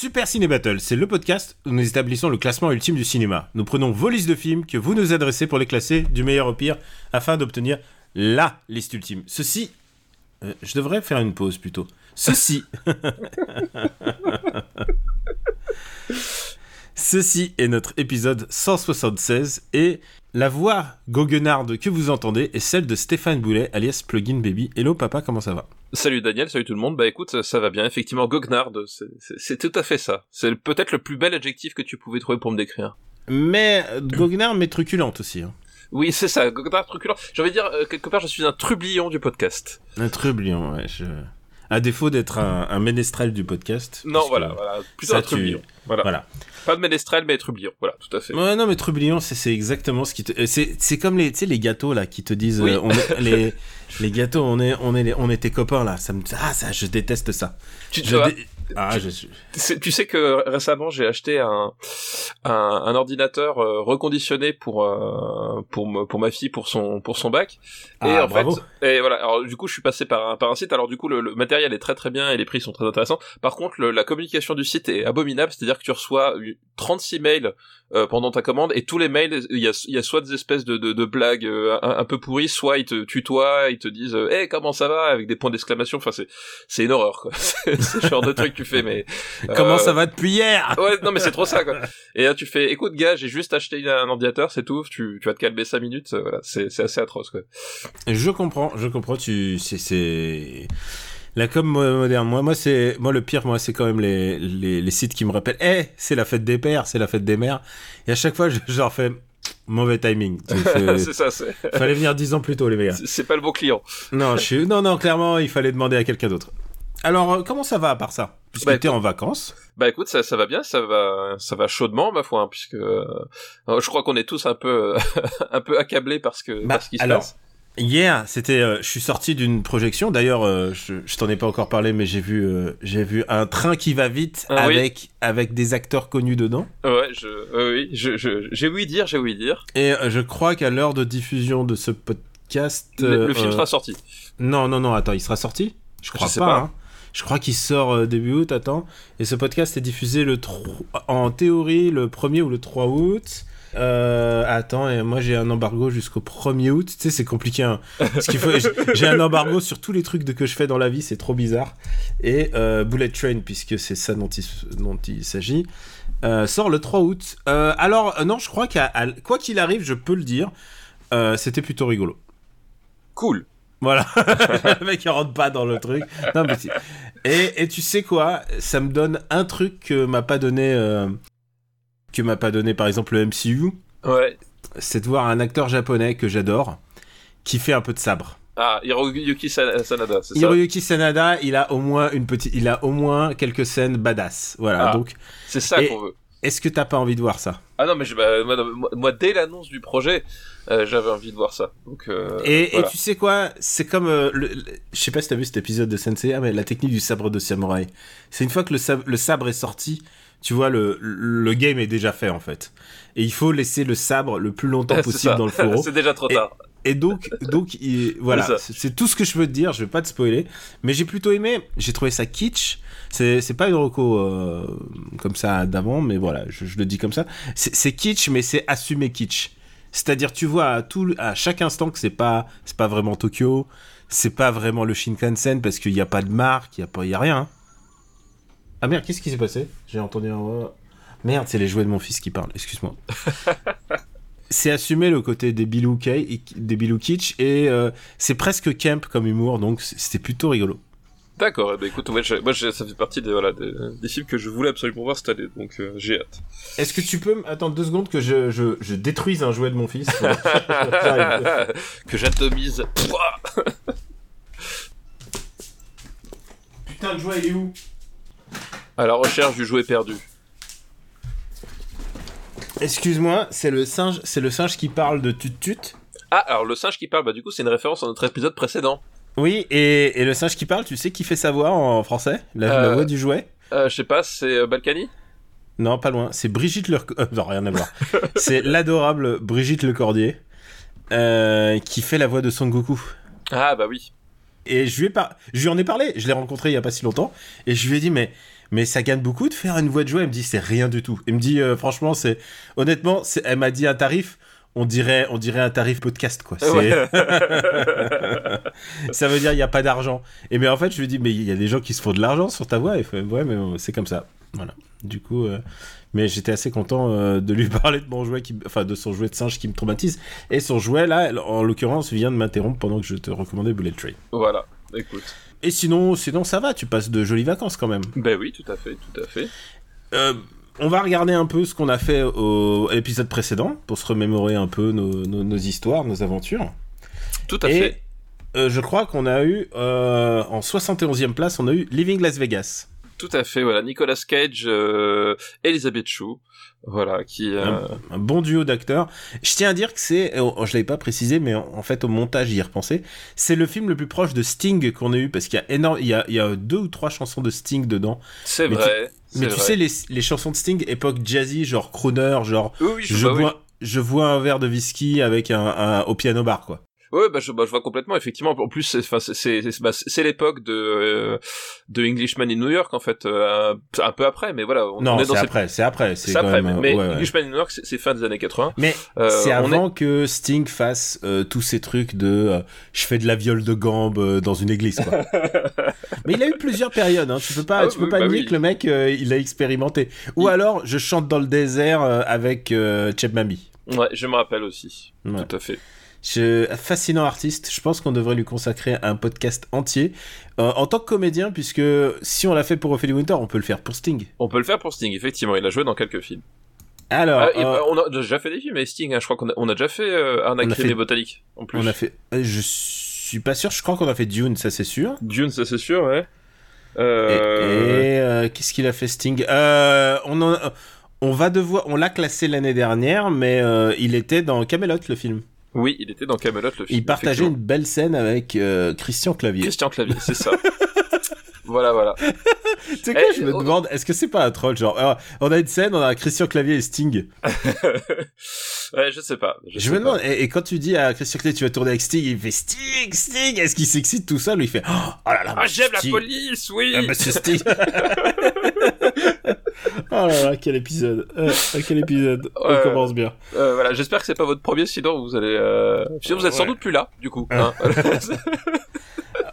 Super Ciné Battle, c'est le podcast où nous établissons le classement ultime du cinéma. Nous prenons vos listes de films que vous nous adressez pour les classer du meilleur au pire afin d'obtenir LA liste ultime. Ceci. euh, je devrais faire une pause plutôt. Ceci. Ceci est notre épisode 176 et la voix goguenarde que vous entendez est celle de Stéphane Boulet alias Plugin Baby. Hello papa, comment ça va? Salut Daniel, salut tout le monde. Bah écoute, ça va bien. Effectivement, goguenard, c'est- tout à fait ça. C'est peut-être le plus bel adjectif que tu pouvais trouver pour me décrire. Mais euh, goguenard mais truculente aussi. hein. Oui, c'est ça, goguenard truculent. J'ai envie de dire, euh, quelque part, je suis un trublion du podcast. Un trublion, ouais. Je... À défaut d'être un, un ménestrel du podcast. Non, voilà, voilà. Plutôt ça, un tu- trublion. Voilà. Voilà. Pas de ménestrel, mais trublion. Voilà, tout à fait. Ouais, non, mais trublion, c'est exactement ce qui te. euh, C'est comme les, les gâteaux là qui te disent. Oui. euh, on est- les, les gâteaux, on est, on est, les- on est tes copains là. Ça me, ah, ça, je déteste ça. Tu, Je vois, dé- Ah, je suis. tu sais que récemment, j'ai acheté un, un, un ordinateur euh, reconditionné pour, euh, pour, me- pour ma fille, pour son, pour son bac. Et Ah, en bravo. fait, et voilà. Alors du coup, je suis passé par un, par un site. Alors du coup, le, le matériel est très très bien et les prix sont très intéressants. Par contre, le- la communication du site est abominable. C'est-à-dire que tu reçois eu- 36 mails euh, pendant ta commande et tous les mails, il y a, y a soit des espèces de, de, de blagues euh, un, un peu pourries, soit ils te tutoient, ils te disent, euh, hey, comment ça va avec des points d'exclamation. Enfin, c'est c'est une horreur. quoi. c'est le genre de truc que tu fais, mais Comment euh, ça va depuis hier? Ouais, non, mais c'est trop ça, quoi. Et là, tu fais, écoute, gars, j'ai juste acheté un ordinateur, c'est tout, tu, tu vas te calmer 5 minutes, euh, voilà, c'est, assez atroce, quoi. Je comprends, je comprends. Tu, c'est la com mo- moderne. Moi, moi, c'est, moi, le pire, moi, c'est quand même les, les, les sites qui me rappellent. Eh, c'est la fête des pères, c'est la fête des mères. Et à chaque fois, je, je leur fais mauvais timing. C'est ça, Fallait venir dix ans plus tôt, les mecs. c'est- pas le bon client. Non, je suis... non, non, clairement, il fallait demander à quelqu'un d'autre. Alors, euh, comment ça va à part ça? Puisque Bah, t'es en vacances. Bah écoute, ça, ça va bien, ça va, ça va chaudement, ma foi, hein, puisque euh, je crois qu'on est tous un peu, un peu accablés parce que, Bah, par ce qui se alors, passe. Hier, c'était, euh, je suis sorti d'une projection. D'ailleurs, euh, je, je t'en ai pas encore parlé, mais j'ai vu, euh, j'ai vu un train qui va vite Ah oui. avec avec des acteurs connus dedans. Ouais, je, oui, je, je, j'ai ouï dire, j'ai ouï dire. Et je crois qu'à l'heure de diffusion de ce podcast, Le, le film sera sorti. non, non, non, attends, il sera sorti? Je crois sais pas. pas. hein. Je crois qu'il sort début août, attends. Et ce podcast est diffusé le 3... en théorie le 1er ou le 3 août. Euh, attends, et moi j'ai un embargo jusqu'au 1er août. Tu sais, c'est compliqué. hein. Faut, j'ai un embargo sur tous les trucs de que je fais dans la vie, c'est trop bizarre. Et euh, Bullet Train, puisque c'est ça dont il, dont il s'agit, euh, sort le 3 août. Alors, non, je crois qu'à quoi qu'il arrive, je peux le dire, c'était plutôt rigolo. Cool. Voilà, le mec il rentre pas dans le truc. Non, mais si. et, et tu sais quoi, ça me donne un truc que m'a pas donné, que m'a pas donné par exemple le MCU, Ouais. c'est de voir un acteur japonais que j'adore qui fait un peu de sabre. Ah, Hiroyuki Sa- Sanada, c'est ça Hiroyuki Sanada, il a au moins une petite, il a au moins quelques scènes badass. Voilà, Ah. donc C'est ça qu'on veut. est-ce que t'as pas envie de voir ça? Ah non, mais je, bah, moi, moi- moi, dès l'annonce du projet, euh, j'avais envie de voir ça. Donc, euh, et, voilà. et tu sais quoi? C'est comme. euh, le- le- je sais pas si t'as vu cet épisode de Sensei, mais la technique du sabre de samouraï. C'est une fois que le sabre, le sabre est sorti, tu vois, le, le game est déjà fait en fait. Et il faut laisser le sabre le plus longtemps possible dans le fourreau. c'est déjà trop tard. Et donc, donc il- voilà, C'est tout ce que je peux te dire. Je vais pas te spoiler, mais j'ai plutôt aimé. J'ai trouvé ça kitsch. C'est pas une reco euh, comme ça d'avant, mais voilà, je, je le dis comme ça. C'est c'est kitsch, mais c'est assumé kitsch. C'est-à-dire, tu vois à tout, à chaque instant que c'est pas, c'est pas vraiment Tokyo, c'est pas vraiment le Shinkansen parce qu'il n'y a pas de marque, il y a pas, il y a rien. Ah merde, qu'est-ce qui s'est passé? J'ai entendu un. Merde, c'est les jouets de mon fils qui parlent. Excuse-moi. c'est assumer le côté des Bilou Kitsch et euh, c'est presque camp comme humour, donc c'était plutôt rigolo. D'accord, eh ben, écoute, moi, ça fait partie des, voilà, des, des films que je voulais absolument voir cette année, donc euh, j'ai hâte. Est-ce que tu peux attendre deux secondes que je, je, je détruise un jouet de mon fils? Que j'atomise. Putain, le jouet, il est où? À la recherche du jouet perdu. Excuse-moi, c'est le singe, c'est le singe qui parle de tut tut. Ah, alors le singe qui parle, bah du coup c'est une référence à notre épisode précédent. Oui, et, et le singe qui parle, tu sais qui fait sa voix en français? La, la Euh. voix du jouet? Euh, je sais pas, c'est euh, Balkany? Non, pas loin. C'est Brigitte Le... euh, non, rien à voir. c'est l'adorable Brigitte Lecordier qui fait la voix de Son Goku. Ah bah oui. Et je lui, ai par... je lui en ai parlé, je l'ai rencontré il y a pas si longtemps, et je lui ai dit, mais, mais ça gagne beaucoup de faire une voix de jouet. Elle me dit, c'est rien du tout. Elle me dit, euh, franchement, c'est. Honnêtement, c'est... elle m'a dit un tarif, on dirait, on dirait un tarif podcast, quoi. C'est- Ouais. ça veut dire, il n'y a pas d'argent. Et mais en fait, je lui dit, mais il y a des gens qui se font de l'argent sur ta voix. Et fait, ouais, mais c'est comme ça. Voilà. Du coup. euh, Mais j'étais assez content euh, de lui parler de mon jouet, qui... enfin de son jouet de singe qui me traumatise. Et son jouet, là, en l'occurrence, vient de m'interrompre pendant que je te recommandais Bullet Train. voilà, écoute. Et sinon, sinon ça va, tu passes de jolies vacances quand même. Bah oui, tout à fait, tout à fait. Euh, on va regarder un peu ce qu'on a fait au à l'épisode précédent pour se remémorer un peu nos, nos- nos histoires, nos aventures. Tout à Et fait. euh, je crois qu'on a eu euh, en 71e place, on a eu Living Las Vegas. Tout à fait, voilà. Nicolas Cage, euh, Elisabeth Chou, voilà, qui... euh, Un bon duo d'acteurs. Je tiens à dire que c'est, oh, je l'avais pas précisé, mais en, en fait au montage j'y ai repensé. C'est le film le plus proche de Sting qu'on a eu parce qu'il y a énorme, il y a, il y a deux ou trois chansons de Sting dedans. c'est mais tu- vrai. Mais tu sais les, les chansons de Sting époque jazzy, genre crooner, genre Oui, oui, je, je oui. bois, je bois un verre de whisky avec un, un- au piano bar quoi. Ouais, bah je, bah, je vois complètement. Effectivement, en plus, c'est, c'est, c'est, c'est, bah, c'est l'époque de euh, de Englishman in New York, en fait, euh, un, un peu après, mais voilà, on, non, on est c'est après, c'est après, c'est après, même. mais, mais ouais, ouais. Englishman in New York, c'est, fin des années 80. Mais Euh, c'est avant que Sting fasse euh, tous ces trucs de euh, je fais de la viole de gambe euh, dans une église quoi. Mais il a eu plusieurs périodes, hein. tu peux pas, Ah tu peux oui, pas bah nier oui. que le mec euh, il a expérimenté. Ou Il- alors je chante dans le désert euh, avec euh, Cheb Mami. Ouais, je me rappelle aussi. Ouais. Tout à fait. Je- fascinant artiste, je pense qu'on devrait lui consacrer un podcast entier euh, en tant que comédien, puisque si on l'a fait pour Ophélie Winter, on peut le faire pour Sting. On peut le faire pour Sting, effectivement. Il a joué dans quelques films. Alors, Ah, et, euh, on a déjà fait des films avec Sting. Hein. Je crois qu'on a, on a déjà fait euh, Arnaque fait- Botanique. En plus. on a fait. euh, Je suis pas sûr, je crois qu'on a fait Dune, ça c'est sûr. Dune, ça c'est sûr, ouais. Et, Euh... et, qu'est-ce qu'il a fait Sting? On, en- on va devoir, on l'a classé l'année dernière, mais il était dans Camelot le film. Oui, il était dans Camelot le film. Il partageait une belle scène avec euh, Christian Clavier. Christian Clavier, c'est ça. voilà, voilà. Tu sais quoi, Eh, je me oh. demande, est-ce que c'est pas un troll Genre, euh, on a une scène, on a Christian Clavier et Sting. ouais, je sais pas. Je, Je sais me pas. demande, et, et quand tu dis à Christian Clavier, tu vas tourner avec Sting, il fait Sting, Sting, est-ce qu'il s'excite tout seul ou il fait Oh, oh là là, Ah, j'aime la police, oui. Ah, monsieur Sting. oh là là, quel épisode. Euh, quel épisode. On commence bien. Euh, voilà, j'espère que c'est pas votre premier, sinon vous allez. Euh... Sinon vous êtes sans doute plus là, du coup. Ah. hein.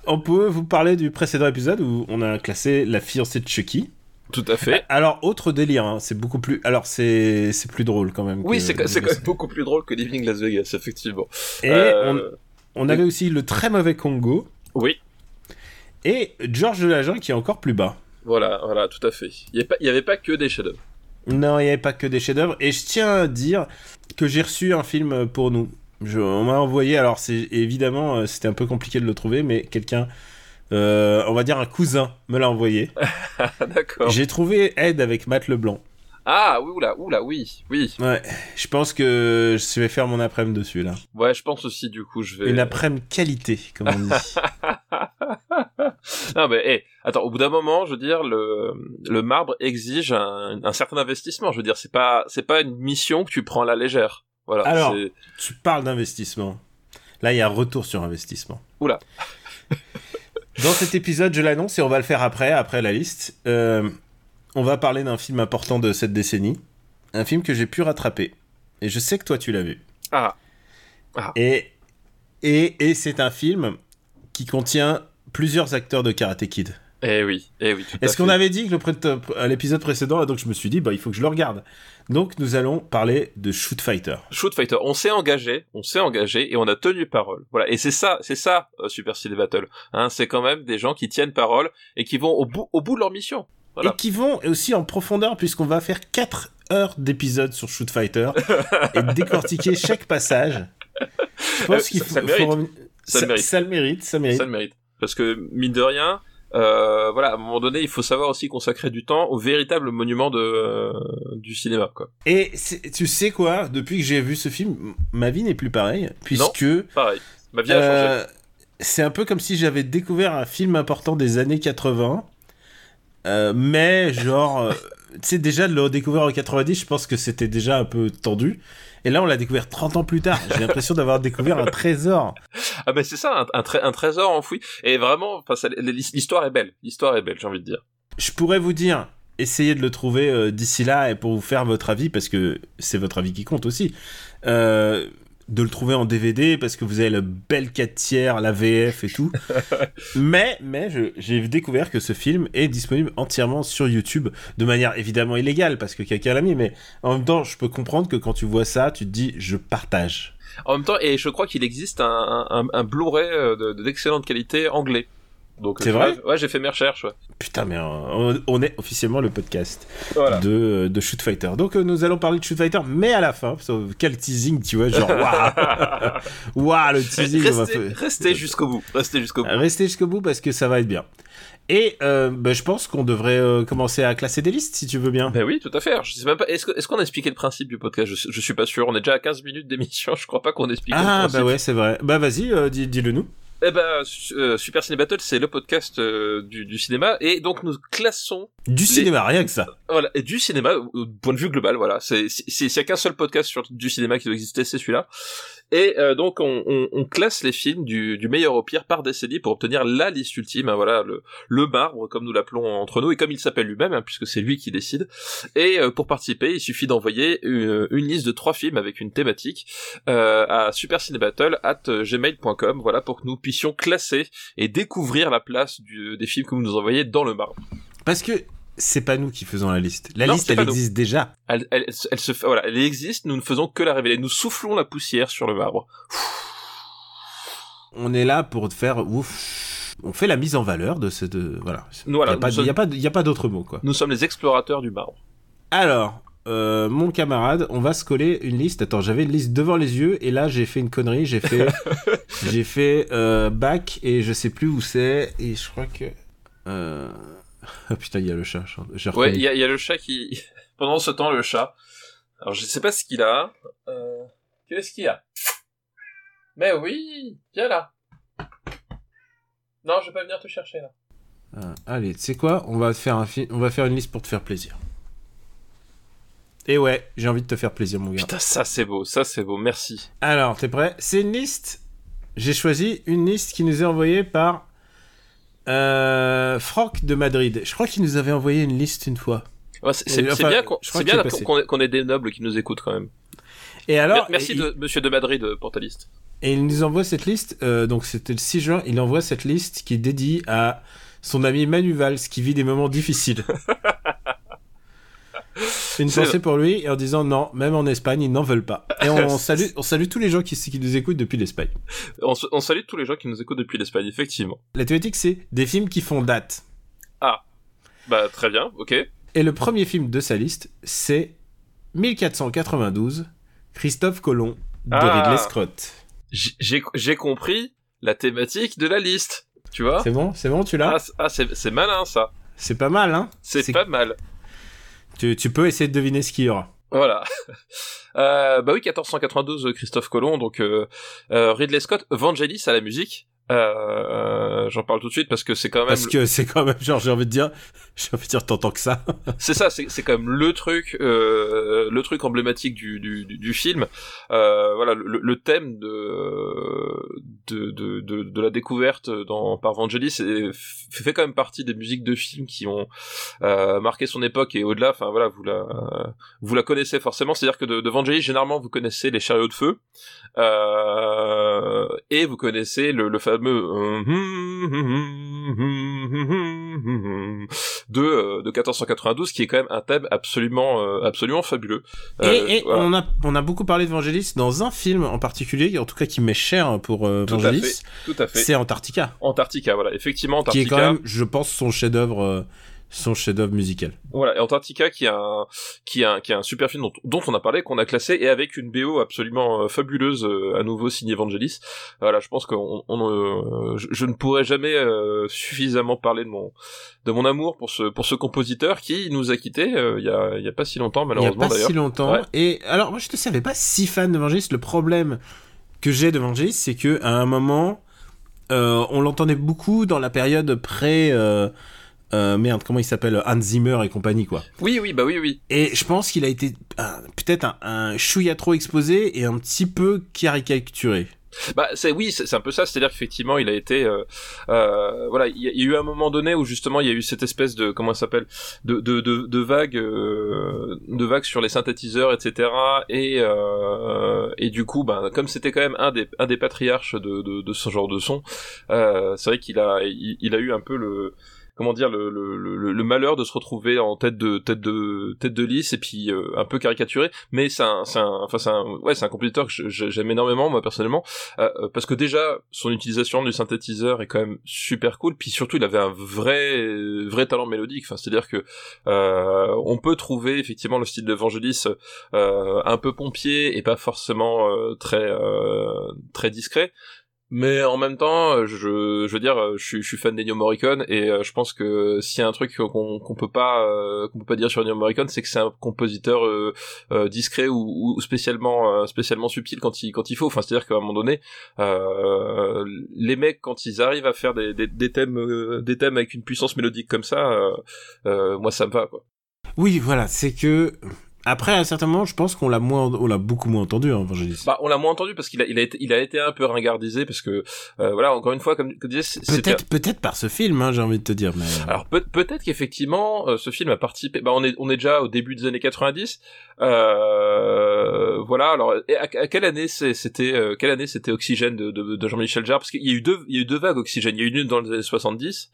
On peut vous parler du précédent épisode où on a classé la fiancée de Chucky. Tout à fait. Alors, autre délire, hein, c'est beaucoup plus. Alors, c'est c'est plus drôle quand même. Oui, c'est c'est quand même beaucoup plus drôle que Living Las Vegas, effectivement. Et Euh, on, on avait aussi le très mauvais Congo Oui, et Georges de l'Agent qui est encore plus bas. voilà, voilà, tout à fait. Il y avait pas, il y avait pas que des chefs-d'œuvre. Non, il n'y avait pas que des chefs-d'œuvre. Et je tiens à dire que j'ai reçu un film pour nous. Je- on m'a envoyé, alors c'est évidemment, euh, c'était un peu compliqué de le trouver, mais quelqu'un, euh, on va dire un cousin, me l'a envoyé. D'accord. J'ai trouvé Ed avec Matt Leblanc. Ah, oui, oula, oula, oui, oui. Ouais, je pense que je vais faire mon après-midi dessus là. Ouais, je pense aussi, du coup, je vais. Une après-midi qualité, comme on dit. non, mais, hé, attends, au bout d'un moment, je veux dire, le, le marbre exige un, un certain investissement. Je veux dire, c'est pas, c'est pas une mission que tu prends à la légère. Voilà. Alors. tu parles d'investissement. Là, il y a un retour sur investissement. Oula. Dans cet épisode, je l'annonce et on va le faire après, après la liste. euh, on va parler d'un film important de cette décennie. Un film que j'ai pu rattraper. Et je sais que toi, tu l'as vu. Ah, Et, et, et c'est un film qui contient plusieurs acteurs de Karate Kid. Eh oui, eh oui. Est-ce qu'on avait dit que le pré- à l'épisode précédent, donc je me suis dit, bah, il faut que je le regarde. Donc nous allons parler de Shoot Fighter. Shoot Fighter, on s'est engagé, on s'est engagé et on a tenu parole. Voilà, et c'est ça, c'est ça euh, Super City Battle. Hein, c'est quand même des gens qui tiennent parole et qui vont au bout, au bout de leur mission. Voilà. Et qui vont aussi en profondeur, puisqu'on va faire 4 heures d'épisode sur Shoot Fighter et décortiquer chaque passage. Je pense Euh, qu'il faut, ça le mérite. Ça le mérite, ça le mérite. Ça le mérite. Parce que mine de rien, euh, voilà, à un moment donné, il faut savoir aussi consacrer du temps au véritable monument de, euh, du cinéma, quoi. Et tu sais quoi Depuis que j'ai vu ce film, ma vie n'est plus pareille, puisque Pareil. Ma vie a changé. euh, c'est un peu comme si j'avais découvert un film important des années 80, euh, mais genre, tu sais, déjà de le découvrir en 90, je pense que c'était déjà un peu tendu. Et là, on l'a découvert 30 ans plus tard. J'ai l'impression d'avoir découvert un trésor. Ah ben c'est ça, un, un, tré- un trésor enfoui. Et vraiment, l'histoire est belle. L'histoire est belle, j'ai envie de dire. Je pourrais vous dire, essayez de le trouver euh, d'ici là et pour vous faire votre avis, parce que c'est votre avis qui compte aussi. Euh, de le trouver en DVD parce que vous avez le bel 4 tiers, la VF et tout. mais mais j'ai découvert que ce film est disponible entièrement sur YouTube de manière évidemment illégale parce que quelqu'un l'a mis. Mais en même temps, je peux comprendre que quand tu vois ça, tu te dis je partage. En même temps, et je crois qu'il existe un, un, un Blu-ray euh, de- d'excellente qualité anglais. Donc, C'est vrai Ouais, j'ai fait mes recherches. Ouais. Putain, mais euh, on, on est officiellement le podcast Voilà. de, de Shoot Fighter. Donc euh, nous allons parler de Shoot Fighter, mais à la fin, que quel teasing, tu vois, genre waouh, waouh le teasing. restez restez jusqu'au bout. Restez jusqu'au bout. Restez jusqu'au bout parce que ça va être bien. Et euh, bah, je pense qu'on devrait euh, commencer à classer des listes si tu veux bien. Ben oui, tout à fait. Je sais même pas. Est-ce qu'on a expliqué le principe du podcast? Je, je suis pas sûr. On est déjà à 15 minutes d'émission. Je crois pas qu'on le Ah principe. bah ouais, c'est vrai. Bah vas-y, euh, dis- dis-le nous. Eh ben, euh, Super Ciné Battle, c'est le podcast euh, du, du cinéma, et donc nous classons Du cinéma, rien que ça. voilà et du cinéma au point de vue global. Voilà, c'est c'est- c'est- s'il y a qu'un seul podcast sur du cinéma qui doit exister, c'est celui-là. Et euh, donc on, on, on classe les films du, du meilleur au pire par décennie pour obtenir la liste ultime. hein, voilà, le, le marbre comme nous l'appelons entre nous et comme il s'appelle lui-même, hein, puisque c'est lui qui décide. Et euh, pour participer, il suffit d'envoyer une, une liste de trois films avec une thématique euh, à supercinébattle@gmail.com. Voilà pour que nous puissions classer et découvrir la place du, des films que vous nous envoyez dans le marbre. Parce que c'est pas nous qui faisons la liste. La Non, liste, elle nous. existe déjà. Elle, elle, elle se- voilà, elle existe. Nous ne faisons que la révéler. Nous soufflons la poussière sur le marbre. On est là pour faire ouf. On fait la mise en valeur de ce. De, voilà. Il n'y a, pas- sommes- a pas de- y a pas d'autre mot, quoi. Nous sommes les explorateurs du marbre. Alors, euh, mon camarade, on va se coller une liste. Attends, j'avais une liste devant les yeux et là j'ai fait une connerie. J'ai fait, j'ai fait euh, back et je sais plus où c'est et je crois que. Euh... Ah putain, il y a le chat. J'ai Ouais, il y a, il y a le chat qui. Pendant ce temps, le chat. Alors, je sais pas ce qu'il a. Euh... Qu'est-ce qu'il a? Mais oui, viens là. Non, je vais pas venir te chercher là. Ah, allez, tu sais quoi? On va faire un fi- on va faire une liste pour te faire plaisir. Et ouais, j'ai envie de te faire plaisir, mon gars. Putain, ça c'est beau, ça c'est beau. Merci. Alors, t'es prêt? C'est une liste. J'ai choisi une liste qui nous est envoyée par euh, Franck de Madrid. Je crois qu'il nous avait envoyé une liste une fois. Ouais, c'est Euh, enfin, bien qu'on qu'on ait, des nobles qui nous écoutent quand même. Et alors, Merci et, de Monsieur de Madrid euh, pour ta liste. et il nous envoie cette liste. euh, donc c'était le 6 juin. Il envoie cette liste qui est dédiée à son ami Manu Valls qui vit des moments difficiles. Une pensée pour lui et en disant non, même en Espagne, ils n'en veulent pas. Et on salue, on salue tous les gens qui, qui nous écoutent depuis l'Espagne. On, salue tous les gens qui nous écoutent depuis l'Espagne, effectivement. La thématique, c'est des films qui font date. Bah très bien, ok. Et le premier film de sa liste, c'est 1492, Christophe Colomb de Ah. Ridley Scott. J'ai compris la thématique de la liste. Tu vois C'est bon, c'est bon, tu l'as? Ah, ah, c'est malin ça. C'est pas mal, hein? C'est- pas mal. Tu, tu peux essayer de deviner ce qu'il y aura. Voilà. Euh, bah oui, 1492, Christophe Colomb, donc euh, euh, Ridley Scott, Vangelis à la musique. Euh, J'en parle tout de suite parce que c'est quand même, Parce que c'est quand même, genre, j'ai envie de dire, j'ai envie de dire, t'entends que ça. c'est ça, c'est c'est quand même le truc, euh, le truc emblématique du du, du, film. Euh, voilà, le, le thème de, de de de de la découverte dans par Vangelis fait quand même partie des musiques de films qui ont euh, marqué son époque et au-delà. Enfin voilà, vous la vous la connaissez forcément. C'est-à-dire que de, de Vangelis, généralement, vous connaissez les chariots de feu euh, et vous connaissez le, le fameux euh, de euh, de 1492 qui est quand même un thème absolument euh, absolument fabuleux. Et et voilà. on, a, on a beaucoup parlé de Vangelis dans un film en particulier, en tout cas qui m'est cher pour euh, Tout à Vangelis. Tout à fait. C'est Antarctica. Antarctica, voilà, effectivement Qui est Antarctica. quand même, je pense, son chef-d'œuvre euh, son chef-d'œuvre musical. Voilà, et Antarctica qui est un qui est un qui est un super film dont, dont on a parlé qu'on a classé et avec une BO absolument euh, fabuleuse euh, à nouveau signée Evangelis. Voilà, je pense que on, on, euh, je, je, ne pourrais jamais euh, suffisamment parler de mon de mon amour pour ce pour ce compositeur qui nous a quitté il y a il y a pas si longtemps malheureusement Il y a pas d'ailleurs. si longtemps. Ouais. Et alors moi je te savais pas si fan d'Evangelis. Le problème que j'ai d'Evangelis, c'est que à un moment, euh, on l'entendait beaucoup dans la période pré. Euh, merde, comment il s'appelle Hans Zimmer et compagnie, quoi. Oui, oui, bah oui, oui. Et je pense qu'il a été euh, peut-être un, un chouïa trop exposé et un petit peu caricaturé. Bah c'est oui, c'est un peu ça, c'est-à-dire qu'effectivement il a été, euh, euh, voilà, il y, a- eu un moment donné où justement il y a eu cette espèce de comment ça s'appelle, de de de, de vague, euh, de vague sur les synthétiseurs, etc. Et euh, et du coup, ben comme c'était quand même un des un des patriarches de de, de ce genre de son, euh, c'est vrai qu'il a il, il a eu un peu le comment dire le, malheur de se retrouver en tête de tête de tête de liste et puis euh, un peu caricaturé. Mais c'est un c'est un enfin c'est un ouais c'est un compositeur que j'aime énormément moi personnellement. Euh, euh, parce que déjà son utilisation du synthétiseur est quand même super cool. Puis surtout il avait un vrai vrai talent mélodique. Enfin c'est à dire que euh, on peut trouver effectivement le style d'Evangelis euh, un peu pompier et pas forcément très très discret mais en même temps, je, je veux dire, je suis, je suis fan d'Ennio Morricone et euh, je pense que s'il y a un truc qu'on qu'on peut pas euh, qu'on peut pas dire sur Ennio Morricone, c'est que c'est un compositeur euh, euh, discret ou, ou spécialement euh, spécialement subtil quand il quand il faut. Enfin, c'est-à-dire qu'à un moment donné, euh, les mecs quand ils arrivent à faire des, des, des thèmes euh, des thèmes avec une puissance mélodique comme ça, euh, euh, moi ça me va quoi. Oui, voilà, c'est que après à un certain moment, je pense qu'on l'a moins, on l'a beaucoup moins entendu, hein, Evangelis. Bah, on l'a moins entendu parce qu'il a, il a été, il a été un peu ringardisé parce que, euh, voilà, encore une fois, comme, je disais, Peut-être, peut-être par ce film, hein, j'ai envie de te dire. Mais euh, Alors peut- peut-être qu'effectivement euh, ce film a participé. Bah on est on est déjà au début des années 90. Euh, voilà. Alors à, à quelle année c'était euh, quelle année c'était Oxygène de, de, de Jean-Michel Jarre? Parce qu'il y a eu deux il y a eu deux vagues Oxygène. Il y a eu une dans les années 70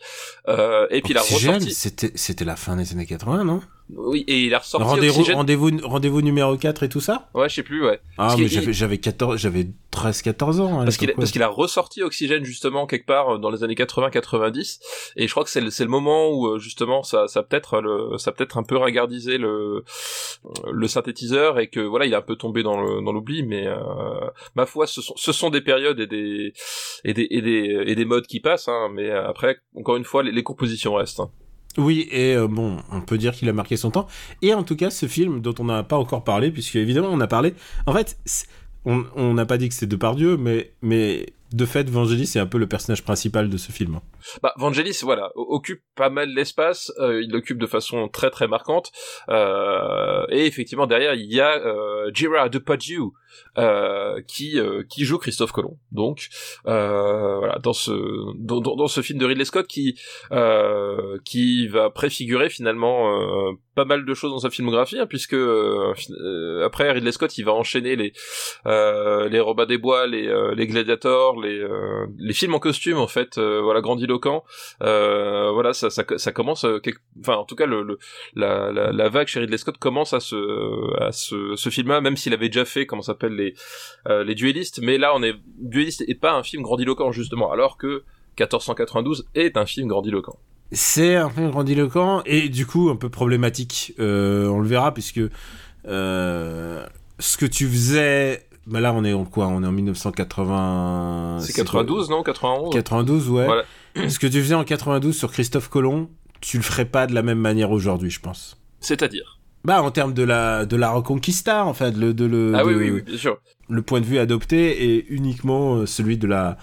euh, et puis il a Oxygène, ressorti. c'était, c'était la fin des années 80, non? Oui et il a ressorti Rendez-vous, Oxygène. rendez-vous, rendez-vous numéro 4 et tout ça? Ouais je sais plus ouais. Ah, mais j'avais, j'avais 14, j'avais 13, 14 ans. à Parce qu'il parce qu'il a ressorti Oxygène justement quelque part euh, dans les années 80-90 et je crois que c'est le, c'est le moment où euh, justement ça ça a peut-être le ça peut-être un peu ringardisé le le synthétiseur et que voilà il est un peu tombé dans l'oubli mais euh, ma foi ce sont des périodes et des modes qui passent hein, mais euh, après encore une fois les, compositions restent. hein. Oui, et euh, bon, on peut dire qu'il a marqué son temps. Et en tout cas, ce film dont on n'a pas encore parlé, puisque évidemment on a parlé. En fait, c'est- on n'a pas dit que c'était Depardieu, mais mais de fait, Vangelis c'est un peu le personnage principal de ce film. Bah, Vangelis, voilà, occupe pas mal l'espace, euh, il l'occupe de façon très très marquante, euh, et effectivement derrière il y a euh, Gerard Depardieu euh, qui qui joue Christophe Colomb. Donc voilà, dans ce dans, dans, ce film de Ridley Scott qui qui va préfigurer finalement pas mal de choses dans sa filmographie, hein, puisque après Ridley Scott il va enchaîner les les Robins des Bois, les les Gladiators, les euh, les films en costume en fait, euh, voilà grandiloquent. Euh, voilà, ça, commence, enfin en tout cas le, la, la vague chez Ridley Scott commence à ce ce film-là, même s'il avait déjà fait comment s'appelle les les duellistes, mais là on est duelliste et pas un film grandiloquent justement, alors que 1492 est un film grandiloquent. C'est un film grandiloquent et du coup un peu problématique. On le verra puisque ce que tu faisais. Bah là, on est en quoi? On est en 1980. C'est quoi 92 non? 91 92, ouais. Voilà. Ce que tu faisais en 92 sur Christophe Colomb, tu le ferais pas de la même manière aujourd'hui, je pense. C'est-à-dire? Bah, en termes de la, de la reconquista, en fait, le, de le, Ah oui de- oui oui bien sûr. le point de vue adopté est uniquement euh, celui de la,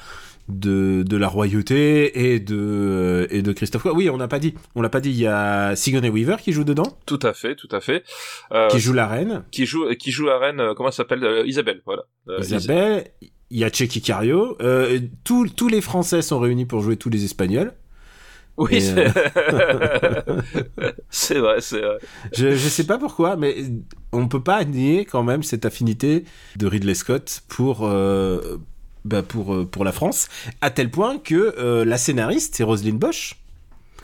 de, de la royauté et de, euh, et de Christophe. Oui, on n'a pas dit, on l'a pas dit, il y a Sigourney Weaver qui joue dedans, Tout à fait, tout à fait. Euh, qui joue la reine, qui joue qui joue la reine euh, comment elle s'appelle euh, Isabelle voilà. Euh, Is- Isabelle, il y a Checky Cario, euh, tous, tous les Français sont réunis pour jouer tous les Espagnols. Oui, c'est c'est vrai, c'est vrai. Je, je sais pas pourquoi, mais on peut pas nier quand même cette affinité de Ridley Scott pour, euh, bah pour, euh, pour la France, à tel point que euh, la scénariste, c'est Roselyne Bosch.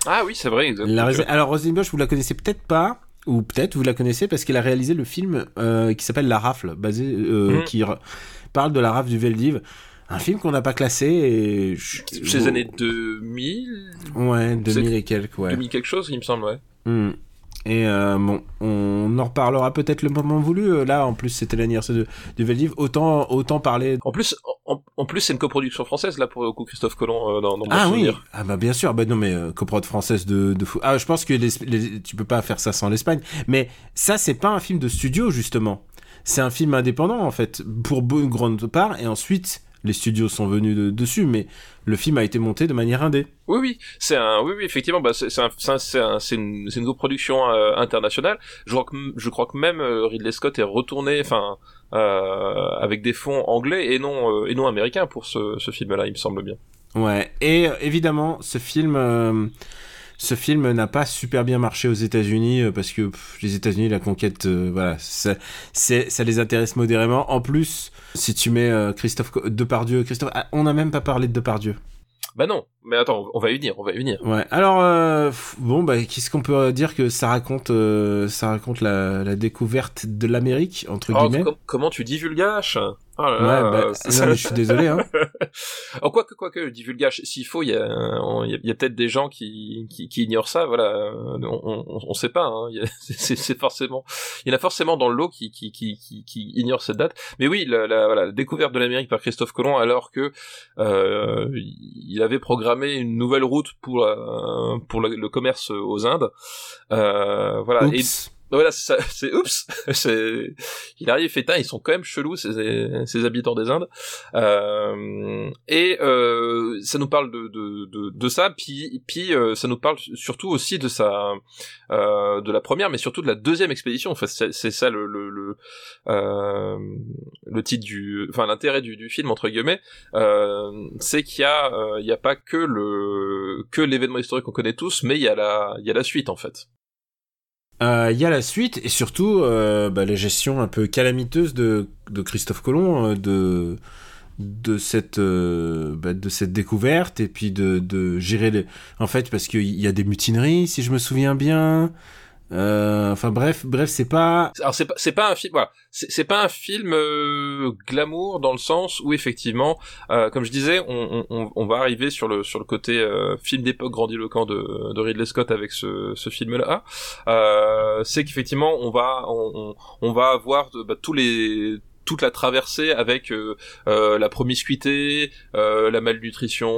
Ah oui, c'est vrai. La Alors Roselyne Bosch, vous la connaissez peut-être pas, ou peut-être vous la connaissez parce qu'elle a réalisé le film euh, qui s'appelle La Rafle, basé, euh, Mhm. qui parle de la rafle du Veldiv. un film qu'on n'a pas classé et Ces années 2000, ouais 2000 c'est- et quelques ouais 2000 quelque chose, il me semble, ouais. Hmm. Et euh, bon, on en reparlera peut-être le moment voulu. Euh, Là, en plus, c'était l'anniversaire de, de Veldiv. Autant, autant parler. En plus, en, en plus, c'est une coproduction française là pour le coup, Christophe Colomb euh, dans, dans mon Ah oui. Ah bah bien sûr. Bah non, mais euh, coprode française de, de fou. Ah, je pense que les, les- tu peux pas faire ça sans l'Espagne. Mais ça, c'est pas un film de studio justement. C'est un film indépendant en fait, pour une grande part. Et ensuite, les studios sont venus de- dessus. Mais le film a été monté de manière indé. Oui, oui, c'est un, oui, oui, effectivement, bah, c'est c'est un, c'est un- c'est un- c'est une, une coproduction euh, internationale. Je crois que, je crois que même euh, Ridley Scott est retourné, enfin, euh, avec des fonds anglais et non, et non américains pour ce, ce film-là, il me semble bien. Ouais, et évidemment, ce film, ce film n'a pas super bien marché aux États-Unis euh, parce que les États-Unis, la conquête, euh, voilà, ça, ça les intéresse modérément. En plus, si tu mets euh, Christophe Depardieu, Christophe, ah, on n'a même pas parlé de Depardieu. Bah non, mais attends, on va y venir, on va y venir. Ouais. Alors euh, bon, bah, qu'est-ce qu'on peut dire que ça raconte, euh, ça raconte la, la découverte de l'Amérique entre Oh, guillemets. com- comment tu divulgaches? Oh là Ouais, là, bah, c'est- non, mais je suis désolé. Hein. Oh, quoique, quoique, divulgage, s'il faut, il y a, il y a, peut-être des gens qui, qui, qui ignorent ça, voilà, euh, on, on, on sait pas, hein, c'est forcément, il y en a forcément dans le lot qui, qui, qui, qui, qui ignorent cette date, mais oui, la, la, voilà, la découverte de l'Amérique par Christophe Colomb, alors que euh, il avait programmé une nouvelle route pour, euh, le, commerce aux Indes, euh, voilà. Voilà, c'est oups, c'est, il arrive, fait, ils sont quand même chelous, ces, ces habitants des Indes, euh, et euh, ça nous parle de, de, de, de ça, puis, puis euh, ça nous parle surtout aussi de sa, euh, de la première, mais surtout de la deuxième expédition, enfin, c'est ça le, le, le, euh, le titre du, enfin, l'intérêt du, du film, entre guillemets, c'est qu'il y a, il y a pas que le, que l'événement historique qu'on connaît tous, mais il y a la, il y a la suite, en fait. Euh, Il y a la suite et surtout euh, bah, la gestion un peu calamiteuse de, Christophe Colomb euh, de euh, bah, de cette découverte et puis de, de gérer les en fait parce qu'il y a des mutineries si je me souviens bien. Euh, enfin bref bref c'est pas Alors c'est pas c'est pas un film voilà. C'est pas un film euh, glamour dans le sens où effectivement euh, comme je disais on, on, on va arriver sur le sur le côté euh, film d'époque grandiloquent de, de Ridley Scott avec ce, ce film là euh, c'est qu'effectivement on va on, on, va avoir bah, tous les toute la traversée avec euh, euh, la promiscuité, euh, la malnutrition,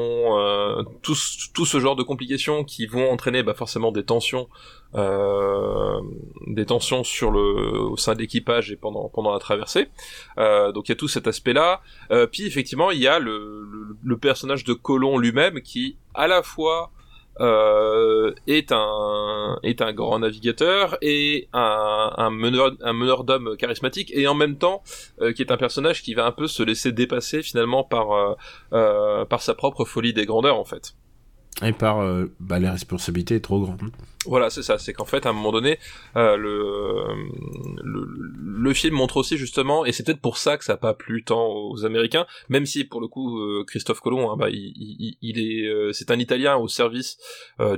tout, ce- genre de complications qui vont entraîner bah, forcément des tensions, des tensions sur le au sein de l'équipage et pendant pendant la traversée. Donc il y a tout cet aspect-là. Puis effectivement il y a le, le, le personnage de Colomb lui-même qui à la fois euh, est un est un grand navigateur et un, un meneur un d'hommes charismatique et en même temps euh, qui est un personnage qui va un peu se laisser dépasser finalement par euh, par sa propre folie des grandeurs en fait. Et par euh, bah, les responsabilités trop grandes Voilà, c'est ça. C'est qu'en fait, à un moment donné, euh, le, le le film montre aussi justement, et c'est peut-être pour ça que ça a pas plu tant aux Américains, même si pour le coup euh, Christophe Colomb, hein, bah, il, il, il est, c'est un Italien au service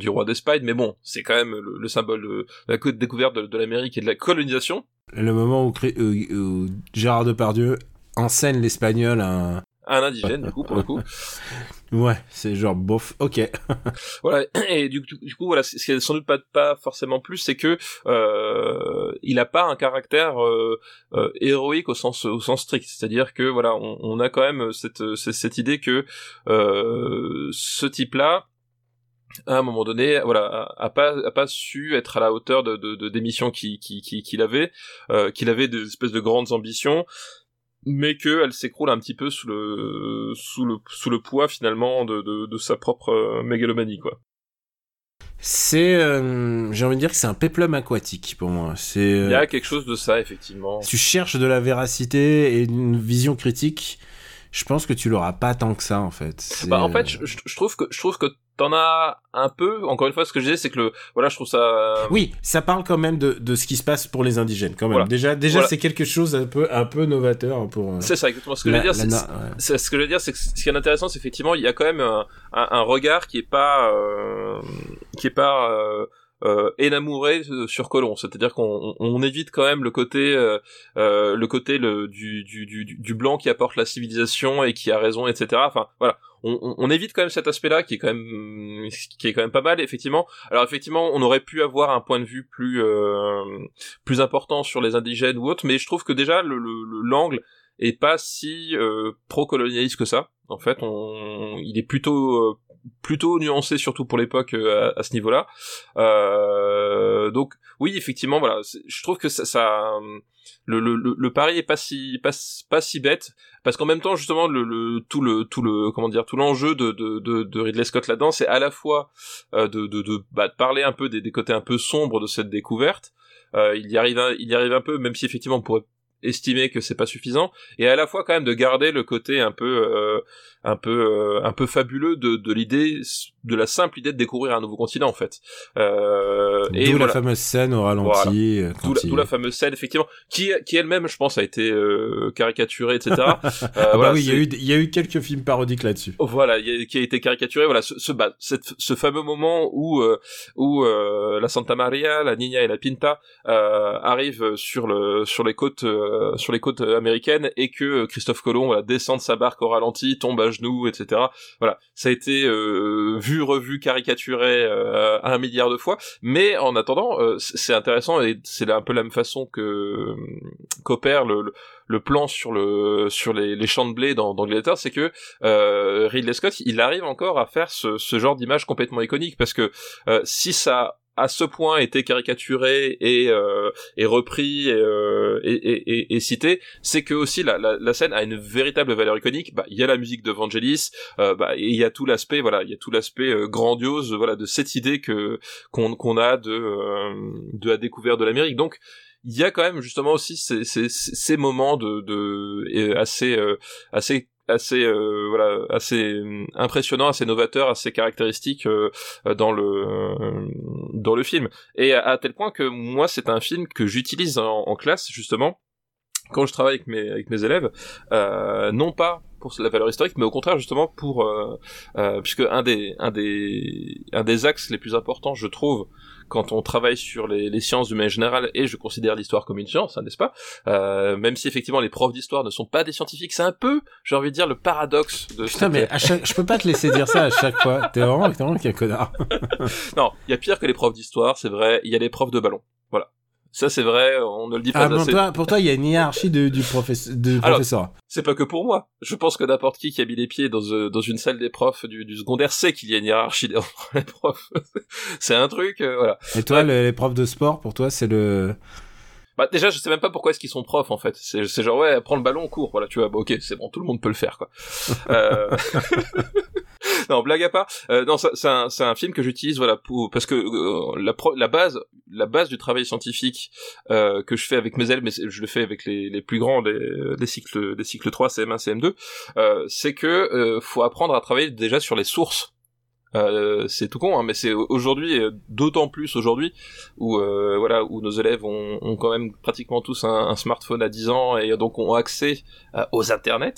du roi d'Espagne, mais bon, c'est quand même le, le symbole de la co- découverte de, de l'Amérique et de la colonisation. le moment où, Cri- où- où Gérard Depardieu enseigne l'espagnol à un... Un indigène, du coup, pour le coup. ouais c'est genre bof ok Voilà, et du, coup, voilà, ce qui est sans doute pas, forcément plus, c'est que euh, il a pas un caractère euh, euh, héroïque au sens au sens strict. C'est-à-dire que voilà, on, a quand même cette cette, idée que euh, ce type-là, à un moment donné, voilà, a, pas a pas su être à la hauteur de, de, de des missions qu'il qui, avait, euh, qu'il avait des espèces de grandes ambitions mais que elle s'écroule un petit peu sous le sous le sous le poids finalement de de, de sa propre euh, mégalomanie quoi. c'est euh, j'ai envie de dire que c'est un péplum aquatique pour moi c'est Il y euh, a quelque chose de ça effectivement. si tu cherches de la véracité et une vision critique je pense que tu l'auras pas tant que ça en fait Bah en euh, fait, je trouve que je trouve que t'en as un peu. Encore une fois, ce que je disais, c'est que le voilà, je trouve ça. oui ça parle quand même de, de ce qui se passe pour les indigènes quand même Voilà. déjà déjà Voilà. c'est quelque chose un peu un peu novateur pour euh, C'est ça exactement. Ce que la- je veux dire, c'est ouais. ce que je veux dire, c'est que ce qui est intéressant, c'est effectivement, il y a quand même un, un- un regard qui est pas, euh, qui est pas euh, euh, énamouré euh, sur Colon, c'est-à-dire qu'on on, évite quand même le côté euh, euh, le côté le, du, du, du, du, blanc qui apporte la civilisation et qui a raison, etc. Enfin voilà, on, on, évite quand même cet aspect-là qui est quand même qui est quand même pas mal effectivement. Alors effectivement, on aurait pu avoir un point de vue plus euh, plus important sur les indigènes ou autres, mais je trouve que déjà le l'angle le, est pas si euh, pro-colonialiste que ça. En fait, on, il est plutôt plutôt nuancé surtout pour l'époque à, à, ce niveau-là. Euh, donc oui, effectivement, voilà, je trouve que ça, ça le, le, le, pari est pas si pas, pas si bête parce qu'en même temps justement le, tout le tout le comment dire tout l'enjeu de, de, de, de Ridley Scott là-dedans c'est à la fois euh, de de, bah, parler un peu des, côtés un peu sombres de cette découverte euh, il y arrive il y arrive un peu même si effectivement on pourrait estimer que c'est pas suffisant et à la fois quand même de garder le côté un peu euh, un peu euh, un peu fabuleux de, de l'idée de la simple idée de découvrir un nouveau continent en fait. Euh, et la fameuse scène au ralenti euh, d'où la, fameuse scène effectivement qui qui elle-même je pense a été euh, caricaturée etc ah bah oui il y a eu il y a eu quelques films parodiques là-dessus. Voilà qui a été caricaturé. Voilà ce ce, bah, cette, ce fameux moment où où la Santa Maria la Niña et la Pinta arrivent sur le sur les côtes sur les côtes américaines et que Christophe Colomb voilà, descend de sa barque au ralenti tombe à genoux, etc. Voilà, ça a été euh, vu, revu, caricaturé euh, un milliard de fois. Mais en attendant, euh, c'est intéressant et c'est un peu la même façon que qu'opère le, le, plan sur le sur les, champs de blé dans, Gladiator, c'est que Ridley Scott, il arrive encore à faire ce, ce genre d'image complètement iconique parce que si ça à ce point été caricaturé et, euh, et repris euh, et, et, et, cité, c'est que aussi la, la, la, scène a une véritable valeur iconique. Bah, il y a la musique de Vangelis, euh, bah, et il y a tout l'aspect, voilà, il y a tout l'aspect euh, grandiose, voilà, de cette idée que qu'on qu'on a de euh, de la découverte de l'Amérique. Donc il y a quand même justement aussi ces, ces, ces moments de, de assez assez assez euh, voilà assez euh, impressionnant, assez novateur, assez caractéristique euh, dans le dans le film. Et à, tel point que moi c'est un film que j'utilise en, classe justement quand je travaille avec mes avec mes élèves, non pas pour la valeur historique, mais au contraire justement pour puisque un des un des un des axes les plus importants, je trouve, quand on travaille sur les, les sciences du manière générale, et je considère l'histoire comme une science, hein, n'est-ce pas euh, Même si effectivement les profs d'histoire ne sont pas des scientifiques, c'est un peu, j'ai envie de dire, le paradoxe de... Putain, mais à chaque... je peux pas te laisser dire ça à chaque fois. T'es vraiment, t'es vraiment qu'un connard. non, il y a pire que les profs d'histoire, c'est vrai, il y a les profs de ballon. Ça c'est vrai, on ne le dit pas ah, assez. Toi, pour toi, il y a une hiérarchie de, du, professeur. du professeur. C'est pas que pour moi. Je pense que n'importe qui qui a mis les pieds dans, euh, dans une salle des profs du, du secondaire sait qu'il y a une hiérarchie des profs. c'est un truc, euh, voilà. Et toi, les profs de sport, pour toi, c'est le bah déjà, je sais même pas pourquoi est-ce qu'ils sont profs en fait. C'est, c'est genre ouais, prends le ballon, cours, voilà, tu vois. Bah, ok, c'est bon, tout le monde peut le faire quoi. euh... non, blague à part. Euh, non, c'est un, un film que j'utilise voilà pour parce que euh, la, la base, la base du travail scientifique euh, que je fais avec mes élèves, mais je le fais avec les, les plus grands des, des cycles des cycles 3, CM1, CM2, euh, c'est que euh, faut apprendre à travailler déjà sur les sources euh, c'est tout con, hein, mais c'est aujourd'hui, euh, d'autant plus aujourd'hui, où euh, voilà, où nos élèves ont, ont, quand même pratiquement tous un, smartphone à 10 ans et donc ont accès aux internets.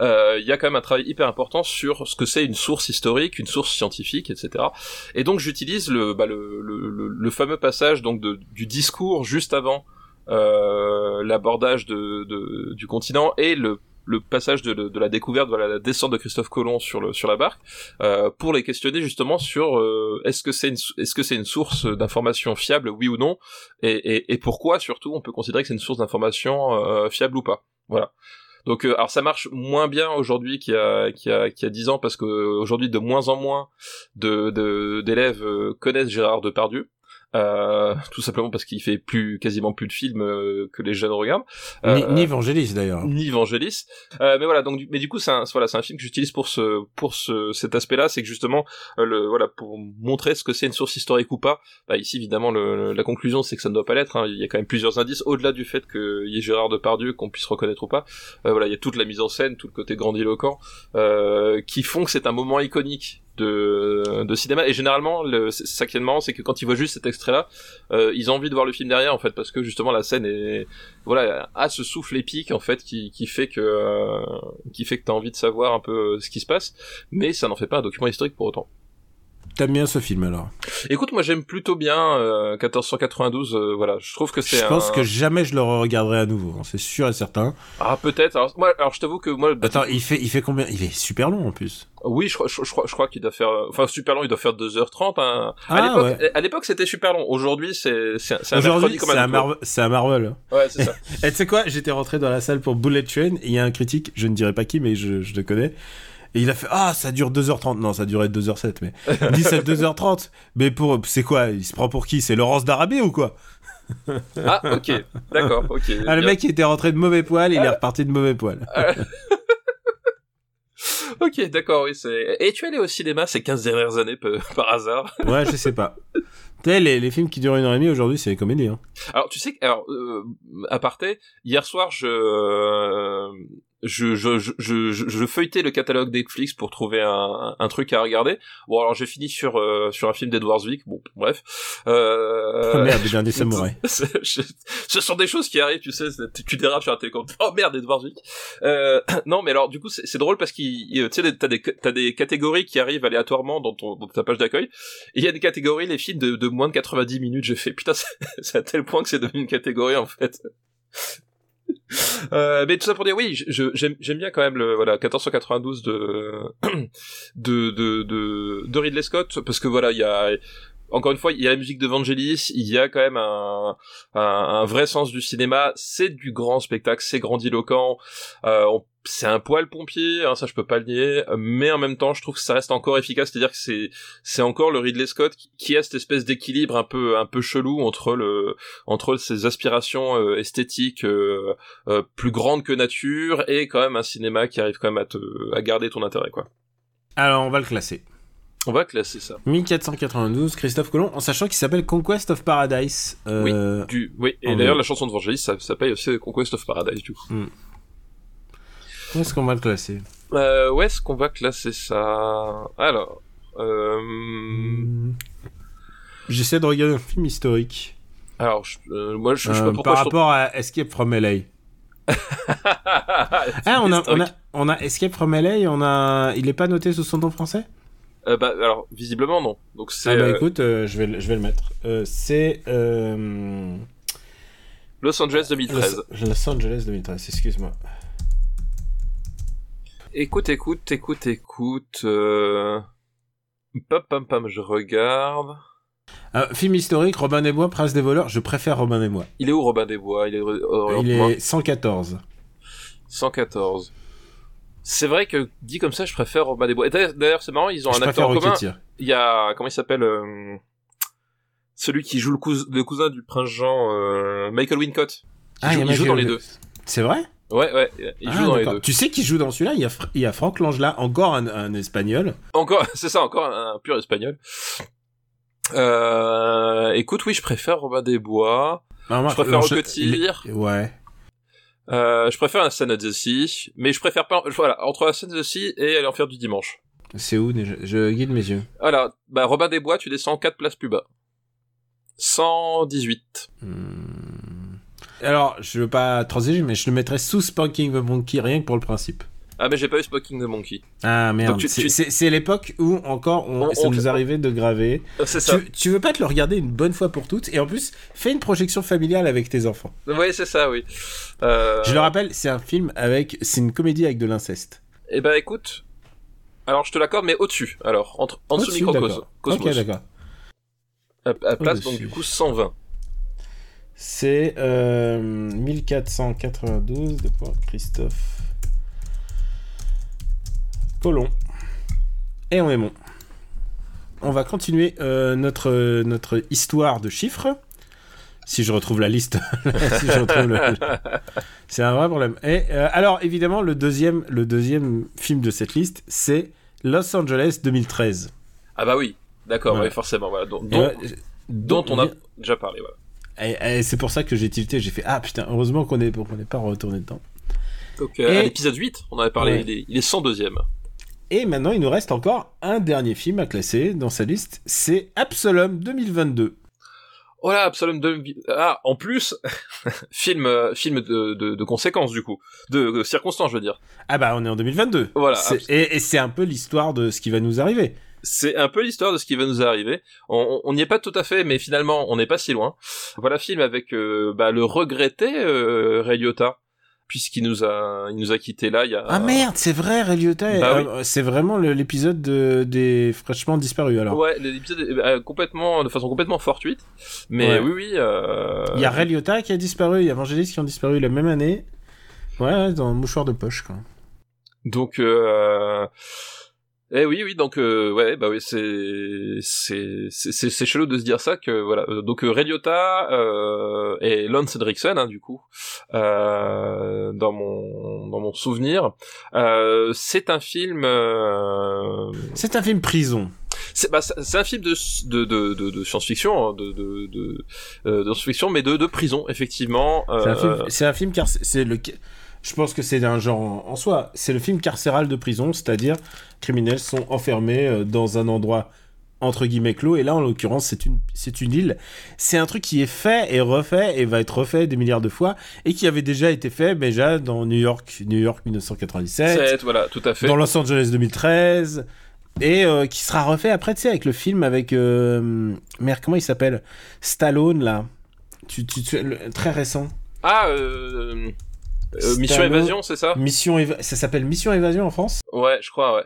Il y a quand même un travail hyper important sur ce que c'est une source historique, une source scientifique, etc. Et donc j'utilise le, bah, le, le, le, fameux passage donc de, du discours juste avant l'abordage de, de, du continent et le le passage de, la découverte, de la descente de Christophe Colomb sur le sur la barque, euh, pour les questionner justement sur euh, est-ce que c'est une est-ce que c'est une source d'information fiable, oui ou non, et, et, et, pourquoi surtout on peut considérer que c'est une source d'information euh, fiable ou pas. Voilà. Donc alors ça marche moins bien aujourd'hui qu'il y a qu'il y a qu'il y a dix ans parce que aujourd'hui de moins en moins de d'élèves connaissent Gérard Depardieu. Euh, tout simplement parce qu'il fait plus quasiment plus de films euh, que les jeunes regardent. Euh, ni, ni Evangelis d'ailleurs. Ni Evangelis. Euh, mais voilà, donc mais du coup c'est un voilà c'est un film que j'utilise pour ce pour ce cet aspect-là, c'est que justement le voilà pour montrer ce que c'est une source historique ou pas. Bah, ici évidemment le, la conclusion c'est que ça ne doit pas l'être. Hein. Il y a quand même plusieurs indices au-delà du fait qu'il y ait Gérard Depardieu qu'on puisse reconnaître ou pas. voilà, il y a toute la mise en scène, tout le côté grandiloquent qui font que c'est un moment iconique de, de cinéma. Et généralement le, c'est que quand ils voient juste cet extrait là euh, ils ont envie de voir le film derrière en fait parce que justement la scène est voilà a ce souffle épique en fait qui, qui fait que euh, qui fait que t'as envie de savoir un peu ce qui se passe mais ça n'en fait pas un document historique pour autant t'aimes bien ce film alors Écoute, moi j'aime plutôt bien euh, 1492. euh, voilà, je trouve que c'est. Je pense un- que jamais je le regarderai à nouveau, hein, c'est sûr et certain. Ah peut-être. Alors moi, alors je t'avoue que moi. Attends, il fait, il fait combien? Il est super long en plus. Oui, je crois, je, je crois, je crois qu'il doit faire. euh, Enfin, super long, il doit faire 2h30. Hein. Ah, à l'époque, ouais. à l'époque, c'était super long. Aujourd'hui, c'est un Aujourd'hui, c'est un. Marvel- c'est à Marvel. Ouais, c'est ça. Et tu sais quoi? J'étais rentré dans la salle pour Bullet Train et il y a un critique, je ne dirais pas qui, mais je, je le connais. Et il a fait Ah, ça dure 2h30. Non, ça durait 2h07, mais. Il dit c'est 2h30. Mais pour. C'est quoi? Il se prend pour qui? C'est Laurence d'Arabie ou quoi? Ah, ok, d'accord, ok. Ah, le bien. mec, il était rentré de mauvais poil, il est reparti de mauvais poil. Ok, d'accord, oui, c'est. Et tu es allé au cinéma ces 15 dernières années peu- par hasard? Ouais, je sais pas. Tu sais, les, les films qui durent une heure et demie aujourd'hui, c'est des comédies. Hein. Alors, tu sais, alors, euh, aparté, hier soir, je, euh, je, je, je, je, feuilletais le catalogue Netflix pour trouver un, un truc à regarder. Bon, alors j'ai fini sur, euh, sur un film d'Edward Zwick. Bon, bref. Euh... Oh merde, le dernier samouraï. C'est- je- Ce sont des choses qui arrivent, tu sais, tu, dérapes sur un télécom. Oh merde, Edward Zwick. Euh, non, mais alors, du coup, c'est drôle parce qu'il, il- tu sais, t'as des, t'as des catégories qui arrivent aléatoirement dans, ton, dans ta page d'accueil. Il y a des catégories, les films de, de moins de 90 minutes. J'ai fait, putain, c'est à tel point que c'est devenu une catégorie, en fait. Euh, mais tout ça pour dire oui, j'aime bien quand même le voilà 1492 de de de de, de Ridley Scott parce que voilà il y a encore une fois il y a la musique de Vangelis, il y a quand même un vrai sens du cinéma, c'est du grand spectacle, c'est grandiloquent, euh, c'est un poil pompier, hein, ça je peux pas le nier, mais en même temps je trouve que ça reste encore efficace, c'est-à-dire que c'est encore le Ridley Scott qui, a cette espèce d'équilibre un peu un peu chelou entre le ses aspirations euh, esthétiques euh, plus grandes que nature et quand même un cinéma qui arrive quand même à à garder ton intérêt quoi. Alors, on va le classer. On va classer ça. 1492, Christophe Colomb, en sachant qu'il s'appelle Conquest of Paradise. Euh, Du oui et d'ailleurs la chanson de Vangelis ça, paye aussi Conquest of Paradise du coup. Où est-ce qu'on va le classer? Euh, où est-ce qu'on va classer ça? Alors euh... J'essaie de regarder un film historique. alors je, moi je, je sais pas pourquoi par je rapport à Escape from LA. Ah, on a, on a, on a Escape from LA, on a, il est pas noté sous son nom français? Euh, bah, alors visiblement non. Donc c'est Ah bah euh, écoute, euh, je vais, le- je vais le mettre. Euh, c'est Los Angeles 2013. Los, Los Angeles 2013. Excuse-moi. Écoute, écoute, écoute, écoute. Pam, pam, pam, je regarde. Euh, film historique, Robin des Bois, Prince des voleurs. Je préfère Robin des Bois. Il est où Robin des Bois? Il est, Il est 114. 114. C'est vrai que dit comme ça, je préfère Robin des Bois. D'ailleurs, c'est marrant, ils ont Je un acteur en commun. Il y a comment il s'appelle euh, Celui qui joue le, cous- le cousin du prince Jean, euh, Michael Wincott. Il Ah, joue, il il joue Michael dans les deux. C'est vrai? Ouais, ouais, il Ah, joue dans les deux. Tu sais qui joue dans celui-là? Il y, a il y a Franck Langelat, encore un, un espagnol. Encore, c'est ça, encore un, un pur espagnol. Euh, écoute, oui, je préfère Robin des Bois. Ah, moi, Je préfère les- Ouais. Euh, je préfère la scène de The Sea, mais je préfère pas, voilà, entre la scène de The Sea et l'enfer du dimanche. C'est où déjà? Je guide mes yeux. Voilà, bah, Robin des Bois, tu descends 4 places plus bas. 118. Hmm. Alors, je veux pas transiger, mais je le mettrais sous Spanking the Monkey, rien que pour le principe. Ah, mais j'ai pas eu Smoking the Monkey. Ah merde, c'est tu- l'époque où encore on, On- ça on- nous arrivait de graver. Euh, C'est ça. Tu, tu veux pas te le regarder une bonne fois pour toutes? Et en plus fais une projection familiale avec tes enfants. Oui, c'est ça, oui. Euh... Je le rappelle, c'est un film avec, c'est une comédie avec de l'inceste. Eh ben, écoute. Alors, je te l'accorde, mais au-dessus. Alors, entre, en dessous microcosmos. Ok, d'accord. à, à place, donc, du coup, 120. C'est euh, 1492 de point Christophe Colomb. Et on est bon. On va continuer euh, notre, notre histoire de chiffres. Si je retrouve la liste. Si le- C'est un vrai problème. Et euh, alors, évidemment, le deuxième, le deuxième film de cette liste, c'est Los Angeles 2013. Ah bah oui. D'accord, ouais, forcément, voilà. Dont, Et dont, ouais, dont on a déjà parlé, voilà. Et, et c'est pour ça que j'ai tilté, j'ai fait Ah putain, heureusement qu'on n'est n'est pas retourné dedans. Donc, euh, à Et- l'épisode 8, on avait parlé, il, est, il est 102ème. Et maintenant, il nous reste encore un dernier film à classer dans sa liste, c'est Absolum 2022. Oh là, Absalom 2... Ah, en plus, film, euh, film de, de, de conséquences, du coup. De, de circonstances, je veux dire. Ah bah, on est en 2022. Voilà, et c'est un peu l'histoire de ce qui va nous arriver. c'est un peu l'histoire de ce qui va nous arriver. On n'y est pas tout à fait, mais finalement, on n'est pas si loin. Voilà, film avec euh, bah, le regretté euh, Ray Liotta, puisqu'il nous a, il nous a quitté là. Il y a... Ah merde, c'est vrai, Ray Liotta. Bah euh, C'est vraiment l'épisode de- des fraîchement disparus alors. Ouais, l'épisode euh, complètement, de façon complètement fortuite. Mais Ouais. oui, oui. Euh... Il y a Ray Liotta qui a disparu, il y a Vangelis qui ont disparu la même année. Ouais, ouais, dans le mouchoir de poche quoi. Donc, euh... eh oui, oui, donc euh, ouais, bah oui, c'est c'est c'est chelou de se dire ça que voilà. Euh, Donc euh, Ray Liotta euh, et Lance Henriksen, hein, du coup, euh, dans mon dans mon souvenir, euh, c'est un film. Euh... C'est un film prison. C'est bah, un film de de de de, science-fiction, hein, de de de, de science-fiction, mais de de prison, effectivement. C'est un film, c'est un film car c'est le. Je pense que c'est un genre en, en soi. C'est le film carcéral de prison, c'est-à-dire criminels sont enfermés euh, dans un endroit entre guillemets clos. Et là, en l'occurrence, c'est une, c'est une île. C'est un truc qui est fait et refait et va être refait des milliards de fois et qui avait déjà été fait déjà dans New York, New York 1997, c'est- voilà, tout à fait. dans Los Angeles 2013 et euh, qui sera refait après, tu sais, avec le film avec euh, merde, comment il s'appelle? Stallone là. Tu, tu, tu- le- très récent. Ah, euh, euh, Mission Stallone. Évasion, c'est ça? Mission Éva- ça s'appelle Mission Évasion en France? Ouais, je crois, ouais.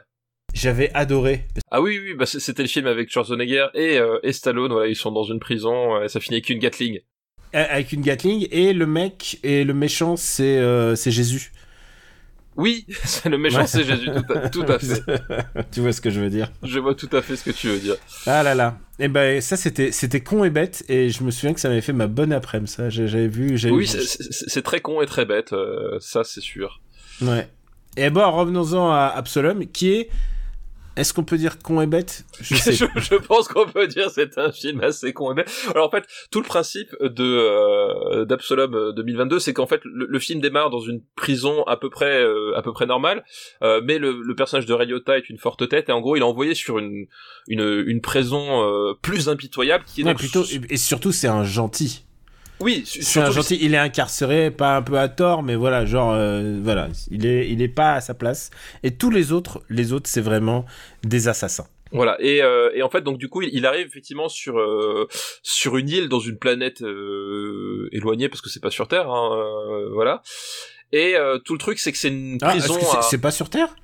J'avais adoré. Ah oui, oui, bah c'était le film avec Schwarzenegger et, euh, et Stallone, voilà, ils sont dans une prison, euh, et ça finit avec une Gatling. Avec une Gatling et le mec et le méchant c'est euh, c'est Jésus. Oui, c'est le méchant, Ouais. c'est Jésus, tout à, tout à fait. tu vois ce que je veux dire. Je vois tout à fait ce que tu veux dire. Ah là là. Et ben ça c'était c'était con et bête et je me souviens que ça m'avait fait ma bonne après-midi ça. J'avais vu Oui, vu- c'est- très con et très bête, euh, ça c'est sûr. Ouais. Et bon revenons-en à Absolum qui est est-ce qu'on peut dire con et bête? Je sais. je, je pense qu'on peut dire c'est un film assez con et bête. Alors en fait, tout le principe de euh, d'Absolom euh, 2022, c'est qu'en fait le, le film démarre dans une prison à peu près euh, à peu près normale, euh, mais le, le personnage de Ray Liotta est une forte tête et en gros il est envoyé sur une une, une prison plus impitoyable qui est Ouais, donc- plutôt et surtout c'est un gentil. Oui C'est un gentil, il est incarcéré, pas un peu à tort, mais voilà, genre, euh, voilà, il est, il est pas à sa place. Et tous les autres, les autres, c'est vraiment des assassins. Voilà et, euh, et en fait donc du coup il, arrive effectivement sur euh, sur une île dans une planète euh, éloignée parce que c'est pas sur Terre hein, euh, voilà et euh, tout le truc c'est que c'est une Ah, prison c'est à- c'est pas sur Terre?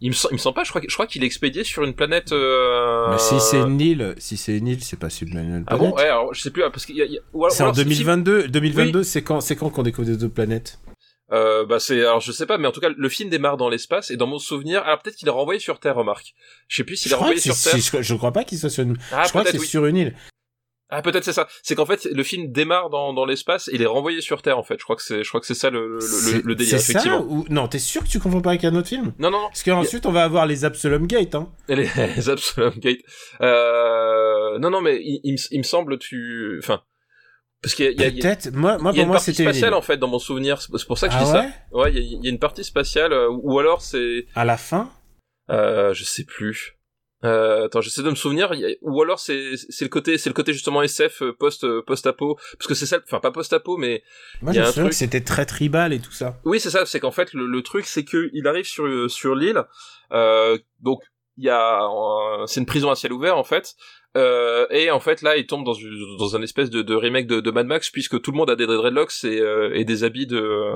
Il me, il me semble pas je crois je crois qu'il est expédié sur une planète euh... Mais si c'est une île, si c'est une île, c'est pas sur une ah bon? Ouais alors je sais plus parce qu'il y a, a- C'est en alors si- 2022. 2022, c'est quand, c'est quand qu'on découvre des deux planètes? Euh, bah c'est alors je sais pas mais en tout cas le film démarre dans l'espace et dans mon souvenir alors peut-être qu'il est renvoyé sur Terre remarque je sais plus s'il est renvoyé sur Terre je, je crois pas qu'il soit sur une. ah je crois que c'est oui sur une île. Ah peut-être c'est ça c'est qu'en fait le film démarre dans, dans l'espace et il est renvoyé sur Terre en fait je crois que c'est je crois que c'est ça le, le, le, le délire C'est effectivement ça ou non T'es sûr que tu confonds pas avec un autre film? Non non non Parce qu'ensuite on va avoir les Absolum Gate. Hein. Les, les Absalom Gate. Euh, non, non, mais il, il me- il me semble tu, enfin, parce qu'il y a, il y a- il y a- Peut-être. Moi, moi il y a pour une moi partie c'était spatiale en fait dans mon souvenir. C'est pour ça que je Ah dis ouais ça. Ouais, il y y a une partie spatiale, euh, ou alors c'est, À la fin? euh, je sais plus. Euh, attends, j'essaie de me souvenir. ou alors c'est c'est le côté c'est le côté justement SF euh, post post apo parce que c'est ça. Enfin pas post apo mais Moi, je a me souviens truc- que c'était très tribal et tout ça. Oui, c'est ça. C'est qu'en fait, le, le truc, c'est que il arrive sur sur l'île. Euh, donc, il y a, un- c'est une prison à ciel ouvert en fait. Euh, et en fait, là, il tombe dans une, dans un espèce de, de remake de, de Mad Max puisque tout le monde a des dreadlocks et, euh, et des habits de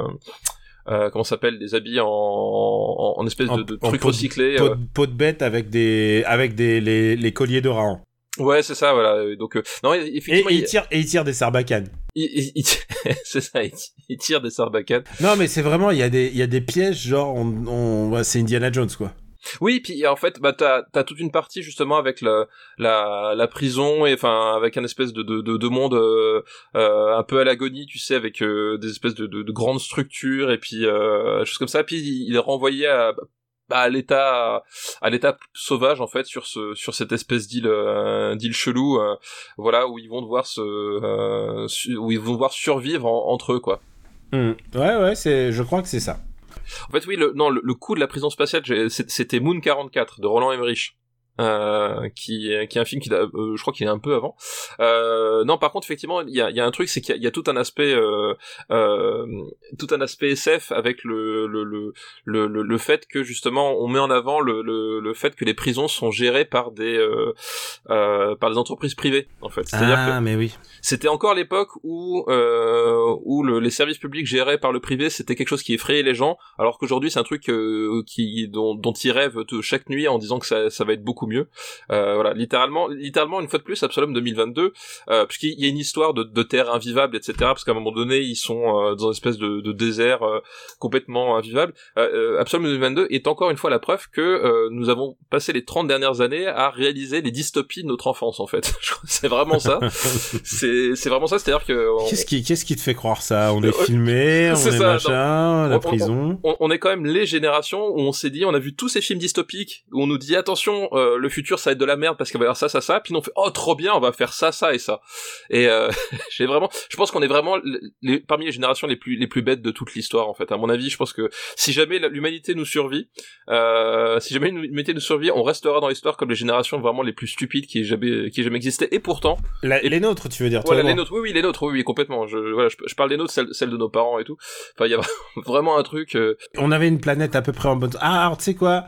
euh, euh, comment ça s'appelle des habits en, en, en espèce de, de en trucs recyclés. Peau euh. de, peau de bête avec des avec des les, les colliers de Rahan. Ouais, c'est ça. Voilà. Donc, euh, non, Et, effectivement, et il, il tire et il tire des sarbacanes. il- il- il- c'est ça. Il, il tire des sarbacanes. Non mais c'est vraiment il y a des il y a des pièges genre on, on ouais, c'est Indiana Jones quoi. Oui, puis en fait, bah t'as t'as toute une partie justement avec la la, la prison et enfin avec un espèce de de de, de monde euh, euh, un peu à l'agonie, tu sais, avec euh, des espèces de, de de grandes structures et puis euh, choses comme ça. Puis il est renvoyé à bah, à l'état à l'état sauvage en fait sur ce sur cette espèce d'île euh, d'île chelou, euh, voilà où ils vont devoir se euh, où ils vont devoir survivre en- entre eux quoi. Hmm. Ouais ouais c'est je crois que c'est ça. En fait, oui, le, non, le, le coup de la prison spatiale, c'était Moon 44 de Roland Emmerich. Euh, qui, qui est un film qui, euh, je crois qu'il est un peu avant. Euh, non, par contre, effectivement, il y a, y a un truc, c'est qu'il y, y, a tout un aspect, euh, euh, tout un aspect SF avec le le, le le, le, fait que justement, on met en avant le, le, le fait que les prisons sont gérées par des euh, par des entreprises privées, en fait. C'est-à-dire ah, mais oui. C'était encore l'époque où où le, les services publics gérés par le privé, c'était quelque chose qui effrayait les gens, alors qu'aujourd'hui, c'est un truc qui dont, dont ils rêvent chaque nuit en disant que ça, ça va être beaucoup mieux. Euh, voilà, littéralement, littéralement une fois de plus, Absolum 2022, euh, puisqu'il y a une histoire de, de terre invivable, etc. Parce qu'à un moment donné, ils sont euh, dans une espèce de, de désert complètement invivable. Absolum 2022 est encore une fois la preuve que nous avons passé les 30 dernières années à réaliser les dystopies de notre enfance, en fait. c'est vraiment ça. c'est, c'est vraiment ça, c'est-à-dire que... Qu'est-ce qui, qu'est-ce qui te fait croire ça? On est filmé, on est, est machin, la prison... On, on, est quand même les générations où on s'est dit, on a vu tous ces films dystopiques, où on nous dit, attention, le futur ça va être de la merde parce qu'il va y avoir ça ça ça. Puis on fait oh trop bien on va faire ça ça et ça. Et euh, j'ai vraiment je pense qu'on est vraiment les, parmi les générations les plus les plus bêtes de toute l'histoire en fait. À mon avis je pense que si jamais l'humanité nous survit euh, si jamais l'humanité nous survit on restera dans l'histoire comme les générations vraiment les plus stupides qui aient jamais qui aient jamais existé. Et pourtant les nôtres tu veux dire voilà les nôtres. Oui oui les nôtres. Oui, oui complètement. Je voilà je, parle des nôtres celles, de nos parents et tout. Enfin il y a vraiment un truc euh, on avait une planète à peu près en bonne ah alors tu sais quoi?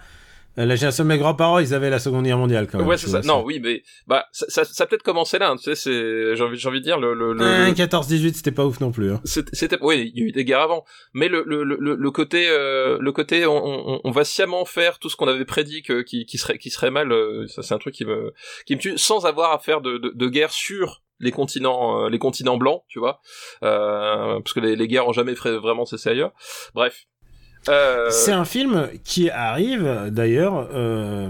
La génération de mes grands-parents, ils avaient la Seconde Guerre mondiale quand même. Ouais, c'est ça. Non, oui, mais bah ça, ça, ça a peut-être commencé là. Hein, tu sais, c'est j'ai envie, j'ai envie de dire le le, le... 14-18, c'était pas ouf non plus. Hein. C'était, oui, il y a eu des guerres avant, mais le le le, le côté euh, le côté on, on, on, va sciemment faire tout ce qu'on avait prédit que qui, qui serait qui serait mal. Euh, ça, c'est un truc qui me qui me tue sans avoir à faire de de, de guerre sur les continents euh, les continents blancs tu vois euh, parce que les, les guerres ont jamais vraiment cessé ailleurs bref euh, c'est un film qui arrive d'ailleurs euh,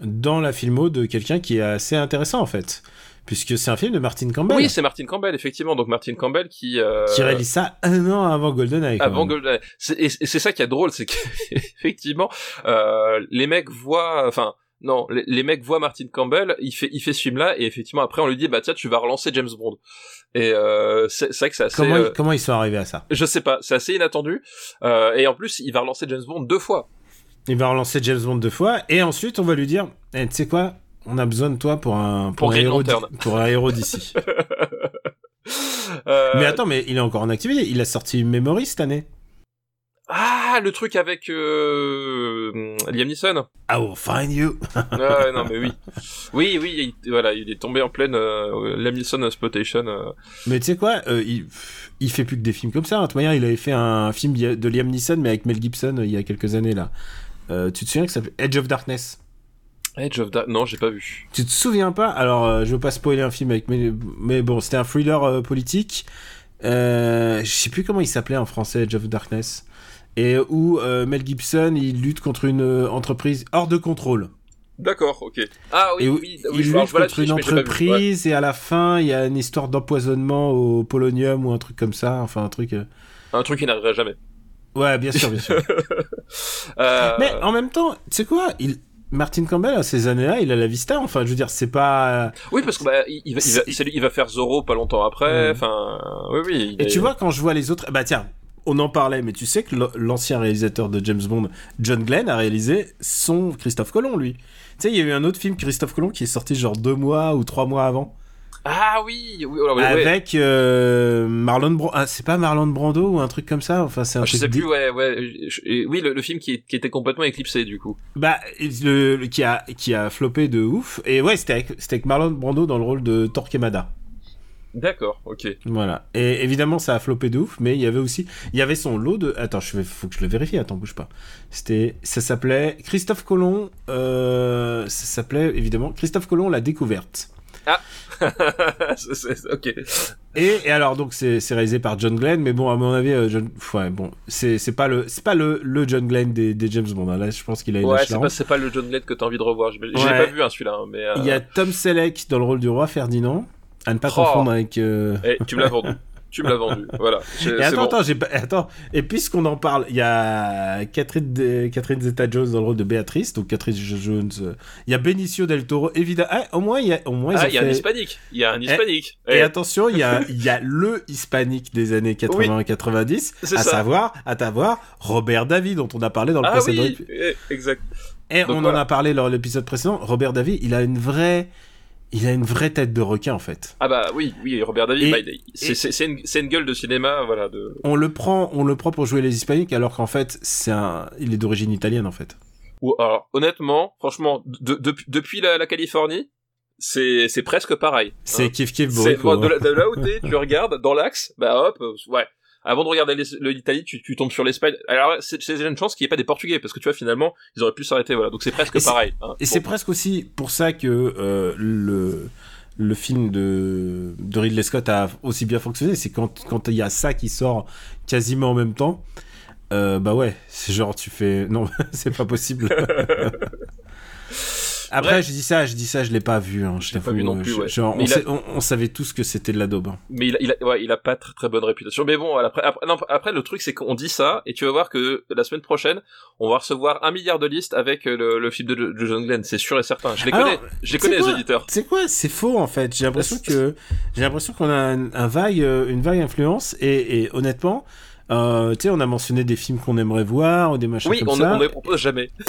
dans la filmo de quelqu'un qui est assez intéressant en fait. Puisque c'est un film de Martin Campbell. Oui, c'est Martin Campbell, effectivement. Donc Martin Campbell qui... Euh... Qui réalise ça un an avant GoldenEye. Avant GoldenEye. Et c'est ça qui est drôle, c'est qu'effectivement, euh, les mecs voient... Enfin, non, les, mecs voient Martin Campbell, il fait, il fait ce film-là, et effectivement après on lui dit bah tiens tu vas relancer James Bond. Et euh, c'est vrai que c'est assez. Comment, euh, comment ils sont arrivés à ça? Je sais pas, c'est assez inattendu. Euh, et en plus il va relancer James Bond deux fois. Il va relancer James Bond deux fois, et ensuite on va lui dire, eh, tu sais quoi, on a besoin de toi pour un pour, un héros pour un héros d'ici. Mais attends, mais il est encore en activité. Il a sorti Memory cette année. Ah, le truc avec euh, Liam Neeson. I will find you. ah, non, mais oui. Oui, oui, il, voilà, il est tombé en pleine euh, Liam Neeson exploitation. Euh. Mais tu sais quoi, euh, il, il fait plus que des films comme ça. Hein. De toute manière, il avait fait un film de Liam Neeson, mais avec Mel Gibson il y a quelques années là. tu te souviens que ça s'appelle Edge of Darkness? Edge of Darkness Non, j'ai pas vu. Tu te souviens pas? Alors, je veux pas spoiler un film avec, mais, mais bon, c'était un thriller politique. je sais plus comment il s'appelait en français, Edge of Darkness et où euh, Mel Gibson il lutte contre une euh, entreprise hors de contrôle. D'accord, ok. Ah oui, oui, oui, il lutte contre une entreprise et à la fin il y a une histoire d'empoisonnement au polonium ou un truc comme ça, enfin un truc. Euh, un truc qui n'arriverait jamais. Ouais, bien sûr, bien sûr. Mais en même temps, tu sais quoi, il Martin Campbell à ces années-là, il a la vista. Enfin, je veux dire, c'est pas. Oui, parce que bah, il, va, il, va, faire Zorro pas longtemps après. Enfin, oui, oui. Et tu vois, quand je vois les autres, bah tiens, on en parlait, mais tu sais que l'ancien réalisateur de James Bond, John Glenn, a réalisé son Christophe Colomb, lui. Tu sais, il y a eu un autre film, Christophe Colomb, qui est sorti genre deux mois ou trois mois avant. Ah oui, oui, avec euh, Marlon Brando. Ah, c'est pas Marlon Brando ou un truc comme ça? Enfin, c'est un. Ah, je sais plus. Ouais, ouais. oui, le, film qui, était complètement éclipsé du coup. Bah, le, qui a qui a floppé de ouf. Et ouais, c'était avec, avec Marlon Brando dans le rôle de Torquemada. D'accord, ok. Voilà. Et évidemment, ça a floppé de ouf, mais il y avait aussi, il y avait son lot de. Attends, je vais, faut que je le vérifie. Attends, bouge pas. C'était, ça s'appelait Christophe Colomb. Euh, ça s'appelait évidemment Christophe Colomb la découverte. Ah. ok. Et, et, alors donc c'est réalisé par John Glenn, mais bon à mon avis, euh, John, ouais, bon c'est pas le c'est pas le, le John Glenn des, des James Bond. Hein. Là, je pense qu'il a. Ouais, c'est pas c'est pas le John Glenn que t'as envie de revoir. Je l'ai pas vu hein, celui-là, hein, mais. Il y a euh, Tom Selleck dans le rôle du roi Ferdinand. À ne pas confondre avec. Euh... Eh, tu me l'as vendu. tu me l'as vendu. Voilà. Et attends, attends, attends. Et puisqu'on en parle, il y a Catherine, de... Catherine Zeta-Jones dans le rôle de Béatrice, donc Catherine Jones. Euh, il y a Benicio del Toro, évidemment. Ah, au moins, il y a, au moins, ah, il y a un hispanique. Il y a un hispanique. Et, et attention, il y a, il y a le hispanique des années 80 et 90, à savoir, à t'avoir, Robert David, dont on a parlé dans le ah, précédent. Oui, eh, exact. Et Donc on voilà. en a parlé lors de l'épisode précédent. Robert Davi, il a une vraie, il a une vraie tête de requin en fait. Ah bah oui, oui, Robert David, bah, c'est une, gueule de cinéma, voilà. De... On le prend, on le prend pour jouer les hispaniques alors qu'en fait c'est un, il est d'origine italienne en fait. Ou alors, honnêtement, franchement, de- de- depuis la, la Californie, c'est presque pareil. C'est hein. kiff kiff bon, de, hein. là- de là où t'es, tu regardes dans l'axe, bah hop, euh, ouais. Avant de regarder l'Italie, tu, tu tombes sur l'Espagne. Alors c'est déjà une chance qu'il n'y ait pas des Portugais, parce que tu vois finalement, ils auraient pu s'arrêter, voilà. Donc c'est presque Et pareil. hein. Et Bon. c'est presque aussi pour ça que euh, le le film de, de Ridley Scott a aussi bien fonctionné, c'est quand quand il y a ça qui sort quasiment en même temps. euh, bah ouais, c'est genre tu fais non, c'est pas possible. Après, Bref. je dis ça, je dis ça, je l'ai pas vu. Hein, je l'ai pas vu non euh, plus, je- ouais. genre, on, il a- sait- on- on savait tous que c'était de la daube. hein. Mais il a, il a, ouais, il a pas très très bonne réputation. Mais bon, après, après, non, après le truc c'est qu'on dit ça et tu vas voir que la semaine prochaine, on va recevoir un milliard de listes avec euh, le, le film de, de John Glenn, c'est sûr et certain. Je les connais, je les connais les auditeurs. C'est quoi C'est faux en fait. J'ai l'impression que j'ai l'impression qu'on a un, un vague, euh, une vague influence et, et honnêtement, euh, tu sais, on a mentionné des films qu'on aimerait voir ou des machins Oui, comme on, ça. on ne les propose jamais.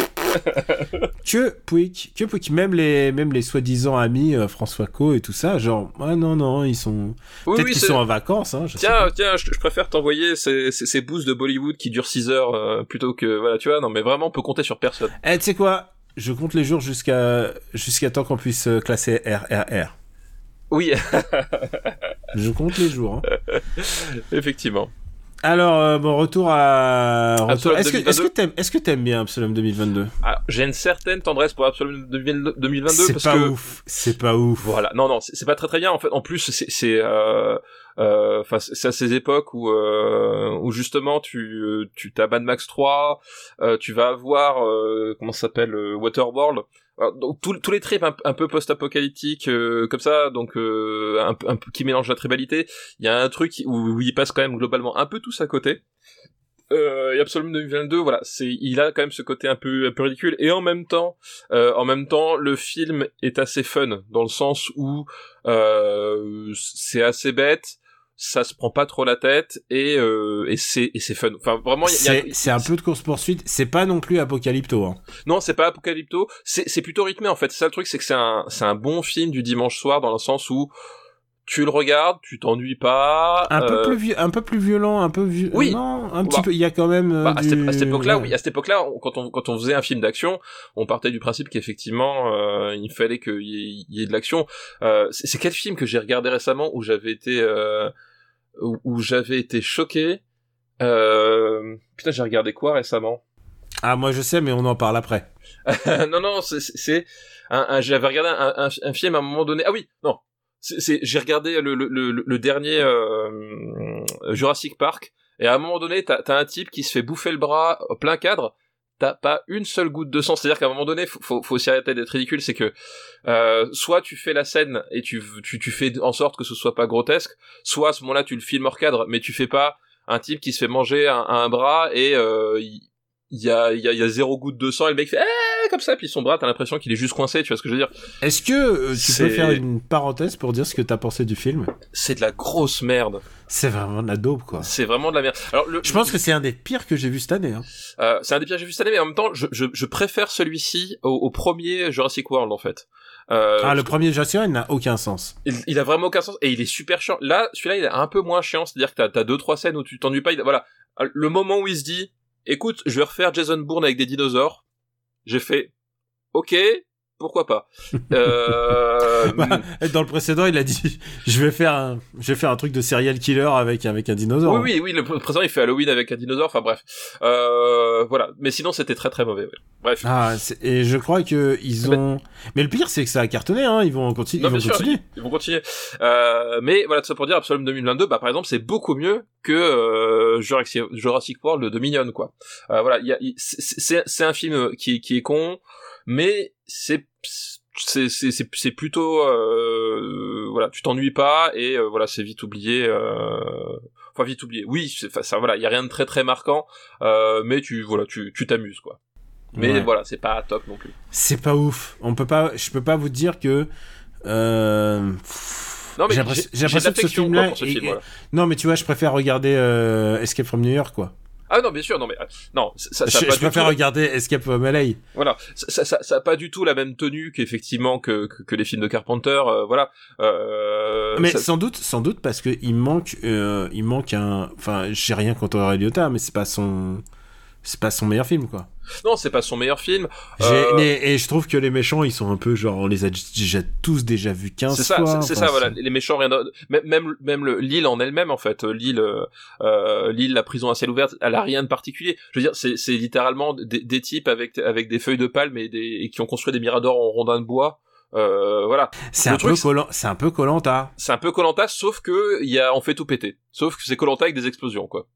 Que Pouic, que Pouic, même les, même les soi-disant amis euh, François Co et tout ça, genre, ah non non, ils sont Oui, peut-être oui, qu'ils sont en vacances. Hein, je sais Tiens, pas. tiens, je, je préfère t'envoyer ces, ces, ces boosts de Bollywood qui durent 6 heures euh, plutôt que voilà, tu vois. Non, mais vraiment, on peut compter sur personne. Eh, tu sais quoi Je compte les jours jusqu'à jusqu'à temps qu'on puisse classer RRR. Oui, Je compte les jours. hein. effectivement. Alors euh, bon, retour à. Retour... Absolum Est-ce que est-ce 2022? que t'aimes est-ce que t'aimes bien Absolum 2022 Ah, J'ai une certaine tendresse pour Absolument 2022 C'est parce pas que ouf. C'est pas ouf. Voilà, non, non, c'est pas très très bien. En fait, en plus, c'est, c'est, euh, euh, c'est à ces époques où, euh, où justement, tu, tu t'as Mad Max 3, euh, tu vas avoir, euh, comment ça s'appelle, euh, Waterworld. Donc tous les trips un, peu post-apocalyptiques euh, comme ça, donc euh, un, un qui mélange la tribalité. Il y a un truc où, où ils passent quand même globalement un peu tous à côté. Euh, et Absolument 2022, voilà, c'est, il a quand même ce côté un peu, un peu ridicule. Et en même temps, euh, en même temps, le film est assez fun dans le sens où euh, c'est assez bête, ça se prend pas trop la tête et euh, et c'est et c'est fun. Enfin vraiment, il y a- il y C'est un peu de course poursuite. C'est pas non plus Apocalypto. Hein. non, c'est pas Apocalypto, c'est c'est plutôt rythmé en fait. C'est ça le truc, c'est que c'est un c'est un bon film du dimanche soir dans le sens où tu le regardes, tu t'ennuies pas. Un peu euh, plus un peu plus violent, un peu vieux. Oui. Bah, Non, un petit peu. Il y a quand même. euh, Bah, à, du- cette, à cette époque-là, ouais. oui, à cette époque-là, quand on quand on faisait un film d'action, on partait du principe qu'effectivement, euh, il fallait qu'il y, y ait de l'action. Euh, c'est c'est quel film que j'ai regardé récemment où j'avais été euh, où, où j'avais été choqué euh, Putain, j'ai regardé quoi récemment? Ah moi je sais, mais on en parle après. Non, non, c'est- un, un- j'avais regardé un, un, un film à un moment donné. Ah oui, non. C'est, c'est- j'ai regardé le, le, le, le dernier euh, Jurassic Park et à un moment donné, t'as, un type qui se fait bouffer le bras au plein cadre. T'as pas une seule goutte de sang. C'est-à-dire qu'à un moment donné, faut, faut, faut aussi arrêter d'être ridicule. C'est que euh, soit tu fais la scène et tu, tu, tu fais en sorte que ce soit pas grotesque, soit à ce moment-là tu le filmes hors cadre, mais tu fais pas un type qui se fait manger un, un bras et euh, il il y a, y, a, y a zéro goutte de sang et le mec fait eh, comme ça puis son bras t'as l'impression qu'il est juste coincé tu vois ce que je veux dire? Est-ce que euh, tu peux faire une parenthèse pour dire ce que t'as pensé du film? C'est de la grosse merde C'est vraiment de la daube quoi. c'est vraiment de la merde alors le, Je pense que c'est un des pires que j'ai vu cette année. Hein. euh, c'est un des pires que j'ai vu cette année mais en même temps je, je, je préfère celui-ci au, au premier Jurassic World en fait euh, ah le premier Jurassic World n'a aucun sens. il, il a vraiment aucun sens et il est super chiant là celui-là il est un peu moins chiant c'est à dire que t'as t'as deux trois scènes où tu t'ennuies pas il- voilà le moment où il se dit écoute je vais refaire Jason Bourne avec des dinosaures j'ai fait ok pourquoi pas euh, Bah, Dans le précédent, il a dit je vais faire un, je vais faire un truc de serial killer avec avec un dinosaure. Oui, oui, oui, le présent il fait Halloween avec un dinosaure, enfin bref. Euh, voilà. Mais sinon c'était très très mauvais. ouais. Bref. Ah, et je crois que ils Mais- ont. Mais le pire, c'est que ça a cartonné. Hein. Ils vont, continu- Non, ils vont sûr, continuer. Ils vont continuer. Euh, mais voilà, tout ça pour dire, Absolum 2022, bah par exemple, c'est beaucoup mieux que euh, Jurassic, Jurassic World de Minion, quoi. Euh, voilà, c'est un film qui, qui est con, mais c'est c'est c'est c'est c'est plutôt euh, voilà, tu t'ennuies pas et euh, voilà, c'est vite oublié. Euh, enfin vite oublié. Oui, ça voilà, il y a rien de très très marquant, euh, mais tu voilà, tu tu t'amuses quoi. Mais Ouais. voilà, c'est pas top non plus. C'est pas ouf. On peut pas. Je peux pas vous dire que. Euh... Non mais J'ai l'impression- que ce quoi, pour film. voilà. Non, mais tu vois, je préfère regarder euh, Escape from New York, quoi. Ah non, bien sûr, non mais euh, non, ça, ça je pas je préfère tout- regarder Escape from LA. Voilà, ça, ça, ça, ça a pas du tout la même tenue qu'effectivement que, que, que les films de Carpenter, euh, voilà. Euh, Mais sans doute, sans doute parce que il manque, euh, il manque un. Enfin, j'ai rien contre Ray Liotta, mais c'est pas son, c'est pas son meilleur film, quoi. non, c'est pas son meilleur film. Euh, et je trouve que les méchants, ils sont un peu genre, on les a déjà tous déjà vus 15 C'est ça, fois. c'est c'est enfin, ça, voilà. Les méchants, rien d'autre. Même, même, le, l'île en elle-même, en fait, euh, l'île, euh, l'île, la prison à ciel ouvert, elle a rien de particulier. Je veux dire, c'est, c'est littéralement des, des types avec, avec des feuilles de palme et des, et qui ont construit des miradors en rondins de bois. Euh, voilà. C'est un, truc, peu c'est- collant, c'est un peu Colanta. C'est un peu Colanta, sauf que il y a, on fait tout péter. Sauf que c'est Colanta avec des explosions, quoi.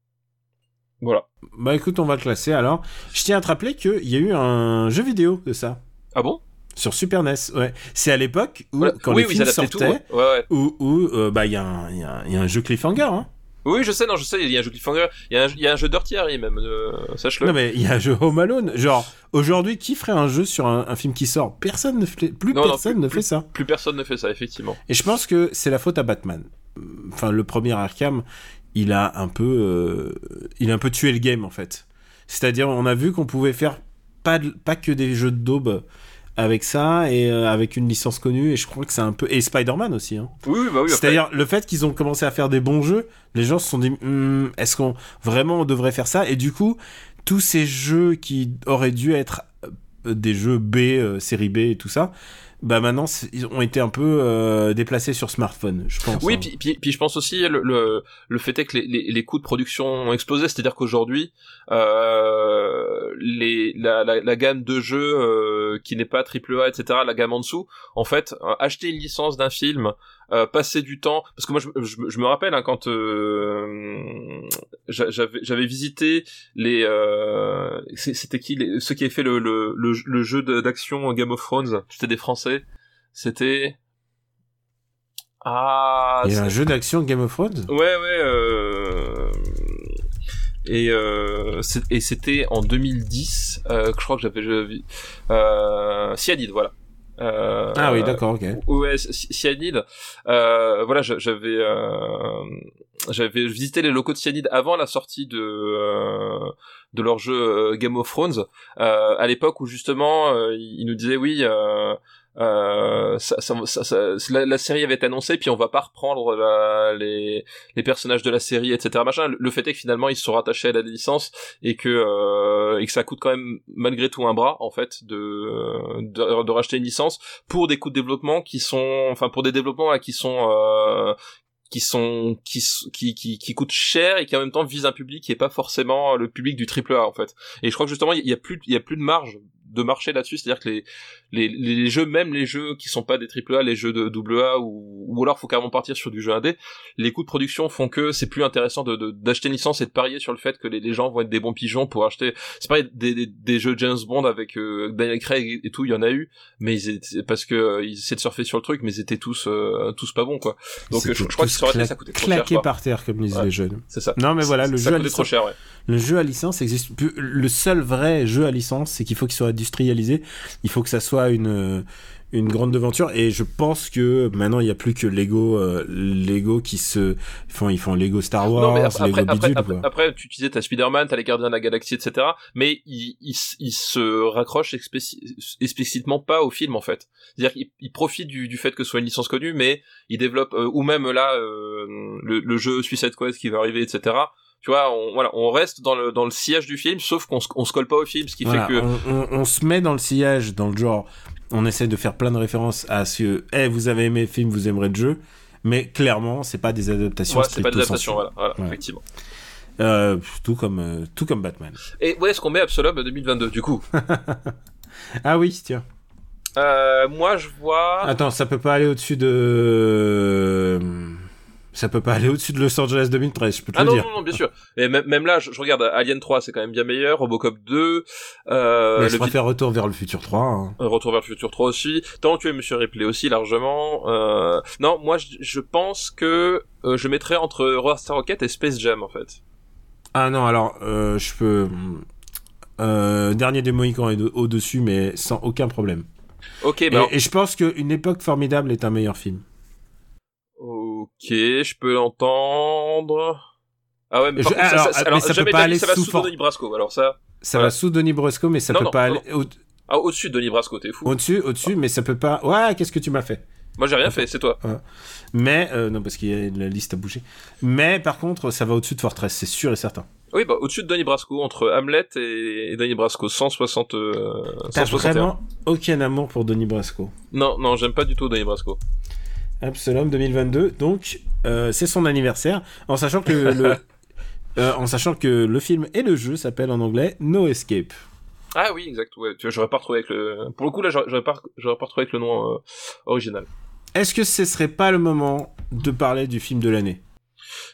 Voilà. Bah écoute, on va le classer alors. Je tiens à te rappeler qu'il y a eu un jeu vidéo de ça. Ah bon? Sur Super NES, ouais. C'est à l'époque où, Voilà. quand oui, les oui, films tout. sortaient, Ouais, ouais. où, où euh, bah il y, a un- y, a jeu cliffhanger, hein. Oui, je sais, non, je sais, il y a un jeu Cliffhanger, il y a un, il y a un jeu Dirty Harry, même, euh, sache-le. Non mais il y a un jeu Home Alone. Genre, aujourd'hui, qui ferait un jeu sur un, un film qui sort? Personne ne fait, plus Non, non, personne plus- ne plus- fait ça. Plus personne ne fait ça, effectivement. Et je pense que c'est la faute à Batman. Enfin, le premier Arkham, il a un peu, euh, il a un peu tué le game en fait. C'est-à-dire, on a vu qu'on pouvait faire pas, de- pas que des jeux de daube avec ça et euh, avec une licence connue. Et je crois que c'est un peu et Spider-Man aussi. Hein. Oui, oui, bah oui. C'est-à-dire le fait qu'ils ont commencé à faire des bons jeux, les gens se sont dit Hmm, est-ce qu'on vraiment on devrait faire ça? Et du coup, tous ces jeux qui auraient dû être euh, des jeux B, euh, série B et tout ça, bah maintenant ils ont été un peu euh, déplacés sur smartphone, je pense. Oui, hein. puis, puis, puis je pense aussi le, le, le fait est que les, les, les coûts de production ont explosé, c'est-à-dire qu'aujourd'hui, euh, les, la, la, la gamme de jeux euh, qui n'est pas AAA, etc., la gamme en dessous, en fait, euh, acheter une licence d'un film, euh, passer du temps, parce que moi je, je, je me rappelle hein, quand euh, j'a- j'avais j'avais visité les, euh, c'était qui les, ceux qui avaient fait le, le, le, le jeu d'action Game of Thrones, c'était des Français, c'était ah, Il y a un jeu d'action Game of Thrones? Ouais, ouais. Euh... Et, euh, et c'était en 2010 euh, que je crois que j'avais euh, Cyanide, voilà. Euh, Ah oui, d'accord, ok. Ouais, Cy- Cyanide. Euh, voilà, j'avais euh, j'avais visité les locaux de Cyanide avant la sortie de euh, de leur jeu euh, Game of Thrones. Euh, à l'époque où justement ils nous disaient oui. Euh, ça, ça, ça- la, série avait été annoncée, puis on va pas reprendre la- les, les personnages de la série, etc. Machin. Le, fait est que finalement ils se sont rattachés à la licence et que euh, et que ça coûte quand même malgré tout un bras en fait de de, racheter une licence pour des coûts de développement qui sont, enfin pour des développements là, qui sont euh, qui sont qui, qui qui coûtent cher et qui en même temps visent un public qui est pas forcément le public du triple A en fait. Et je crois que justement il y a plus y a plus de marge de marché là-dessus, c'est-à-dire que les, les les jeux même les jeux qui sont pas des triple A, les jeux de double A ou ou alors faut carrément partir sur du jeu indé, les coûts de production font que c'est plus intéressant de d'acheter une licence et de parier sur le fait que les, les gens vont être des bons pigeons pour acheter c'est pareil des, des, des jeux James Bond avec euh, Daniel Craig et, tout, il y en a eu mais ils étaient, parce que euh, ils essaient de surfer sur le truc mais ils étaient tous euh, tous pas bons quoi. Donc je, je crois que ça aurait ça coûtait trop cher. claqué quoi. par terre, comme disent Ouais. les jeunes. C'est ça. Non, mais voilà, le ça jeu à coûtait trop licence- cher, ouais. Le jeu à licence existe plus. Le seul vrai jeu à licence, c'est qu'il faut qu'il soit industrialisé. Il faut que ça soit une euh, une grande aventure. Et je pense que maintenant il n'y a plus que Lego euh, Lego qui se font ils font Lego Star Wars, Non, mais après, Lego après, bidule après, tu disais t'as Spider-Man, t'as les Gardiens de la Galaxie, etc. Mais il, il, s- il se raccroche expéci- explicitement pas au film en fait. C'est-à-dire qu'il il profite du, du fait que ce soit une licence connue, mais il développe euh, ou même là euh, le, le jeu Suicide Quest qui va arriver, etc. Tu vois, on, voilà, on reste dans le dans le sillage du film, sauf qu'on on se colle pas au film, ce qui Voilà, fait que on, on- on se met dans le sillage, dans le genre, on essaie de faire plein de références à ce que, eh, vous avez aimé le film, vous aimerez le jeu, mais clairement, c'est pas des adaptations. ouais, c'est pas d'adaptation, sensu. voilà, voilà Ouais. effectivement. Euh, tout comme, euh, tout comme Batman. Et où est-ce qu'on met Absolum 2022 du coup? Ah oui, tiens. euh, Moi, je vois. Attends, ça peut pas aller au-dessus de. Ça peut pas aller au-dessus de Los Angeles 2013, je peux te Ah le non, dire. non, non, bien sûr. Et même, là, je, je regarde Alien 3, c'est quand même bien meilleur. Robocop 2, euh, Mais le je préfère Retour vers le futur 3. hein. vi- Retour vers le futur 3 aussi. Tant tu es Monsieur Ripley aussi, largement. Euh... Non, moi, je, je pense que euh, je mettrais entre Rockstar Rocket et Space Jam, en fait. Ah non, alors, euh, je peux. Euh, dernier des Mohicans est de- au-dessus, mais sans aucun problème. Ok, Et, bah, et je pense qu'une époque formidable est un meilleur film. Ok, je peux l'entendre. Ah ouais, mais par Je- contre, ça, alors, ça- mais alors, ça peut pas aller ça va sous sous Denis Brasco. Alors ça, Ça Voilà. va sous Denis Brusco, mais ça Non, peut non, pas non, aller au- ah, au-dessus de Denis Brasco, t'es fou. au-dessus, au-dessus, mais ça peut pas. Ouais, qu'est-ce que tu m'as fait? Moi, j'ai rien fait, c'est toi. Mais euh, non, parce que la liste a bougé. Mais par contre, ça va au-dessus de Fortress, c'est sûr et certain. Oui, bah, au-dessus de Denis Brasco, entre Hamlet et, et Denis Brasco, 160, euh, T'as 161. vraiment aucun amour pour Denis Brasco. Non, non, j'aime pas du tout Denis Brasco. Absalom 2022, donc euh, c'est son anniversaire, en sachant que le, euh, en sachant que le film et le jeu s'appellent en anglais No Escape. Ah oui, exact. Ouais, tu vois, j'aurais pas retrouvé avec le. Pour le coup, là, j'aurais j'aurais pas, j'aurais pas retrouvé avec le nom euh, original. Est-ce que ce serait pas le moment de parler du film de l'année?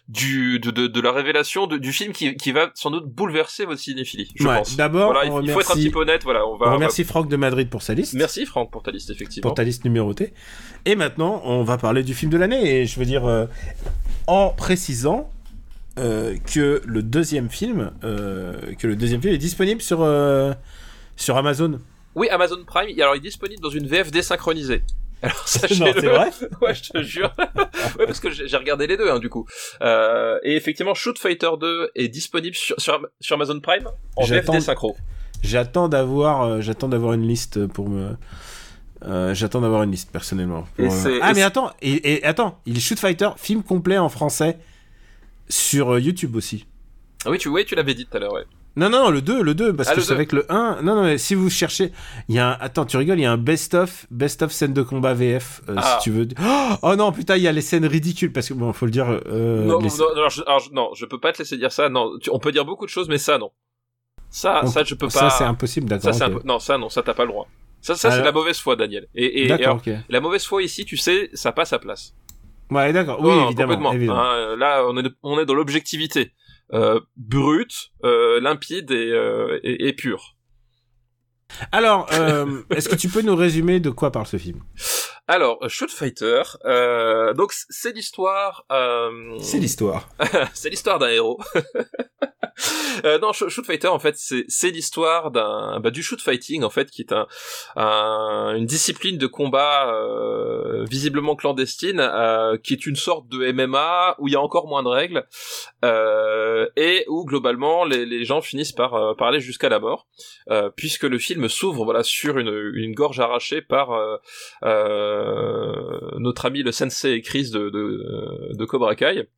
Du, de, de, de la révélation de- du film qui, qui va sans doute bouleverser votre cinéphilie, je Ouais, pense. D'abord, Voilà, il, faut être un petit peu honnête. Voilà, on va. on remercie Franck de Madrid pour sa liste. Merci Franck pour ta liste, effectivement. pour ta liste numérotée. Et maintenant, on va parler du film de l'année. Et je veux dire, euh, en précisant euh, que le deuxième film, euh, que le deuxième film est disponible sur sur Amazon. Oui, Amazon Prime. et Alors, il est disponible dans une VF désynchronisée. Alors, sachez-le. c'est vrai. ouais, je te jure. ouais, parce que j'ai regardé les deux, hein, du coup. Euh, et effectivement, Shoot Fighter 2 est disponible sur, sur, Am- sur Amazon Prime en VF J'attends- désynchro. J'attends d'avoir, euh, j'attends d'avoir une liste pour me. euh, j'attends d'avoir une liste personnellement. pour, Ah mais attends, et, et attends, il est Shoot Fighter film complet en français sur YouTube aussi. Ah oui, tu, oui, tu l'avais dit tout à l'heure, ouais. Non, non, le 2, le 2, parce Ah, que je 2. savais que le 1. Non, non, mais si vous cherchez. Il y a un. Attends, tu rigoles, il y a un best-of, best-of scène de combat VF, euh, Ah. si tu veux. Oh, oh non, putain, il y a les scènes ridicules, parce que bon, faut le dire. euh, non, les- non, non, je, alors, non, je peux pas te laisser dire ça. Non, tu- on peut dire beaucoup de choses, mais ça, non. Ça, on- ça, je peux Ça, pas. c'est impossible, Ça, d'accord. c'est un peu- Non, ça, non, ça, t'as pas le droit. Ça, ça, c'est Alors- la mauvaise foi, Daniel. Et, et, et D'accord, alors, ok. la mauvaise foi ici, tu sais, ça passe à place. Ouais, d'accord. Oui, Non, évidemment. complètement. évidemment. Hein, là, on est, on est dans l'objectivité. Euh, brute, euh, limpide et, euh, et, pure. Alors, euh, est-ce que tu peux nous résumer de quoi parle ce film? Alors, Shoot Fighter, euh, donc c'est l'histoire... Euh, C'est l'histoire. c'est l'histoire d'un héros. Euh, non, Sh- Shoot Fighter en fait c'est l'histoire d'un bah, du shoot fighting en fait qui est un, un- une discipline de combat euh, visiblement clandestine euh, qui est une sorte de MMA où il y a encore moins de règles euh, et où globalement les, les gens finissent par euh, par aller jusqu'à la mort euh, puisque le film s'ouvre voilà sur une, une gorge arrachée par euh, euh, notre ami le sensei Chris de, Cobra Kai.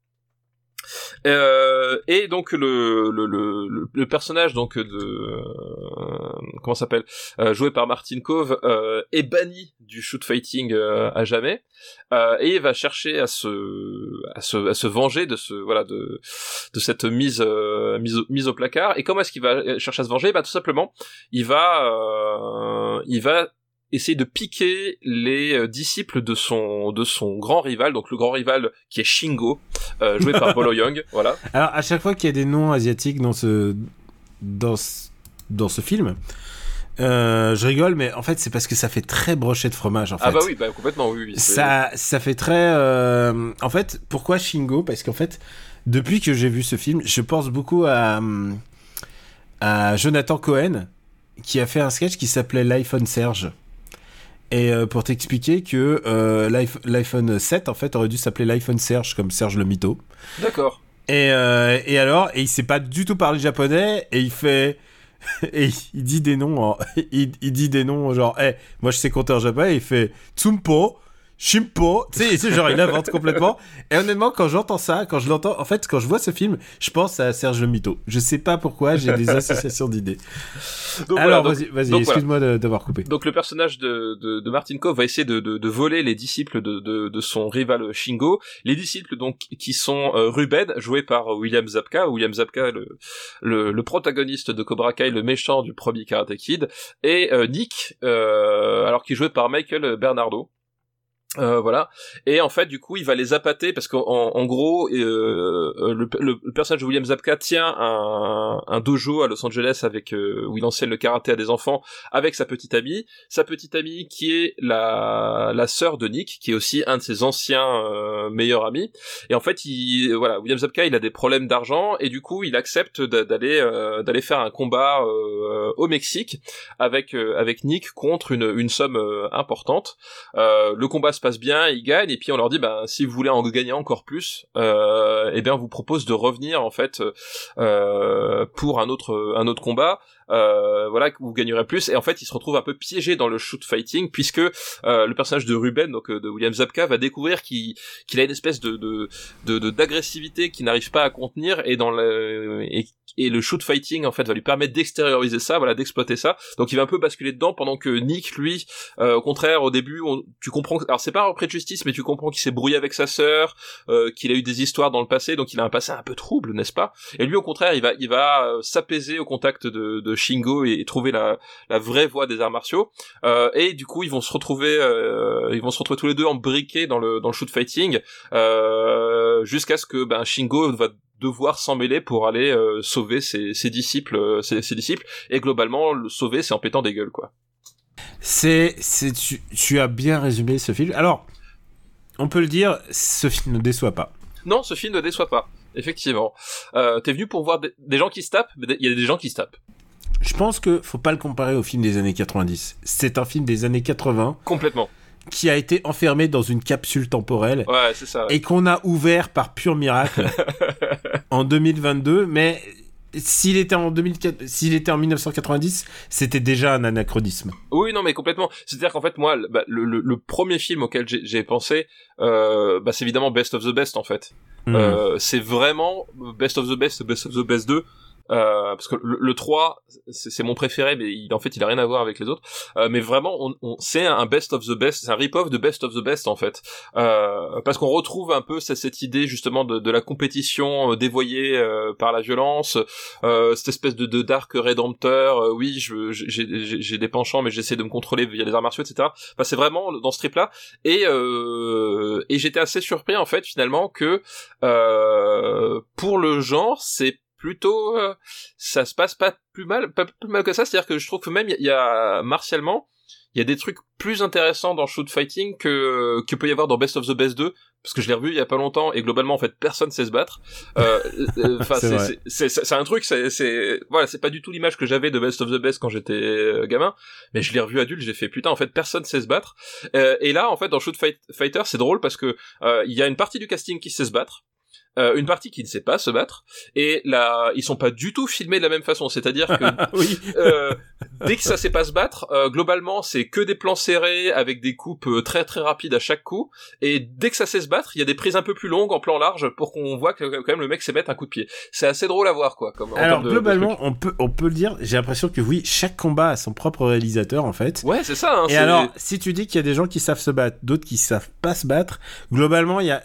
Euh, et donc le, personnage donc de euh, comment s'appelle euh, joué par Martin Cove euh, est banni du shoot fighting euh, à jamais. Euh, et va chercher à se à se à se venger de ce voilà de de cette mise euh, mise au, mise au placard. Et comment est-ce qu'il va chercher à se venger? Bah tout simplement il va euh, il va essayer de piquer les euh, disciples de son de son grand rival donc le grand rival qui est Shingo euh, joué par Bolo Young voilà Alors, à chaque fois qu'il y a des noms asiatiques dans ce, dans ce, dans ce film, euh, je rigole, mais en fait, c'est parce que ça fait très brochet de fromage, en fait. ah bah oui bah complètement oui, oui Ça, ça fait très. euh, En fait, pourquoi Shingo? Parce qu'en fait, depuis que j'ai vu ce film, je pense beaucoup à, hum, à Jonathan Cohen, qui a fait un sketch qui s'appelait l'iPhone Serge. Et euh, pour t'expliquer que euh, l'iPh- l'iPhone 7, en fait, aurait dû s'appeler l'iPhone Serge, comme Serge le mytho. d'accord Et, euh, et alors, et il sait pas du tout parler japonais, et il fait. Et il dit des noms, il dit des noms genre, eh, moi je sais compter en japonais, et il fait Tsumpo, Shimpo, tu sais, genre il invente complètement. Et honnêtement, quand j'entends ça, quand je l'entends, en fait, quand je vois ce film, je pense à Serge le Mito. Je sais pas pourquoi, j'ai des associations d'idées. Alors, voilà, vas-y, voilà. excuse-moi d'avoir coupé. Donc le personnage de, de, de Martin Cove va essayer de, de, de voler les disciples de, de, de son rival Shingo. Les disciples donc qui sont euh, Ruben, joué par William Zabka, William Zabka le, le, le protagoniste de Cobra Kai, le méchant du premier Karate Kid, et euh, Nick, euh, alors qui est joué par Michael Bernardo. Euh, voilà. Et en fait du coup il va les appâter parce qu'en en gros euh, le, le- le personnage de William Zabka tient un, un dojo à Los Angeles avec euh, où il enseigne le karaté à des enfants avec sa petite amie. Sa petite amie qui est la la sœur de Nick qui est aussi un de ses anciens euh, meilleurs amis. Et en fait il voilà William Zabka il a des problèmes d'argent et du coup il accepte d'a- d'aller euh, d'aller faire un combat euh, au Mexique avec euh, avec Nick contre une une somme euh, importante. Euh, le combat se bien, ils gagnent, et puis on leur dit, bah, si vous voulez en gagner encore plus, euh, eh bien, on vous propose de revenir en fait euh, pour un autre un autre combat. Euh, voilà vous gagnerez plus. Et en fait il se retrouve un peu piégé dans le shoot fighting puisque euh, le personnage de Ruben donc euh, de William Zabka va découvrir qu'il qu'il a une espèce de de d'agressivité qu'il n'arrive pas à contenir. Et dans le et, et, le shoot fighting en fait va lui permettre d'extérioriser ça voilà d'exploiter ça. Donc il va un peu basculer dedans pendant que Nick lui au contraire au début tu comprends alors c'est pas un repris de justice mais tu comprends qu'il s'est brouillé avec sa sœur qu'il a eu des histoires dans le passé donc il a un passé un peu trouble n'est-ce pas? Et lui au contraire il va il va s'apaiser au contact de, de Shingo et, trouver la, la vraie voie des arts martiaux. Euh, et du coup, ils vont se retrouver, euh, ils vont se retrouver tous les deux embriqués dans le dans le shoot fighting euh, jusqu'à ce que ben Shingo va devoir s'en mêler pour aller euh, sauver ses, ses disciples, euh, ses, ses, disciples. Et globalement, le sauver, c'est en pétant des gueules, quoi. C'est, c'est, tu, tu as bien résumé ce film. Alors, on peut le dire, ce film ne déçoit pas. Non, ce film ne déçoit pas. Effectivement. Euh, T'es venu pour voir des, des gens qui se tapent, mais il y a des gens qui se tapent. Je pense que faut pas le comparer au film des années 90. C'est un film des années 80. Complètement. Qui a été enfermé dans une capsule temporelle. Ouais, c'est ça. Et qu'on a ouvert par pur miracle en 2022. Mais s'il était en 2004, s'il était en 1990, c'était déjà un anachronisme. Oui, non, mais complètement. C'est-à-dire qu'en fait, moi, bah, le, le, le, premier film auquel j'ai pensé, euh, bah, c'est évidemment Best of the Best, en fait. Mmh. Euh, c'est vraiment Best of the Best, Best of the Best 2. Euh, parce que le, le 3 c'est mon préféré mais il, en fait il a rien à voir avec les autres. Euh, mais vraiment on, on c'est un best of the best c'est un rip-off de best of the best en fait. Euh, parce qu'on retrouve un peu cette, idée justement de, de la compétition euh, dévoyée euh, par la violence cette espèce de, de dark rédempteur oui j'ai des penchants mais j'essaie de me contrôler via les arts martiaux etc enfin, c'est vraiment dans ce trip là et et j'étais assez surpris en fait finalement que pour le genre c'est plutôt euh, ça se passe pas plus mal pas plus mal que ça. C'est à dire que je trouve que même il y, a martialement il y a des trucs plus intéressants dans shoot fighting que que peut y avoir dans Best of the Best 2 parce que je l'ai revu il y a pas longtemps et globalement en fait personne sait se battre. Euh, euh, euh, c'est c'est un truc c'est c'est voilà c'est pas du tout l'image que j'avais de Best of the Best quand j'étais gamin. Mais je l'ai revu adulte j'ai fait putain en fait personne sait se battre. Et là en fait dans shoot fighter c'est drôle parce que il y a une partie du casting qui sait se battre euh, une partie qui ne sait pas se battre et là ils sont pas du tout filmés de la même façon. C'est-à-dire que oui. euh, dès que ça sait pas se battre euh, globalement c'est que des plans serrés avec des coupes très très rapides à chaque coup. Et dès que ça sait se battre il y a des prises un peu plus longues en plan large pour qu'on voit que quand même le mec sait mettre un coup de pied. C'est assez drôle à voir quoi comme alors globalement on peut on peut le dire j'ai l'impression que oui chaque combat a son propre réalisateur en fait. Ouais c'est ça hein, et alors si tu dis qu'il y a des gens qui savent se battre d'autres qui savent pas se battre globalement il y a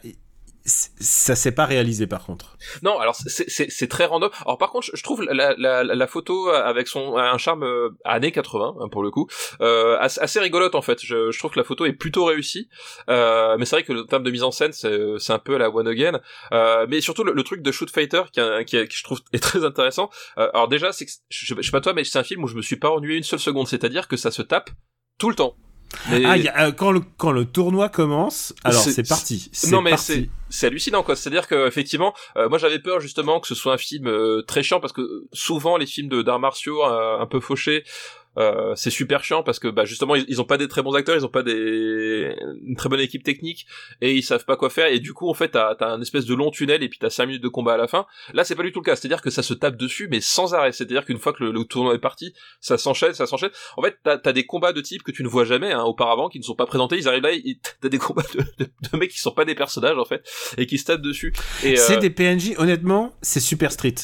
ça s'est pas réalisé par contre. Non, alors c'est très random. Alors par contre, je trouve la, la, la photo avec son un charme euh, années 80 hein, pour le coup, euh, assez rigolote en fait. Je, je, trouve que la photo est plutôt réussie, euh, mais c'est vrai que le terme de mise en scène c'est un peu la one again. Euh, mais surtout le, truc de shoot fighter qui, qui, qui, je trouve est très intéressant. Euh, alors déjà, c'est je, je sais pas toi, mais c'est un film où je me suis pas ennuyé une seule seconde. C'est-à-dire que ça se tape tout le temps. Ah, y a, euh, quand, le, quand le tournoi commence, alors c'est parti. Non mais c'est c'est hallucinant quoi. C'est-à-dire que effectivement, euh, moi j'avais peur justement que ce soit un film euh, très chiant parce que souvent les films de d'arts martiaux un peu fauchés euh, c'est super chiant parce que bah justement ils, ils, ont pas des très bons acteurs, ils ont pas des une très bonne équipe technique et ils savent pas quoi faire et du coup en fait t'as as un espèce de long tunnel et puis t'as 5 minutes de combat à la fin. Là c'est pas du tout le cas, c'est-à-dire que ça se tape dessus mais sans arrêt. C'est-à-dire qu'une fois que le, tournoi est parti, ça s'enchaîne, ça s'enchaîne. En fait t'as as des combats de type que tu ne vois jamais hein, auparavant, qui ne sont pas présentés. Ils arrivent là, t'as des combats de, de, mecs qui sont pas des personnages en fait et qui se tapent dessus. Et c'est euh, des PNJ. Honnêtement, c'est super street.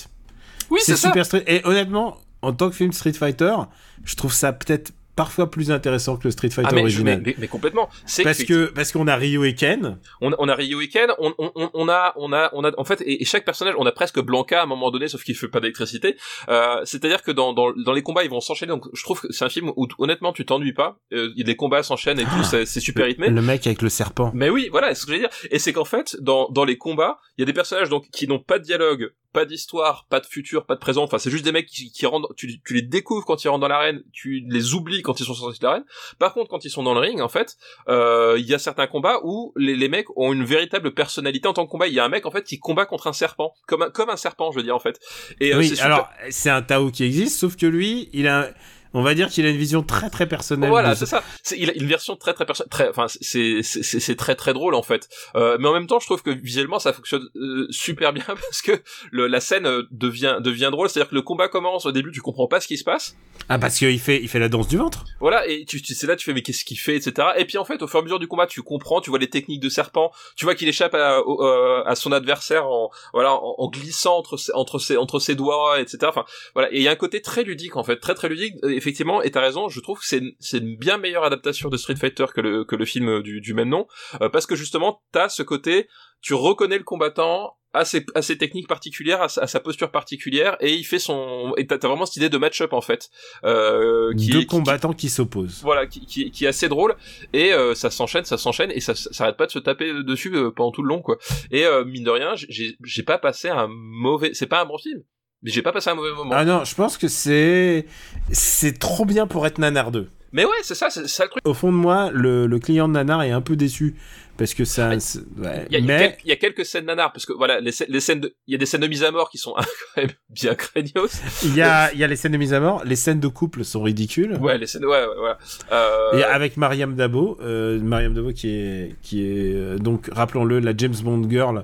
Oui, c'est super street. Et honnêtement, en tant que film Street Fighter, je trouve ça peut-être parfois plus intéressant que le Street Fighter ah, mais, original. Mais, mais, complètement. C'est parce que parce qu'on a Ryo et Ken. On, on a Ryo et Ken. On, on, on, a on a on a en fait et, chaque personnage on a presque Blanca à un moment donné sauf qu'il fait pas d'électricité. Euh, C'est-à-dire que dans, dans dans les combats ils vont s'enchaîner. Donc je trouve que c'est un film où honnêtement tu t'ennuies pas. Euh, les combats s'enchaînent et tout ah, c'est super rythmé. Le mec avec le serpent. Mais oui voilà c'est ce que je veux dire. Et c'est qu'en fait dans dans les combats il y a des personnages donc qui n'ont pas de dialogue pas d'histoire, pas de futur, pas de présent. Enfin, c'est juste des mecs qui, qui rentrent. Tu, tu, les découvres quand ils rentrent dans l'arène, tu les oublies quand ils sont sortis de l'arène. Par contre, quand ils sont dans le ring, en fait, euh, il y a certains combats où les, les, mecs ont une véritable personnalité en tant que combat. Il y a un mec en fait qui combat contre un serpent, comme un, comme un serpent, je veux dire en fait. Et euh, oui, alors c'est un Tao qui existe, sauf que lui, il a On va dire qu'il a une vision très très personnelle. Voilà, de- c'est ça. C'est, il a une version très très personnelle, très, enfin, c'est, c'est, c'est, c'est très très drôle en fait. Euh, mais en même temps, je trouve que visuellement, ça fonctionne euh, super bien parce que le, la scène euh, devient devient drôle. C'est-à-dire que le combat commence au début, tu comprends pas ce qui se passe. Ah, parce qu'il fait, il fait la danse du ventre. Voilà, et tu, tu c'est là, tu fais mais qu'est-ce qu'il fait, etc. Et puis en fait, au fur et à mesure du combat, tu comprends, tu vois les techniques de serpent, tu vois qu'il échappe à, euh, à son adversaire en voilà en, en glissant entre ses, entre ses entre ses doigts, etc. Enfin voilà, et il y a un côté très ludique en fait, très très ludique. Effectivement, et t'as raison, je trouve que c'est une- c'est une bien meilleure adaptation de Street Fighter que le que le film du, du même nom, euh, parce que justement, t'as ce côté, tu reconnais le combattant à ses, à ses techniques particulières, à sa, à sa posture particulière, et il fait son, et t'as t'as vraiment cette idée de match-up en fait, euh, qui, Deux qui- combattants qui s'opposent. voilà qui, qui, qui est assez drôle et euh, ça s'enchaîne ça s'enchaîne et ça, ça s'arrête pas de se taper dessus euh, pendant tout le long quoi et euh, mine de rien j'ai j'ai pas passé un mauvais c'est pas un bon film mais j'ai pas passé un mauvais moment Ah non, je pense que c'est c'est trop bien pour être Nanar 2. mais ouais c'est ça c'est ça le truc Au fond de moi, le, le client de Nanar est un peu déçu parce que ça. Ouais. il y y Mais quelques, il y a quelques scènes nanars parce que voilà les, les scènes il y a des scènes de mise à mort qui sont quand même bien craignos il y a il y a les scènes de mise à mort, les scènes de couple sont ridicules. ouais les scènes ouais ouais voilà euh, Et avec Mariam Dabo, euh, Mariam Dabo qui est qui est euh, donc rappelons-le la James Bond girl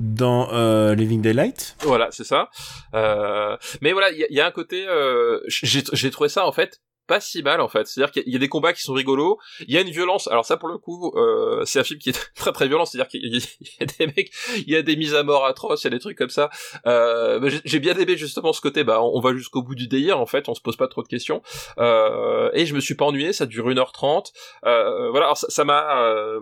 dans euh, Living Daylight. Voilà, c'est ça. Euh, mais voilà, il y, y a un côté, euh, j'ai trouvé ça en fait pas si mal en fait. C'est-à-dire qu'il y a- des combats qui sont rigolos. Il y a une violence. Alors ça pour le coup, euh, c'est un film qui est très très violent. C'est-à-dire qu'il y, a- des mecs, il y a des mises à mort atroces, il y a des trucs comme ça. Euh, j'ai- bien aimé justement ce côté. Bah, on va jusqu'au bout du délire en fait. On se pose pas trop de questions. Euh, et je me suis pas ennuyé. Ça dure 1h30. Euh, voilà, alors ça m'a, euh,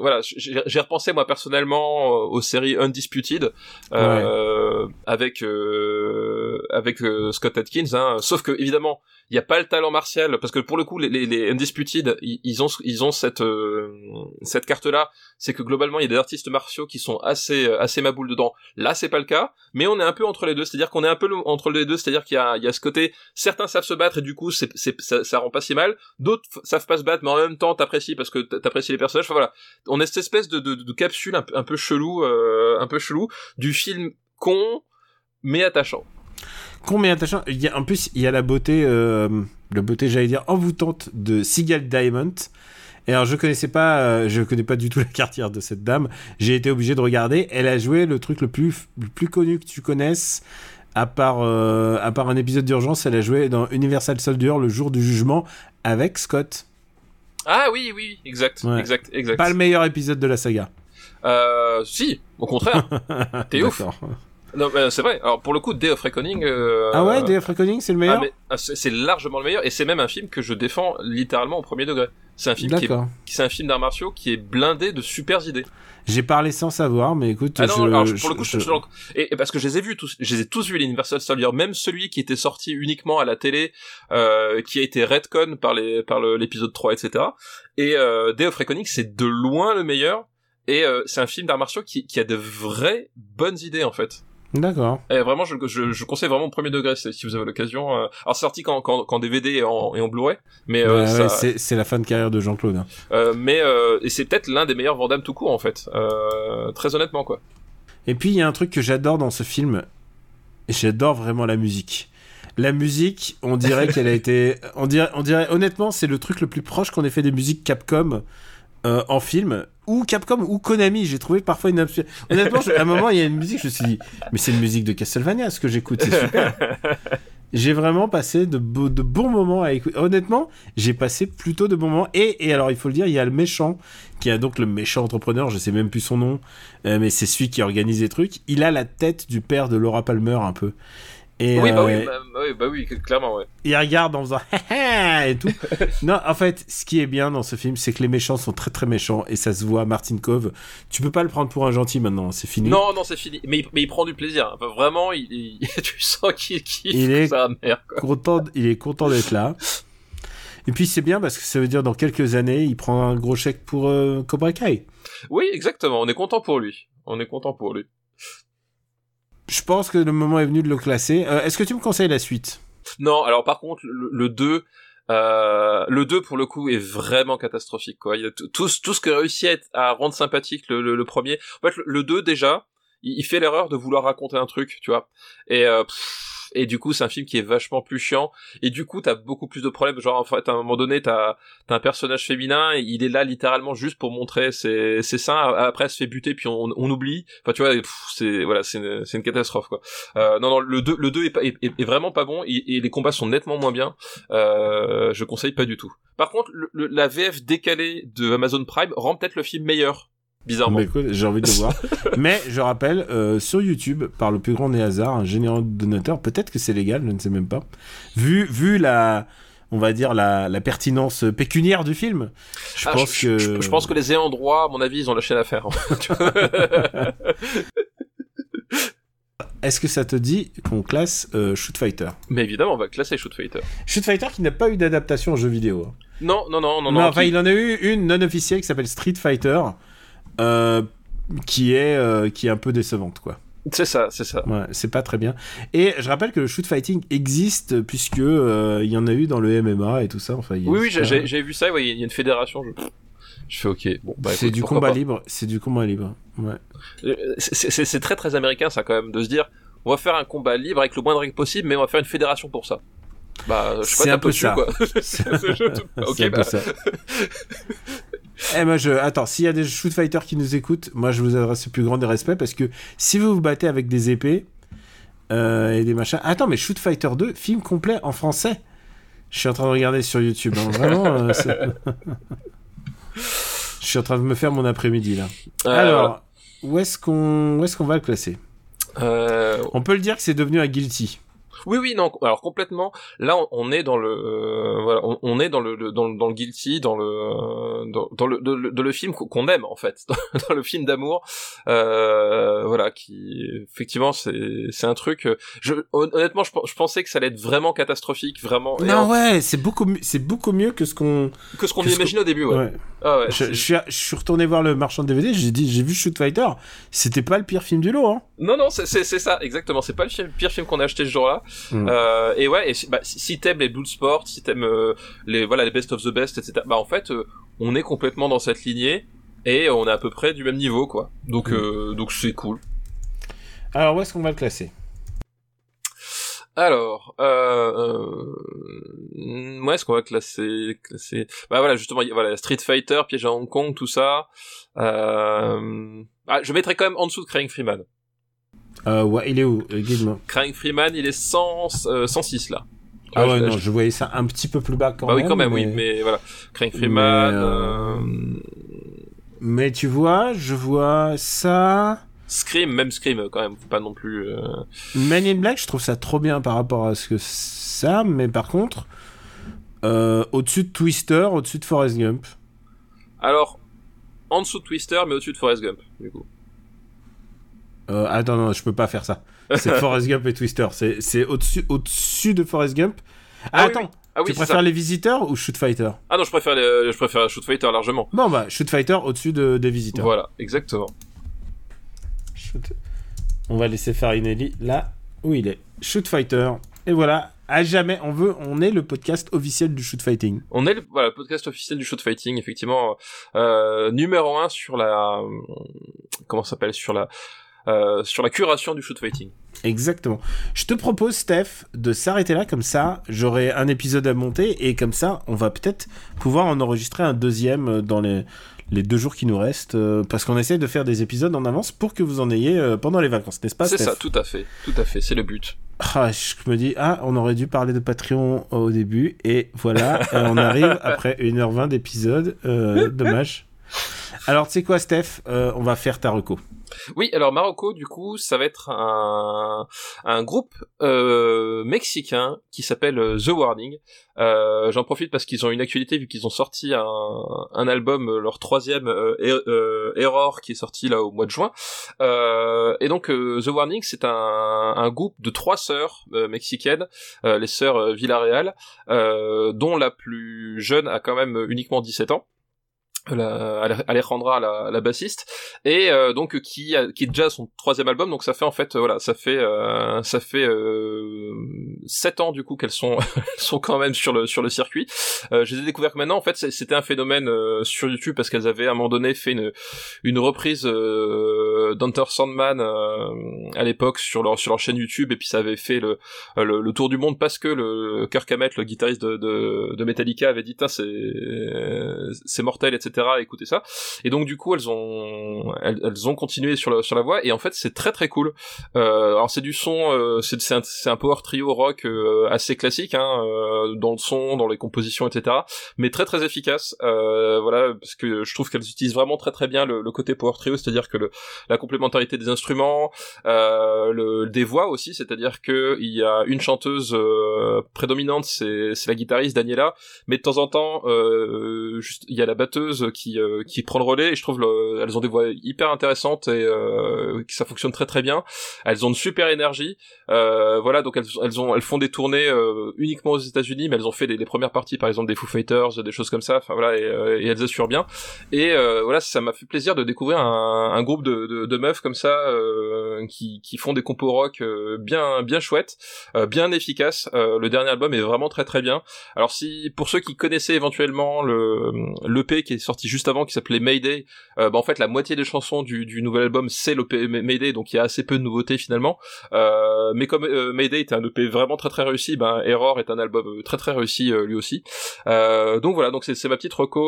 voilà, j'ai repensé moi personnellement euh, aux séries Undisputed euh, avec euh, avec Scott Atkins. Hein. Sauf que évidemment, il n'y a pas le talent martial parce que pour le coup, les, les, Undisputed, ils, ont ils ont cette euh, cette carte là. C'est que globalement, il y a des artistes martiaux qui sont assez assez maboules dedans. Là, c'est pas le cas, mais on est un peu entre les deux. C'est-à-dire qu'on est un peu entre les deux. C'est-à-dire qu'il y a il y a ce côté. Certains savent se battre et du coup, c'est c'est ça, rend pas si mal. D'autres savent pas se battre, mais en même temps, t'apprécies parce que t'apprécies les personnages. Enfin, voilà, on est cette espèce de, capsule un, un peu chelou, euh, un peu chelou du film con mais attachant. Combien attachant il y a, En plus, il y a la beauté, euh, la beauté, j'allais dire, envoûtante de Seagal Diamond. Et alors, je connaissais pas, euh, je connais pas du tout la carrière de cette dame. J'ai été obligé de regarder. Elle a joué le truc le plus, le plus connu que tu connaisses. À part, euh, à part un épisode d'urgence, elle a joué dans Universal Soldier, le jour du jugement, avec Scott. Ah oui, oui, exact, Ouais. exact, exact. Pas le meilleur épisode de la saga. Euh, si, au contraire. T'es ouf. Non, mais c'est vrai. Alors pour le coup, Day of Reckoning. euh, Ah ouais, Day of Reckoning, c'est le ah, meilleur mais, ah, c'est largement le meilleur et c'est même un film que je défends littéralement au premier degré. C'est un film qui est, c'est un film d'arts martiaux qui est blindé de super idées. J'ai parlé sans savoir, mais écoute, Ah non, je, alors, je- pour le coup, je- je, je- et, et parce que je les ai vus tous, je les ai tous vus, les Universal Soldier, même celui qui était sorti uniquement à la télé, euh, qui a été redcon par les, par l'épisode 3, etc. Et euh, Day of Reckoning, c'est de loin le meilleur. Et euh, c'est un film d'arts martiaux qui, qui a de vraies bonnes idées en fait. D'accord. Et vraiment, je, je, je conseille vraiment au premier degré si vous avez l'occasion. euh. Alors c'est sorti qu'en qu'en DVD et en, et en Blu-ray, mais euh, Ouais, ça- ouais, c'est la fin de carrière de Jean-Claude. hein. euh, mais euh, et c'est peut-être l'un des meilleurs Vandame tout court en fait. Euh, très honnêtement quoi. Et puis il y a un truc que j'adore dans ce film, j'adore vraiment la musique. La musique, on dirait qu'elle a été, on dirait, on dirait honnêtement, c'est le truc le plus proche qu'on ait fait des musiques Capcom euh, en film ou Capcom ou Konami. J'ai trouvé parfois une absurde. Honnêtement, à un moment, il y a une musique, je me suis dit, mais c'est une musique de Castlevania, ce que j'écoute, c'est super. J'ai vraiment passé de, beaux- de bons moments à écouter. Honnêtement, j'ai passé plutôt de bons moments. Et, et alors, il faut le dire, il y a le méchant, qui a donc le méchant entrepreneur, je sais même plus son nom, euh, mais c'est celui qui organise les trucs. Il a la tête du père de Laura Palmer, un peu. Et, oui, bah euh, oui, bah, bah oui, bah oui, clairement ouais. il regarde en faisant et tout. non, en fait, ce qui est bien dans ce film, c'est que les méchants sont très très méchants et ça se voit. Martin Cove, tu peux pas le prendre pour un gentil maintenant, c'est fini. Non, non, c'est fini. Mais, il- mais il prend du plaisir. Enfin, vraiment, il, il- tu sens qu'il kiffe Il est- sa mère, quoi. Content, il est content d'être là. Et puis c'est bien parce que ça veut dire dans quelques années, il prend un gros chèque pour euh, Cobra Kai. Oui, exactement. On est content pour lui. On est content pour lui. Je pense que le moment est venu de le classer. Euh, Est-ce que tu me conseilles la suite? Non, alors par contre, le, le 2, euh, le 2 pour le coup est vraiment catastrophique, quoi. Tout, tout, ce- que réussit à, rendre sympathique le, premier. En fait, le, le 2 déjà, il, il fait l'erreur de vouloir raconter un truc, tu vois. Et euh, pff, et du coup c'est un film qui est vachement plus chiant. Et du coup t'as beaucoup plus de problèmes. Genre en fait à un moment donné t'as as un personnage féminin et il est là littéralement juste pour montrer ses, ses seins. Après elle se fait buter puis on, on oublie. Enfin tu vois c'est voilà c'est une, une catastrophe quoi. Euh, non non le 2 le 2 est, est, est, vraiment pas bon et, et, les combats sont nettement moins bien. Euh, je conseille pas du tout. Par contre le, la VF décalée de Amazon Prime rend peut-être le film meilleur bizarrement. j'ai envie de le voir. Mais je rappelle, euh, sur YouTube, par le plus grand des hasards, un généreux donateur, peut-être que c'est légal, je ne sais même pas, vu, vu la, on va dire, la, la pertinence pécuniaire du film, je ah, pense je, que... Je, je, pense que les ayants droit, à mon avis, ils ont lâché l'affaire. Est-ce que ça te dit qu'on classe euh, Shoot Fighter? Mais évidemment, on va classer Shoot Fighter. Shoot Fighter qui n'a pas eu d'adaptation en jeu vidéo. Hein. Non, non, non, non. Non, non enfin, il en a eu une non officielle qui s'appelle Street Fighter, euh, qui est euh, qui est un peu décevante, quoi. C'est ça, c'est ça. Ouais, c'est pas très bien. Et je rappelle que le shoot fighting existe puisque euh, il y en a eu dans le MMA et tout ça. Enfin, oui, oui, j'ai vu ça. Ouais, il y a une fédération. Je, je fais ok. Bon, bah, c'est du combat libre. C'est du combat libre. Ouais. C'est très très américain ça quand même de se dire on va faire un combat libre avec le moins de règles possible, mais on va faire une fédération pour ça. Bah, je sais pas, un peu dessus, ça. quoi. c'est un peu ça. Eh moi je attends, s'il y a des shoot fighters qui nous écoutent, moi je vous adresse le plus grand des respects parce que si vous vous battez avec des épées euh, et des machins. Attends, mais Shoot Fighter 2, film complet en français. Je suis en train de regarder sur YouTube. Hein, vraiment. Euh, je suis en train de me faire mon après-midi là. Euh, Alors, voilà. où est-ce qu'on où est-ce qu'on va le classer? On peut le dire que c'est devenu un guilty. Oui, oui, non. Alors complètement. Là, on, on est dans le, euh, voilà, on, on, est dans le, le, dans le, dans le guilty, dans le, euh, dans, dans le, de, de le film qu'on aime en fait, dans le film d'amour. Euh, voilà, qui effectivement, c'est, c'est un truc. euh, Je, honnêtement, je, je pensais que ça allait être vraiment catastrophique, vraiment. Non ouais, c'est beaucoup c'est beaucoup mieux que ce qu'on. que ce qu'on imaginait au début, ouais. Ouais. Ah ouais. Je, suis je suis retourné voir le marchand de DVD. J'ai dit j'ai vu Shoot Fighter. C'était pas le pire film du lot. Hein. Non, non, c'est ça, exactement. C'est pas le pire film qu'on a acheté ce jour-là. Mm. Euh, et ouais, et si, bah, si- t'aimes les Bloodsport, si t'aimes euh, les voilà les best of the best, etc. Bah en fait, euh, on est complètement dans cette lignée et on est à peu près du même niveau, quoi. Donc Mm. euh, donc c'est cool. Alors où est-ce qu'on va le classer? Alors, euh, euh, moi, est-ce qu'on va classer, classer? Bah voilà, justement, y voilà, Street Fighter, Piège à Hong Kong, tout ça. Euh... Ah, je mettrais quand même en dessous de Crying Freeman. Euh, Ouais, il est où Euh, Guide-moi. Crying Freeman, il est 100, euh, 106 là. Ah ouais je- non, je- je voyais ça un petit peu plus bas quand bah même. oui, quand même, mais... oui, mais voilà. Crying Freeman, Mais, euh... Mais tu vois, je vois ça. Scream, même Scream, quand même, faut pas non plus... Man in Black, je trouve ça trop bien par rapport à ce que ça, mais par contre, au-dessus de Twister, au-dessus de Forrest Gump. Alors, en dessous de Twister, mais au-dessus de Forrest Gump, du coup. Euh, attends, non, je peux pas faire ça. C'est Forrest Gump et Twister. C'est, c'est au-dessus, au-dessus de Forrest Gump. Ah, Ah attends, oui. Ah oui, tu préfères ça. les visiteurs ou Shoot Fighter? Ah non, je préfère, les- je préfère Shoot Fighter largement. Bon, bah, Shoot Fighter au-dessus de, des visiteurs. Voilà, exactement. Shoot- On va laisser Farinelli là où il est. Shoot Fighter. Et voilà, à jamais, on veut, on est le podcast officiel du shoot fighting. On est le voilà, podcast officiel du shoot fighting, effectivement, euh, numéro un sur la, comment ça s'appelle, sur la, euh, sur la curation du shoot fighting. Exactement. Je te propose, Steph, de s'arrêter là, comme ça, j'aurai un épisode à monter, et comme ça, on va peut-être pouvoir en enregistrer un deuxième euh, dans les, les deux jours qui nous restent, euh, parce qu'on essaie de faire des épisodes en avance pour que vous en ayez euh, pendant les vacances, n'est-ce pas, C'est ça, tout à fait, tout à fait, c'est le but. Ah, je me dis, ah, on aurait dû parler de Patreon au début, et voilà, on arrive après 1h20 d'épisode, euh, dommage. Alors, tu sais quoi, Steph, Euh, on va faire ta reco. Oui, alors Marocco, du coup, ça va être un, un groupe euh, mexicain qui s'appelle euh, The Warning. Euh, J'en profite parce qu'ils ont une actualité vu qu'ils ont sorti un, un album, euh, leur troisième euh, Er- euh, Error, qui est sorti là au mois de juin. Et donc The Warning, c'est un, un groupe de trois sœurs mexicaines, les sœurs Villarreal, dont la plus jeune a quand même uniquement 17 ans. La, Alejandra la, la bassiste. Et euh, donc qui a, qui est déjà son troisième album. Donc ça fait en fait euh, voilà ça fait euh, ça fait euh, sept ans du coup qu'elles sont sont quand même sur le sur le circuit. Euh, je les ai découvertes maintenant. En fait c'était un phénomène sur YouTube parce qu'elles avaient à un moment donné fait une une reprise d'Hunter Sandman à l'époque sur leur sur leur chaîne YouTube. Et puis ça avait fait le le, tour du monde parce que le Kirk Hammett le guitariste de, de, de Metallica avait dit c'est c'est mortel etc écouter ça. Et donc du coup elles ont elles, ont continué sur la sur la voie et en fait c'est très très cool. Euh, alors c'est du son, euh, c'est c'est un, power trio rock euh, assez classique hein, dans le son, dans les compositions etc. Mais très très efficace. Voilà parce que je trouve qu'elles utilisent vraiment très très bien le, côté power trio, c'est-à-dire que la complémentarité des instruments, le, des voix aussi, c'est-à-dire que il y a une chanteuse prédominante, c'est la guitariste Daniela, mais de temps en temps il y a la batteuse qui euh, qui prend le relais et je trouve elles ont des voix hyper intéressantes et euh, que ça fonctionne très très bien. Elles ont une super énergie. Euh, voilà, donc elles, elles ont elles font des tournées uniquement aux États-Unis, mais elles ont fait les, premières parties par exemple des Foo Fighters, des choses comme ça. Enfin voilà, et, elles assurent bien. Et voilà, ça m'a fait plaisir de découvrir un, groupe de, meufs comme ça qui qui font des compos rock bien bien chouettes, bien efficaces. le dernier album est vraiment très très bien. Alors si pour ceux qui connaissaient éventuellement le l'EP qui est sorti juste avant qui s'appelait Mayday. Euh, bah, en fait la moitié des chansons du, du nouvel album c'est l'EP Mayday donc il y a assez peu de nouveautés finalement. Euh, mais comme euh, Mayday était un EP vraiment très très réussi, ben Error est un album euh, très très réussi lui aussi. donc voilà donc c'est ma petite reco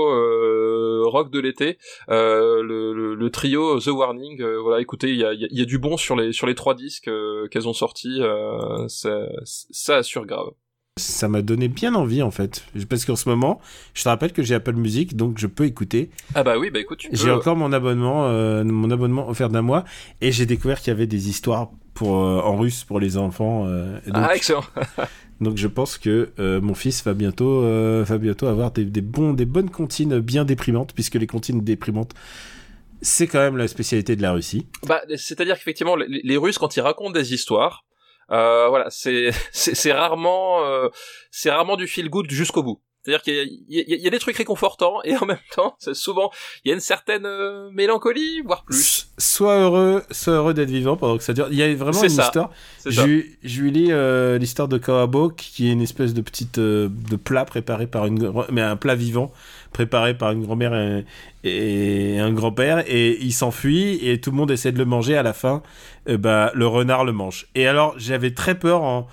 rock de l'été. Le, le, trio The Warning. voilà écoutez il y a, y a, du bon sur les sur les trois disques qu'elles ont sortis. ça, ça assure grave ça m'a donné bien envie en fait. Parce qu'en ce moment, je te rappelle que j'ai Apple Music, donc je peux écouter. Ah bah oui, bah écoute, J'ai encore mon abonnement, euh, mon abonnement offert d'un mois, et j'ai découvert qu'il y avait des histoires pour euh, en russe pour les enfants. Euh, ah excellent. donc je pense que mon fils va bientôt, va bientôt avoir des, bons, des bonnes comptines bien déprimantes, puisque les comptines déprimantes c'est quand même la spécialité de la Russie. Bah, c'est-à-dire qu'effectivement, les, les, Russes, quand ils racontent des histoires, euh, voilà, c'est c'est rarement euh, c'est rarement du feel good jusqu'au bout. C'est-à-dire qu'il y, y, a des trucs réconfortants et en même temps, c'est souvent il y a une certaine euh, mélancolie, voire plus. Sois heureux, sois heureux d'être vivant pendant que ça dure. Il y a vraiment une histoire. Je, je lui lis euh, l'histoire de Kawabok, qui est une espèce de petite de plat préparé par une mais un plat vivant préparé par une grand-mère et, un grand-père, et il s'enfuit, et tout le monde essaie de le manger. À la fin, euh, bah, le renard le mange. Et alors, j'avais très peur en,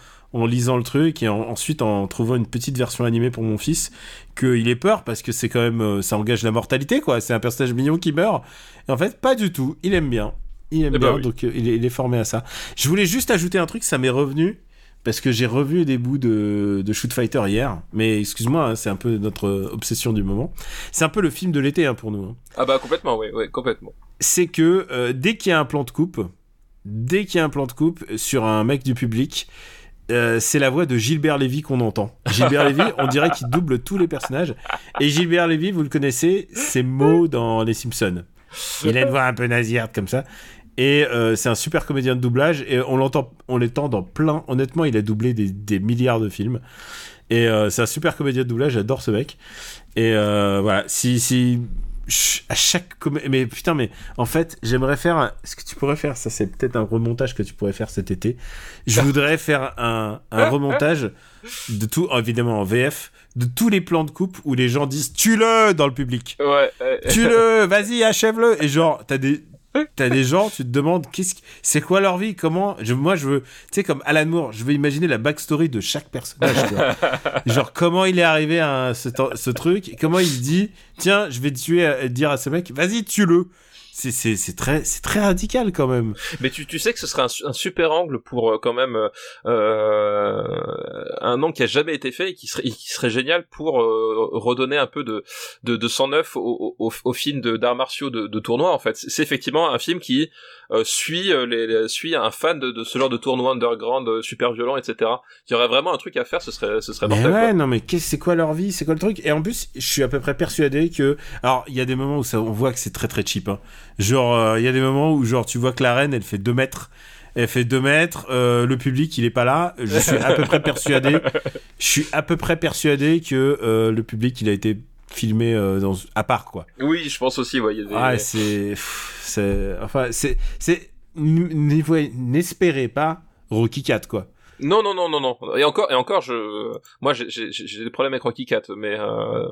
lisant le truc, et ensuite en trouvant une petite version animée pour mon fils, qu'il ait peur, parce que c'est quand même, euh, ça engage la mortalité, quoi. C'est un personnage mignon qui meurt. Et en fait, pas du tout. Il aime bien. Il aime eh ben bien, donc euh, il, est, il, est, formé à ça. Je voulais juste ajouter un truc, ça m'est revenu parce que j'ai revu des bouts de, de Shoot Fighter hier, mais excuse-moi, hein, c'est un peu notre obsession du moment. C'est un peu le film de l'été hein, pour nous. Hein. Ah bah complètement, oui, ouais, complètement. C'est que euh, dès qu'il y a un plan de coupe, dès qu'il y a un plan de coupe sur un mec du public, euh, c'est la voix de Gilbert Lévy qu'on entend. Gilbert Lévy, on dirait qu'il double tous les personnages. Et Gilbert Lévy, vous le connaissez, c'est Mo dans Les Simpsons. Il a une voix un peu nasillarde comme ça. Et euh, c'est un super comédien de doublage et on l'entend, on l'étend dans plein. Honnêtement, il a doublé des, milliards de films. Et euh, c'est un super comédien de doublage, j'adore ce mec. Et euh, voilà, si, si à chaque mais putain mais en fait j'aimerais faire ce que tu pourrais faire ça c'est peut-être un remontage que tu pourrais faire cet été je voudrais faire un, un remontage de tout évidemment en VF de tous les plans de coupe où les gens disent tue-le dans le public ouais tue-le vas-y achève-le et genre t'as des T'as des gens, tu te demandes qu'est-ce c'est quoi leur vie, comment. Je, moi, je veux, tu sais, comme Alan Moore, je veux imaginer la backstory de chaque personnage. Genre comment il est arrivé à ce, truc, comment il dit, tiens, je vais tuer, dire à ce mec, vas-y, tue-le c'est très c'est très radical quand même. Mais tu, tu sais que ce serait un, super angle pour euh, quand même euh, euh, un angle qui a jamais été fait et qui serait qui serait génial pour euh, redonner un peu de de, de sang neuf au, au, au film d'arts martiaux de, de tournoi en fait. C'est effectivement un film qui suit les, suit un fan de, de, ce genre de tournoi underground super violent etc. Il y aurait vraiment un truc à faire, ce serait ce serait mortel. Ouais, non mais c'est quoi leur vie, c'est quoi le truc? Et en plus, je suis à peu près persuadé que alors il y a des moments où ça on voit que c'est très très cheap. Hein. Genre, euh, il y a des moments où, genre, tu vois que la reine, elle fait 2 mètres. Elle fait 2 mètres. Euh, le public, il est pas là. Je suis à peu près persuadé. Je suis à peu près persuadé que euh, le public, il a été filmé euh, dans, à part quoi. Oui, je pense aussi. Ouais, il y a des- Ah, c'est, c'est, enfin, c'est, c'est, n'espérez pas Rocky 4 quoi. Non, non, non, non, non. Et encore, et encore, je, moi, j'ai- des problèmes avec Rocky 4, mais euh...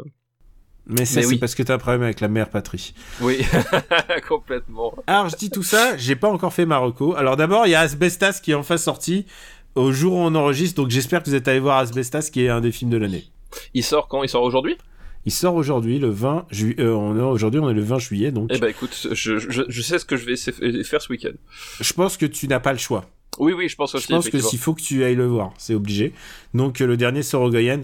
Mais ça, c'est oui. parce que t'as un problème avec la mère patrie. oui, complètement. Alors, je dis tout ça, j'ai pas encore fait Marocco. Alors, d'abord, il y a Asbestas qui est enfin sorti au jour où on enregistre, donc j'espère que vous êtes allé voir Asbestas qui est un des films de l'année. Il sort quand? Il sort aujourd'hui? Il sort aujourd'hui, le 20 juillet. est aujourd'hui, on est le 20 juillet, donc Eh ben, écoute, je, je, je sais ce que je vais faire ce week-end. je pense que tu n'as pas le choix. Oui, oui, je pense aussi. Je pense que s'il faut que tu ailles le voir, c'est obligé. Donc euh, le dernier Sorogoyen.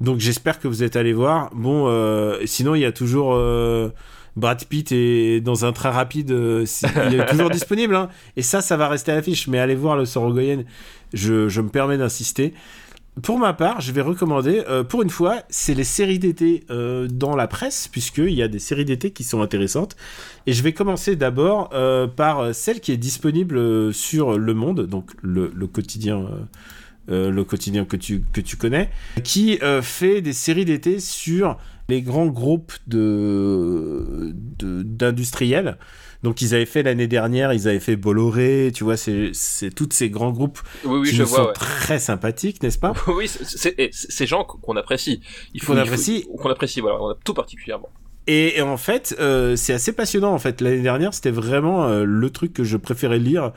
Donc j'espère que vous êtes allé voir. Bon, euh, sinon il y a toujours euh, Brad Pitt et dans un train rapide, euh, il est toujours disponible. hein. Et ça, ça va rester à l'affiche. Mais allez voir le Sorogoyen. Je, je me permets d'insister. Pour ma part, je vais recommander, euh, pour une fois, c'est les séries d'été euh, dans la presse, puisqu'il y a des séries d'été qui sont intéressantes. Et je vais commencer d'abord euh, par euh, celle qui est disponible euh, sur Le Monde, donc le, le quotidien, euh, le quotidien que tu, que tu connais, qui fait des séries d'été sur les grands groupes de de- d'industriels. Donc ils avaient fait l'année dernière, ils avaient fait Bolloré, tu vois, c'est c'est tous ces grands groupes Oui, oui, qui je nous vois. sont ouais. très sympathiques, n'est-ce pas? Oui, c'est- ces gens qu'on apprécie. Il faut Qu'on apprécie. Qu'on apprécie, voilà, on a tout particulièrement. Et, et en fait, euh, c'est assez passionnant. En fait, l'année dernière, c'était vraiment euh, le truc que je préférais lire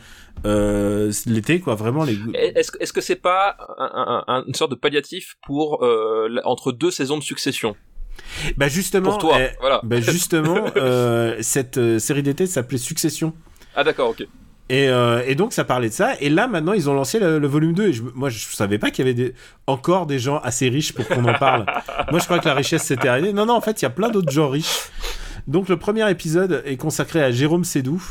euh, l'été, quoi. Vraiment les. Est-ce que- est-ce que c'est pas un- un- un- une sorte de palliatif pour euh, entre deux saisons de succession? Bah justement. pour toi eh, Voilà. bah justement, euh, cette euh, série d'été s'appelait Succession. Ah d'accord, ok. Et, euh, et donc ça parlait de ça. Et là maintenant ils ont lancé le, le volume 2. Et je, moi je savais pas qu'il y avait des, encore des gens assez riches pour qu'on en parle. moi je crois que la richesse c'était arrêté. Non non en fait il y a plein d'autres gens riches. Donc le premier épisode est consacré à Jérôme Sédou.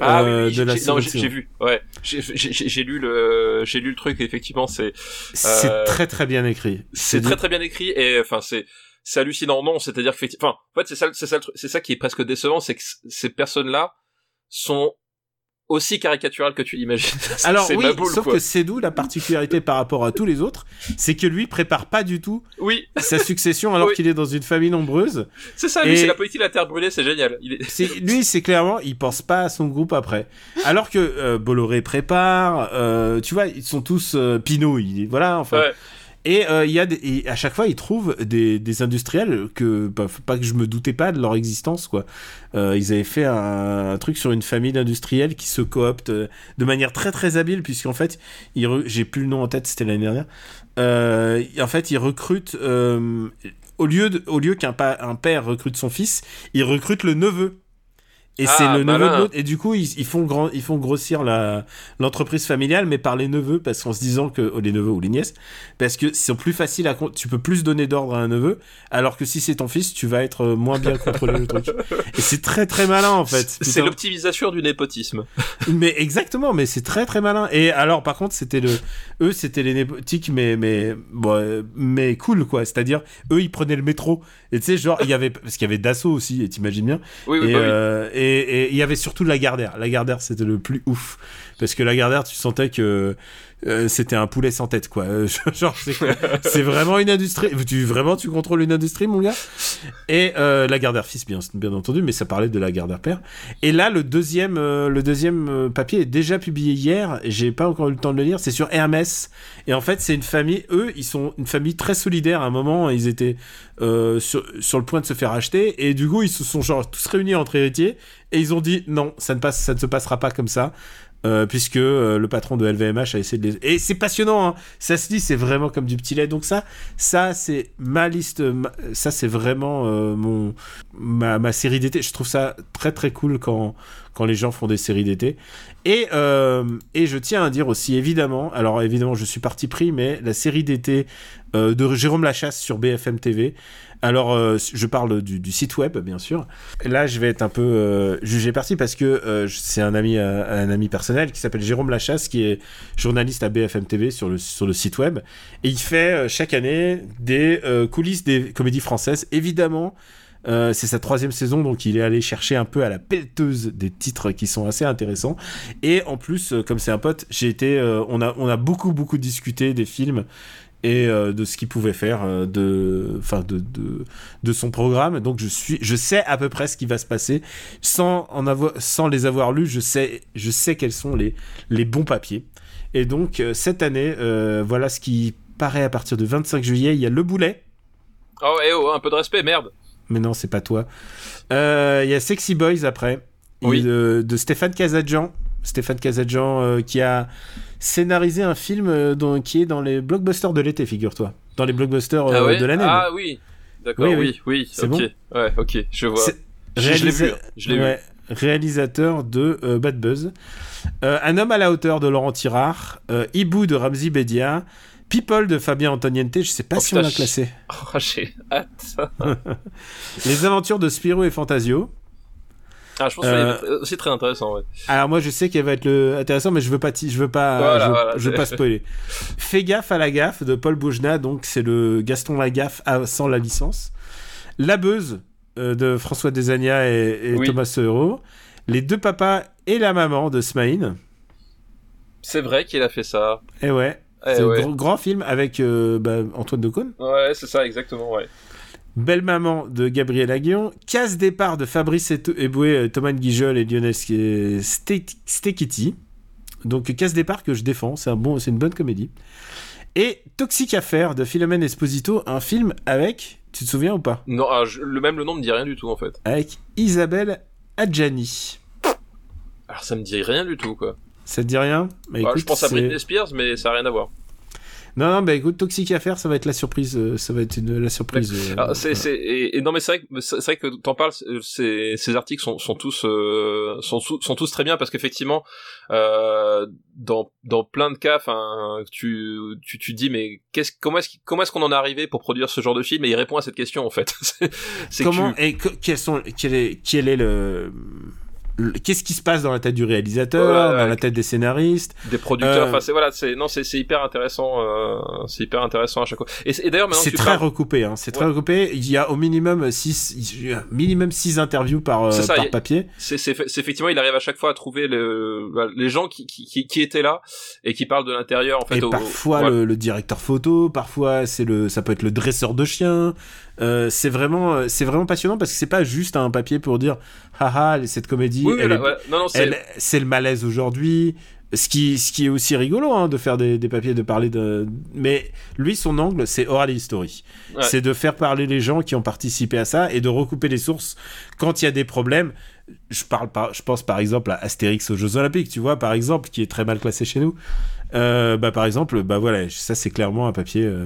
Ah euh, oui, oui, de la j'ai- série vu. Ouais, j'ai lu le, j'ai lu le truc. et Effectivement, c'est C'est très très bien écrit. c'est très très bien écrit et enfin c'est c'est hallucinant. Non, c'est-à-dire que enfin, en fait, c'est ça, c'est ça, le truc- c'est ça qui est presque décevant, c'est que ces personnes-là sont aussi caricaturales que tu l'imagines. Alors oui, boule, sauf quoi. que Sédou, la particularité par rapport à tous les autres, c'est que lui prépare pas du tout Oui, sa succession alors Oui. qu'il est dans une famille nombreuse. c'est ça. Lui, Et- c'est la politique de la terre brûlée, c'est génial. Il est... C'est lui, c'est clairement, il pense pas à son groupe après. Alors que euh, Bolloré prépare, euh, tu vois, ils sont tous euh, Pinot, il, voilà, enfin. Ouais. Et euh, y a des, à chaque fois, ils trouvent des, des industriels que bah, pas que je me doutais pas de leur existence quoi. Euh, ils avaient fait un, truc sur une famille d'industriels qui se cooptent euh, de manière très très habile puisqu'en fait, j'ai plus le nom en tête, c'était l'année dernière. En fait, ils recrutent au lieu lieu qu'un un père recrute son fils, ils recrutent le neveu. Et Ah, c'est le neveu malin. de l'autre. Et du coup, ils, ils font grand, ils font grossir la l'entreprise familiale, mais par les neveux, parce qu'en se disant que oh, les neveux ou les nièces, parce que c'est plus facile à, tu peux plus donner d'ordre à un neveu, alors que si c'est ton fils, tu vas être euh, moins bien contrôler le truc. Et c'est très très malin en fait. C'est l'optimisation du népotisme. Mais exactement, mais c'est très très malin. Et alors, par contre, c'était le, eux, c'était les népotiques, mais mais bon, euh, mais cool quoi. C'est-à-dire, eux, ils prenaient le métro. Et tu sais, genre, il y avait parce qu'il y avait Dassault aussi, et t'imagines bien. Oui, oui, et bah oui. euh, et il y avait surtout Lagardère. Lagardère, c'était le plus ouf parce que Lagardère, tu sentais que euh, c'était un poulet sans tête quoi. Euh, genre, c'est vraiment une industrie. Tu vraiment, tu contrôles une industrie, mon gars? Et euh, Lagardère fils, bien bien entendu, mais ça parlait de Lagardère père. Et là, le deuxième, euh, le deuxième papier est déjà publié hier. J'ai pas encore eu le temps de le lire. C'est sur Hermès. Et en fait, c'est une famille. Eux, ils sont une famille très solidaire. À un moment, ils étaient sur, sur le point de se faire acheter. Et du coup, ils se sont genre tous réunis entre héritiers. Et ils ont dit non, ça ne passe, ça ne se passera pas comme ça. Euh, puisque euh, le patron de LVMH a essayé de les... Et c'est passionnant, hein. ça se dit, c'est vraiment comme du petit lait. Donc ça, ça c'est ma liste, ma- ça c'est vraiment euh, mon ma, ma série d'été. Je trouve ça très très cool quand quand les gens font des séries d'été. Et euh, et je tiens à dire aussi évidemment, alors évidemment je suis parti pris, mais la série d'été euh, de Jérôme Lachasse sur BFM TV. Alors, euh, je parle du, site web, bien sûr. Là, je vais être un peu euh, jugé parti parce que euh, c'est un ami, un ami personnel qui s'appelle Jérôme Lachasse, qui est journaliste à BFM TV sur le, sur le site web. Et il fait chaque année des coulisses des comédies françaises. Évidemment, c'est sa troisième saison, donc il est allé chercher un peu à la pelleteuse des titres qui sont assez intéressants. Et en plus, comme c'est un pote, j'ai été, on a, on a beaucoup beaucoup discuté des films et euh, de ce qu'il pouvait faire euh, de enfin de, de de son programme. Donc je suis je sais à peu près ce qui va se passer. Sans en avoir sans les avoir lus je sais je sais quels sont les les bons papiers. Et donc euh, cette année voilà ce qui paraît à partir du 25 juillet. Il y a le boulet. Oh, eh oh, un peu de respect, merde. mais non c'est pas toi. Il y a Sexy Boys après. Oui. De, de Stéphane Kazadjian Stéphane Kazadjian euh, qui a scénarisé un film euh, dans- qui est dans les blockbusters de l'été figure-toi dans les blockbusters euh, ah ouais de l'année Ah oui. D'accord, Oui, oui. C'est ok. bon Ouais, ok, je vois. Je, l'ai vu. réalisateur de euh, Bad Buzz. Euh, un homme à la hauteur de Laurent Tirard. Euh, Hibou de Ramzi Bedia. People de Fabien Antoniente. Je sais pas Oh, si on l'a classé. Oh, j'ai hâte. Les aventures de Spirou et Fantasio. Ah, je pense que Euh, c'est aussi très intéressant, ouais. Alors moi je sais qu'elle va être le... intéressant mais je veux pas ti- je veux pas Voilà, je, veux, voilà, je veux c'est- pas spoiler. Fais gaffe à la gaffe de Paul Boujna donc c'est le Gaston Lagaffe à- sans la licence. La Beuse euh, de François Desagna et, et Oui. Thomas Seureau. Les deux papas et la maman de Smaïn. C'est vrai qu'il a fait ça. Et ouais, Eh c'est ouais. un gr- grand film avec euh, bah, Antoine Decaune. Ouais, c'est ça, exactement, ouais. Belle maman de Gabriel Aguillon. Casse départ de Fabrice Eboué, euh, Thomas Guijol et Lionel Stekiti. Donc casse départ que je défends, c'est un bon, c'est une bonne comédie. Et Toxic Affaire de Philomène Esposito, un film avec, tu te souviens ou pas? Non, ah, je- le même le nom me dit rien du tout, en fait. Avec Isabelle Adjani. Alors, ça me dit rien du tout, quoi. Ça te dit rien? Bah, Bah, écoute, je pense à Britney Spears, mais ça a rien à voir. Non, non, bah écoute, Toxic Affaire, ça va être la surprise. euh, ça va être une, la surprise. euh, Alors, c'est, c'est, et, et non, mais c'est vrai que, c'est vrai que t'en parles, c'est- ces articles sont, sont tous, euh, sont, sont tous très bien parce qu'effectivement, euh, dans, dans plein de cas, enfin, tu, tu, tu dis, mais qu'est-ce, comment est-ce, comment est-ce qu'on en est arrivé pour produire ce genre de film? Et il répond à cette question, en fait. C'est- c'est que Comment tu- et que- quels sont quel est quel est le- qu'est-ce qui se passe dans la tête du réalisateur, Ouais, ouais. dans la tête des scénaristes des producteurs, Euh, enfin, c'est, voilà, c'est, non, c'est, hyper intéressant, euh, c'est hyper intéressant à chaque fois. Et, d'ailleurs, maintenant C'est très parles- recoupé, hein. C'est très recoupé. Il y a au minimum 6 minimum six interviews par euh, ça, par il papier. c'est, effectivement, il arrive à chaque fois à trouver le, bah, les gens qui, qui, qui, qui étaient là et qui parlent de l'intérieur, en fait. et au- parfois le, le directeur photo, parfois c'est le, ça peut être le dresseur de chiens. Euh, c'est vraiment, euh, c'est vraiment passionnant parce que c'est pas juste un papier pour dire, haha, cette comédie, Oui, ouais. c'est, le malaise aujourd'hui. Ce qui, ce qui est aussi rigolo, hein, de faire des, des papiers, de parler de. Mais lui, son angle, c'est oral history. Ouais. C'est de faire parler les gens qui ont participé à ça et de recouper les sources quand il y a des problèmes. Je parle par, je pense par exemple à Astérix aux Jeux Olympiques, tu vois, par exemple, qui est très mal classé chez nous. Euh, bah, par exemple, bah voilà, ça c'est clairement un papier. euh,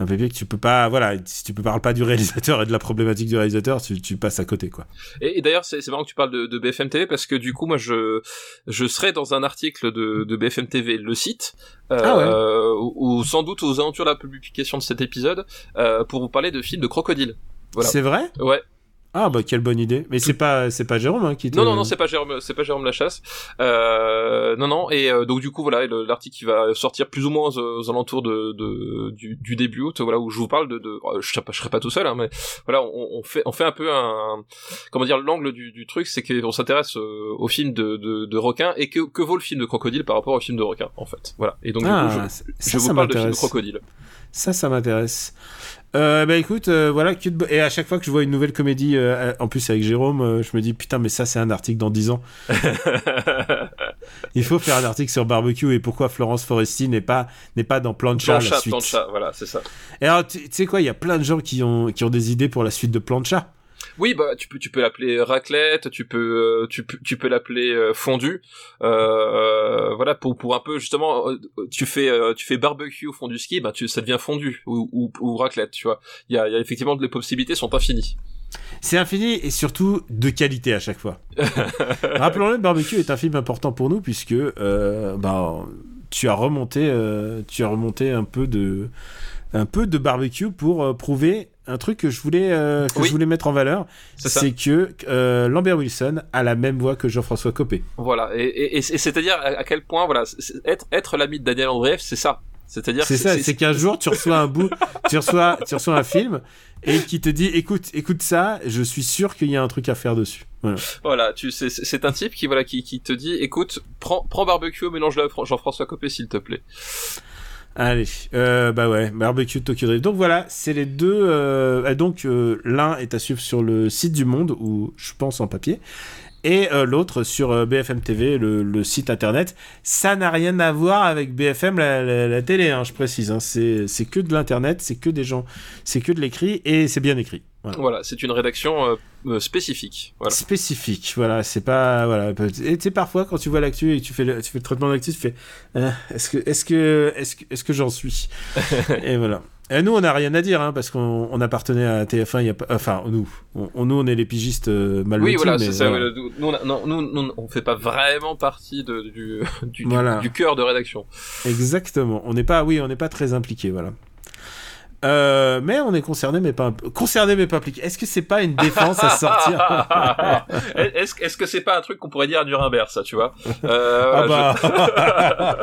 un papier que tu peux pas, voilà, si tu peux parles pas du réalisateur et de la problématique du réalisateur, tu, tu passes à côté, quoi. Et, et d'ailleurs, c'est c'est marrant que tu parles de, de BFM TV parce que du coup, moi, je je serai dans un article de, de BFM TV, le site, euh, Ah ouais. ou, ou sans doute aux alentours de la publication de cet épisode, euh, pour vous parler de films de crocodile. Voilà. C'est vrai? Ouais. Ah bah quelle bonne idée. Mais c'est pas, c'est pas Jérôme hein, qui te... Non, non, non, c'est pas Jérôme, c'est pas Jérôme Lachasse. Euh, non, non. Et euh, donc du coup, voilà, le- l'article qui va sortir plus ou moins aux, aux alentours de, de du, du début août, voilà, où je vous parle de, de euh, je, serai pas, je serai pas tout seul, hein, mais voilà, on, on fait, on fait un peu un, comment dire, l'angle du, du truc, c'est qu'on s'intéresse euh, au film de, de, de requin et que, que vaut le film de crocodile par rapport au film de requin, en fait. Voilà. Et donc Ah, du coup, je, ça, je ça vous parle de film de crocodile. Ça, ça m'intéresse. Euh, bah écoute, euh, voilà, cute et à chaque fois que je vois une nouvelle comédie, euh, en plus avec Jérôme, euh, je me dis putain, mais ça c'est un article dans 10 ans. Il faut faire un article sur barbecue et pourquoi Florence Foresti n'est pas n'est pas dans Plancha, la Plancha, suite. plancha, voilà, c'est ça. Et alors tu tu sais quoi, il y a plein de gens qui ont qui ont des idées pour la suite de Plancha. Oui, bah tu peux tu peux l'appeler raclette, tu peux euh, tu tu peux l'appeler euh, fondu. Euh, voilà pour pour un peu justement euh, tu fais tu fais barbecue au fond du ski, bah tu ça devient fondu ou ou, ou raclette, tu vois. Il y a y a effectivement les possibilités sont infinies. C'est infini et surtout de qualité à chaque fois. Rappelons-le, Barbecue est un film important pour nous puisque euh, bah, tu as remonté, euh, tu as remonté un peu de, un peu de barbecue pour euh, prouver un truc que je voulais, euh, que Oui. je voulais mettre en valeur, C'est que euh, Lambert Wilson a la même voix que Jean-François Copé. Voilà et et, et- et c'est-à-dire à, quel point voilà être être l'ami de Daniel Andreev, c'est ça. C'est-à-dire C'est ça, c'est qu'un jour tu reçois un bout, tu reçois, tu reçois un film et qui te dit, écoute, écoute ça, je suis sûr qu'il y a un truc à faire dessus. Voilà. Voilà, tu c'est c'est un type qui voilà qui qui te dit écoute, prends prends barbecue, mélange-le Jean-François Copé s'il te plaît. Allez, euh, bah ouais, barbecue Tokyo Drift. Donc voilà, c'est les deux. euh, donc euh, l'un est à suivre sur le site du Monde ou je pense en papier, et euh, l'autre sur euh, BFM TV, le, site internet. Ça n'a rien à voir avec BFM la, la- télé, hein, je précise. hein. C'est que de l'internet, c'est que des gens, c'est que de l'écrit et c'est bien écrit. Voilà. Voilà, c'est une rédaction euh, euh, spécifique. Voilà. Spécifique, voilà, c'est pas voilà. Et tu sais parfois quand tu vois l'actu et que tu fais le, tu fais le traitement d'actu, tu fais euh, est-ce que est-ce que est-ce que est-ce que j'en suis Et voilà. Et nous on n'a rien à dire hein, parce qu'on on appartenait à TF1 il y a pas enfin nous on, nous on est les pigistes euh, mal Oui, voilà, c'est ça. voilà. nous, on a- non, nous, nous, on fait pas vraiment partie de, du, du, du- Voilà. du cœur de rédaction. Exactement. On n'est pas oui on n'est pas très impliqué voilà. Euh, mais on est concerné mais pas concerné mais pas impliqué. Est-ce que c'est pas une défense à sortir est-ce, que c'est pas un truc qu'on pourrait dire à Nuremberg, ça, tu vois? Euh, Ah je- bah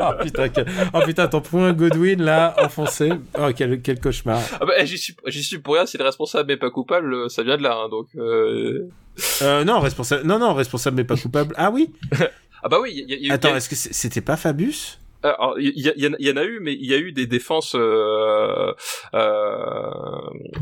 oh, putain, quel- oh putain ton point Godwin là enfoncé. Oh quel quel cauchemar. Ah bah, j'y suis, j'y suis pour rien, si le responsable n'est pas coupable, euh, ça vient de là, hein, donc... Euh... Euh, non, responsable. Non, non, responsable mais pas coupable. Ah oui? Ah bah oui, y, a- y a eu... Attends, est-ce que c'est- c'était pas Fabius? Il y, a- il y en- il y en a eu, mais il y a eu des défenses. euh, euh,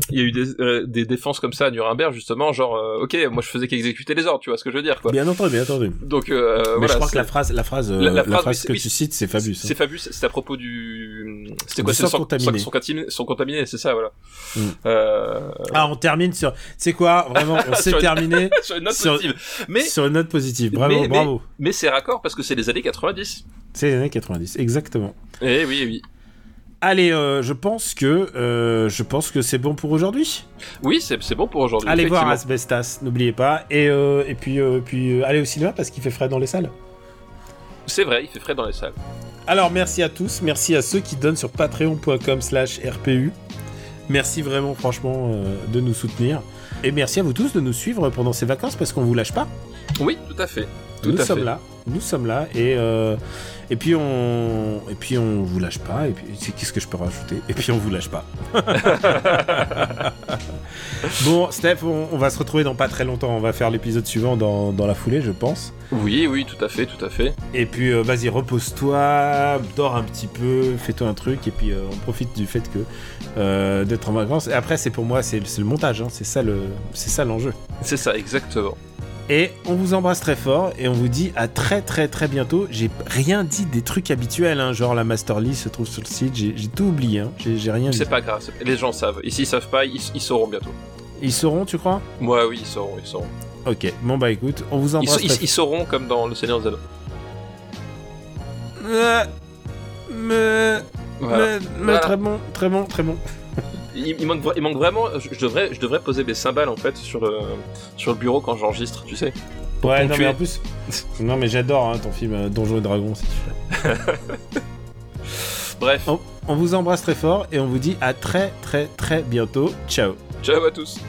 il y a eu des, euh, des défenses comme ça à Nuremberg, justement, genre, euh, ok, moi je faisais qu'exécuter les ordres, tu vois ce que je veux dire, quoi. Bien entendu, bien entendu. Donc, euh, Mais voilà. je crois que la phrase, la phrase, euh, La- phrase, que oui, tu cites, c'est Fabius. C'est Fabius, c'est à propos du. C'était quoi C'est. Sont contaminés, sont contaminés, c'est ça, voilà. Mm. Euh... Ah, on termine sur. C'est quoi Vraiment, on s'est terminé Sur une note Sur- positive. Mais, sur une note positive. Bravo, mais- bravo. mais c'est raccord parce que c'est les années 90. C'est les années 90, exactement. Eh oui, oui. Allez, euh, je pense que euh, je pense que c'est bon pour aujourd'hui. Oui, c'est bon pour aujourd'hui. Allez voir. Asbestas, n'oubliez pas. Et euh, et puis euh, puis allez au cinéma parce qu'il fait frais dans les salles. C'est vrai, il fait frais dans les salles. Alors merci à tous, merci à ceux qui donnent sur patreon.com slash RPU. Merci vraiment franchement de nous soutenir. Et merci à vous tous de nous suivre pendant ces vacances parce qu'on vous lâche pas. Oui, tout à fait. Tout nous à sommes fait. là, nous sommes là et euh, et puis on et puis on vous lâche pas et puis c'est- qu'est-ce que je peux rajouter? Et puis on vous lâche pas. bon Steph, on, on va se retrouver dans pas très longtemps. On va faire l'épisode suivant dans, dans la foulée, je pense. Oui, oui, tout à fait, tout à fait. Et puis euh, vas-y, repose-toi, dors un petit peu, fais-toi un truc, et puis euh, on profite du fait que euh, d'être en vacances. Et après, c'est pour moi, c'est c'est le montage, hein, c'est ça le, c'est ça l'enjeu. C'est ça, exactement. Et on vous embrasse très fort et on vous dit à très très très bientôt. J'ai rien dit des trucs habituels, hein, genre la master se trouve sur le site. J'ai tout oublié, hein, j'ai rien dit. C'est pas grave, les gens savent. Et s'ils savent pas, ils, ils sauront bientôt. Ils sauront, tu crois? Moi, oui, ils sauront, ils sauront. Ok. Bon bah écoute, on vous Ils, embrasse. ils- ils sauront comme dans Le Seigneur des Anneaux. Me- Voilà. me- me- Voilà. Très bon, très bon, très bon. Il, il manque, vra- il manque vraiment. Je, je devrais, je devrais poser mes cymbales en fait sur le, sur le bureau quand j'enregistre, tu sais. Ouais, non mais en plus, non mais j'adore hein, ton film euh, Donjons et Dragons. si tu veux. Bref, On, on vous embrasse très fort et on vous dit à très très très bientôt. Ciao. ciao à tous.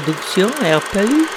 Production RPU.